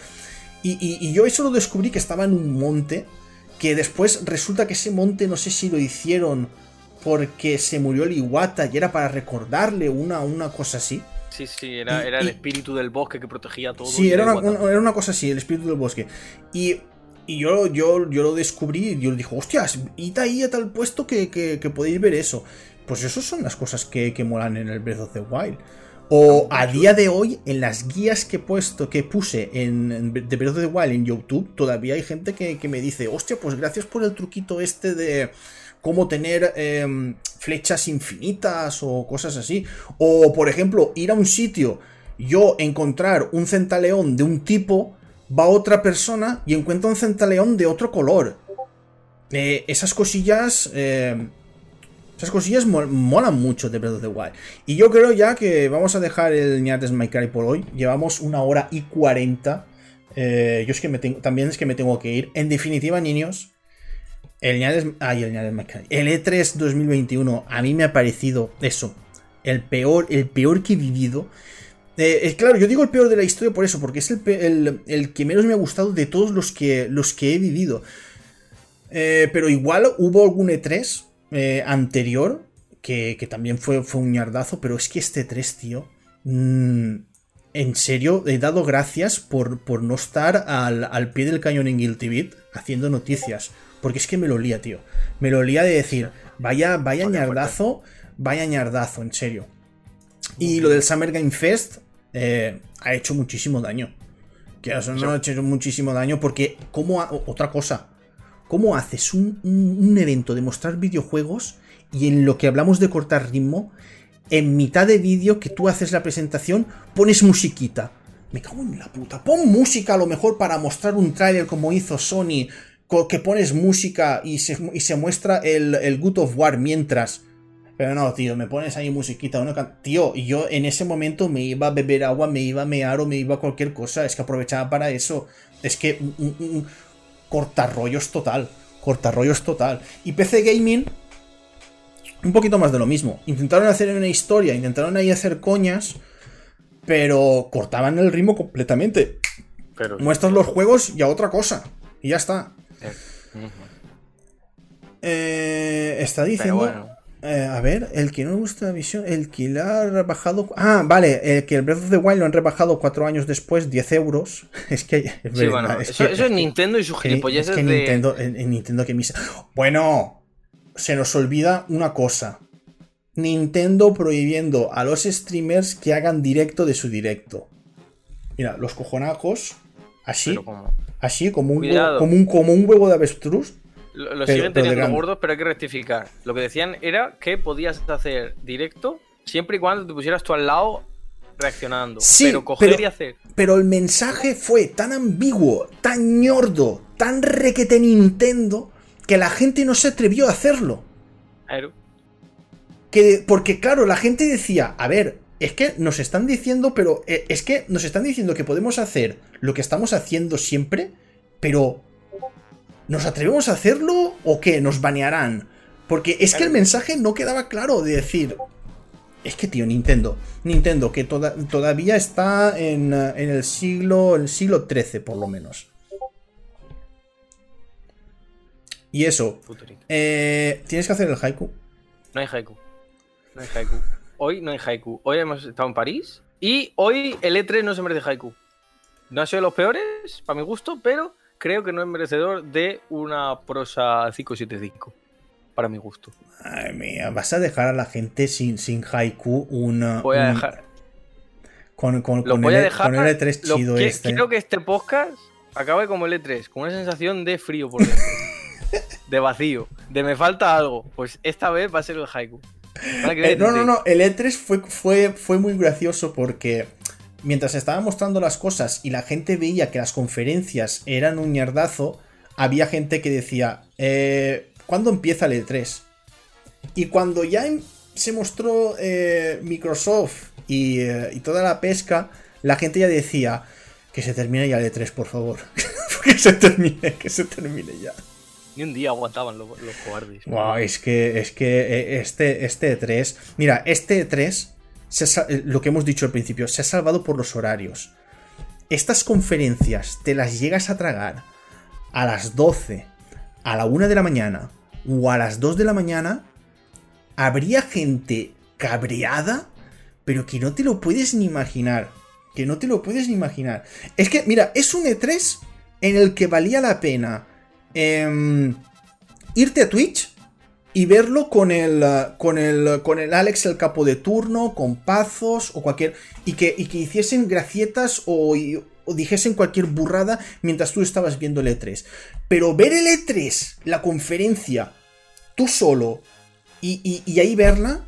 Y, y- y yo eso lo descubrí que estaba en un monte que después resulta que ese monte no sé si lo hicieron porque se murió el Iwata y era para recordarle una, una cosa así. Sí, sí, era, Y- era el espíritu del bosque que protegía todo. Sí, era una- era una cosa así, el espíritu del bosque. Y, y yo, yo, yo lo descubrí y yo le dije, hostias, id ahí a tal puesto que, que, que podéis ver eso. Pues eso son las cosas que, que molan en el Breath of the Wild. O a día de hoy, en las guías que he puesto, que puse en, en The Breath of the Wild en YouTube, todavía hay gente que, que me dice, hostia, pues gracias por el truquito este de cómo tener em, flechas infinitas o cosas así. O, por ejemplo, ir a un sitio, yo encontrar un centaleón de un tipo, va otra persona y encuentra un centaleón de otro color. Eh, esas cosillas... eh, esas cosillas mol- molan mucho de Breath of the Wild. Y yo creo ya que vamos a dejar el Niates My Cry por hoy. Llevamos una hora y cuarenta. Eh, yo es que me tengo, también es que me tengo que ir. En definitiva, niños, el Niates, ay, el Niates My Cry. El E3 2021 a mí me ha parecido eso. El peor, el peor que he vivido. Eh, claro, yo digo el peor de la historia por eso, porque es el, el- el que menos me ha gustado de todos los que, los que he vivido. Eh, pero igual hubo algún E3 eh, anterior que, que también fue, fue un ñardazo, pero es que este 3, tío. mm, en serio, he dado gracias por, por no estar al, al pie del cañón en Guilty Beat haciendo noticias. Porque es que me lo lía, tío. Me lo lía de decir, vaya, vaya ñardazo, vaya ñardazo, en serio. Y lo del Summer Game Fest eh, ha hecho muchísimo daño. Que eso no ha hecho muchísimo daño porque, ¿cómo ha- otra cosa, ¿cómo haces un, un- un evento de mostrar videojuegos y en lo que hablamos de cortar ritmo, en mitad de vídeo que tú haces la presentación, pones musiquita? Me cago en la puta. Pon música a lo mejor para mostrar un tráiler como hizo Sony, que pones música y se, y se muestra el, el Good of War mientras. Pero no, tío, me pones ahí musiquita, una can- Tío, y yo en ese momento me iba a beber agua, me iba a mear o me iba a cualquier cosa. Es que aprovechaba para eso. Es que un, un- un cortarrollos total. Cortarrollos total. Y PC Gaming, un poquito más de lo mismo. Intentaron hacer una historia, intentaron ahí hacer coñas, pero cortaban el ritmo completamente. Pero, Muestras los juegos y a otra cosa. Y ya está. Eh. Eh, está Pero diciendo. bueno. Eh, a ver, el que no le gusta la visión, el que le ha rebajado. Ah, vale, el que el Breath of the Wild lo han rebajado cuatro años después, 10 euros. Es que. es Sí, bueno, es eso, que- eso es Nintendo y que- gilipolleces es que de. Nintendo, en, en Nintendo que misa. Bueno, se nos olvida una cosa. Nintendo prohibiendo a los streamers que hagan directo de su directo. Mira, los cojonacos, así, como- así como un, huevo, como un, como un huevo de avestruz. Lo, lo Pero- siguen pero teniendo grande. gordos, pero hay que rectificar. Lo que decían era que podías hacer directo siempre y cuando te pusieras tú al lado reaccionando. Sí, pero coger pero- y hacer. Pero el mensaje fue tan ambiguo, tan ñordo, tan requete Nintendo, que la gente no se atrevió a hacerlo. Claro. Que, porque claro, la gente decía, a ver, es que nos están diciendo, pero eh, es que nos están diciendo que podemos hacer lo que estamos haciendo siempre, pero ¿nos atrevemos a hacerlo o qué? ¿Nos banearán? Porque es que el mensaje no quedaba claro de decir, es que tío, Nintendo, Nintendo, que toda- todavía está en, en el siglo, el siglo XIII por lo menos. Y eso, eh, tienes que hacer el haiku. No hay haiku. No hay haiku. Hoy no hay haiku. Hoy hemos estado en París y hoy el E3 no se merece haiku. No ha sido de los peores, para mi gusto, pero creo que no es merecedor de una prosa 575. Para mi gusto. Ay, mía, vas a dejar a la gente sin, sin haiku una. Voy a dejar. Con, con, Lo con voy el, a dejar. con el E3 lo chido que- este. Quiero que este podcast acabe como el E3, con una sensación de frío por dentro. de vacío. De me falta algo. Pues esta vez va a ser el haiku. Eh, no, no, no. El E3 fue, fue, fue muy gracioso porque mientras estaba mostrando las cosas y la gente veía que las conferencias eran un ñardazo, había gente que decía, eh, ¿cuándo empieza el E3? Y cuando ya em, se mostró eh, Microsoft y, eh, y toda la pesca, la gente ya decía, que se termine ya el E3, por favor. que se termine, que se termine ya. Ni un día aguantaban los, los cobardes. Wow, es que, es que eh, este, este E3. Mira, este E3, se eh, lo que hemos dicho al principio, se ha salvado por los horarios. Estas conferencias te las llegas a tragar a las 12, a la 1 de la mañana o a las 2 de la mañana. Habría gente cabreada, pero que no te lo puedes ni imaginar. Que no te lo puedes ni imaginar. Es que, mira, es un E3 en el que valía la pena em, irte a Twitch y verlo con el, uh, con el, con el Alex el capo de turno, con Pazos o cualquier. Y que, y que hiciesen gracietas o, y- o dijesen cualquier burrada mientras tú estabas viendo el E3. Pero ver el E3, la conferencia, tú solo, y, y- y ahí verla.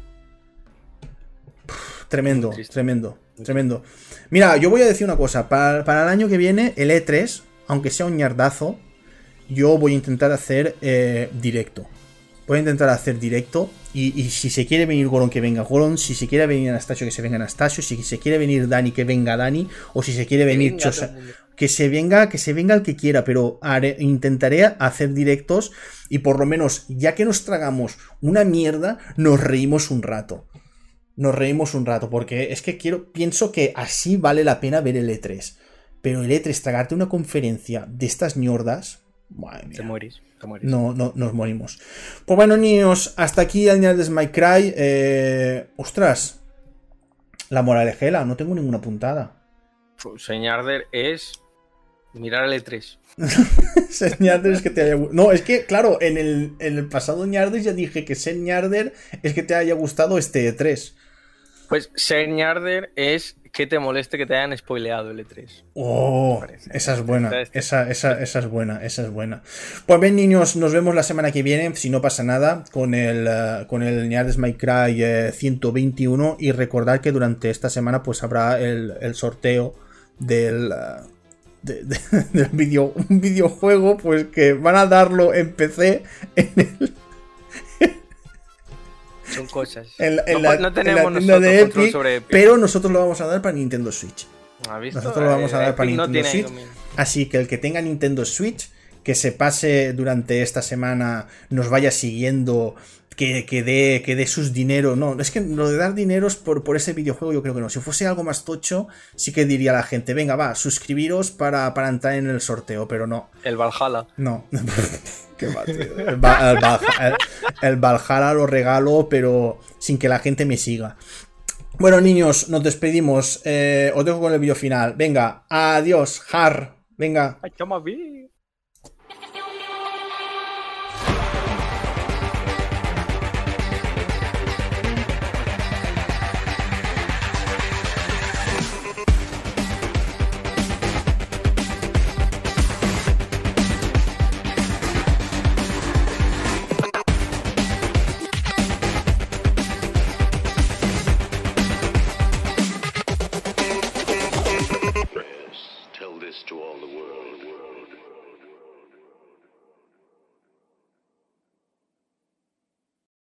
pff, Tremendo, tremendo, tremendo. Mira, yo voy a decir una cosa. Para, para el año que viene, el E3, aunque sea un ñardazo, yo voy a intentar hacer eh, directo. Voy a intentar hacer directo. Y, y si se quiere venir Goron, que venga Goron. Si se quiere venir Anastasio, que se venga Anastasio. Si se quiere venir Dani, que venga Dani. O si se quiere venir venga Chosa- que se venga, que se venga el que quiera, pero haré- intentaré hacer directos y por lo menos, ya que nos tragamos una mierda, nos reímos un rato. Nos reímos un rato, porque es que quiero, pienso que así vale la pena ver el E3. Pero el E3, tragarte una conferencia de estas ñordas, madre mía. Te mueres, te mueres. No, no, nos morimos. Pues bueno, niños, hasta aquí de My Cry. Eh, ostras, la moralejela, no tengo ninguna puntada. Señarder es mirar el E E3. Ñarder que te haya No, es que, claro, en el, en el pasado Ñarder ya dije que ser Ñarder es que te haya gustado este E3. Pues Señarder es que te moleste que te hayan spoileado el E E3. Oh, esa es buena. Esta- Esa, esa, esa es buena, esa es buena. Pues bien, niños, nos vemos la semana que viene, si no pasa nada, con el, eh, con el My Cry eh, 121. Y recordar que durante esta semana, pues habrá el, el sorteo del. eh, de- de- del video, un videojuego, pues que van a darlo en PC en el, Son cosas. en la- en no, la- no en tenemos la tienda nosotros de control Epic, sobre Epic. pero nosotros lo vamos a dar para Nintendo Switch. Nosotros lo vamos a Eh, dar para Epic no Nintendo Switch. dominio. Así que el que tenga Nintendo Switch, que se pase durante esta semana, nos vaya siguiendo, que, que dé, que dé sus dinero. No, es que lo de dar dineros por, por ese videojuego yo creo que no. Si fuese algo más tocho, sí que diría la gente, venga, va, suscribiros para, para entrar en el sorteo, pero no. El Valhalla. No. Qué va, tío. El, Va- el Valha- el- el Valhalla lo regalo, pero sin que la gente me siga. Bueno, niños, nos despedimos. Eh, os dejo con el vídeo final. Venga, adiós, Har. Venga. Ay.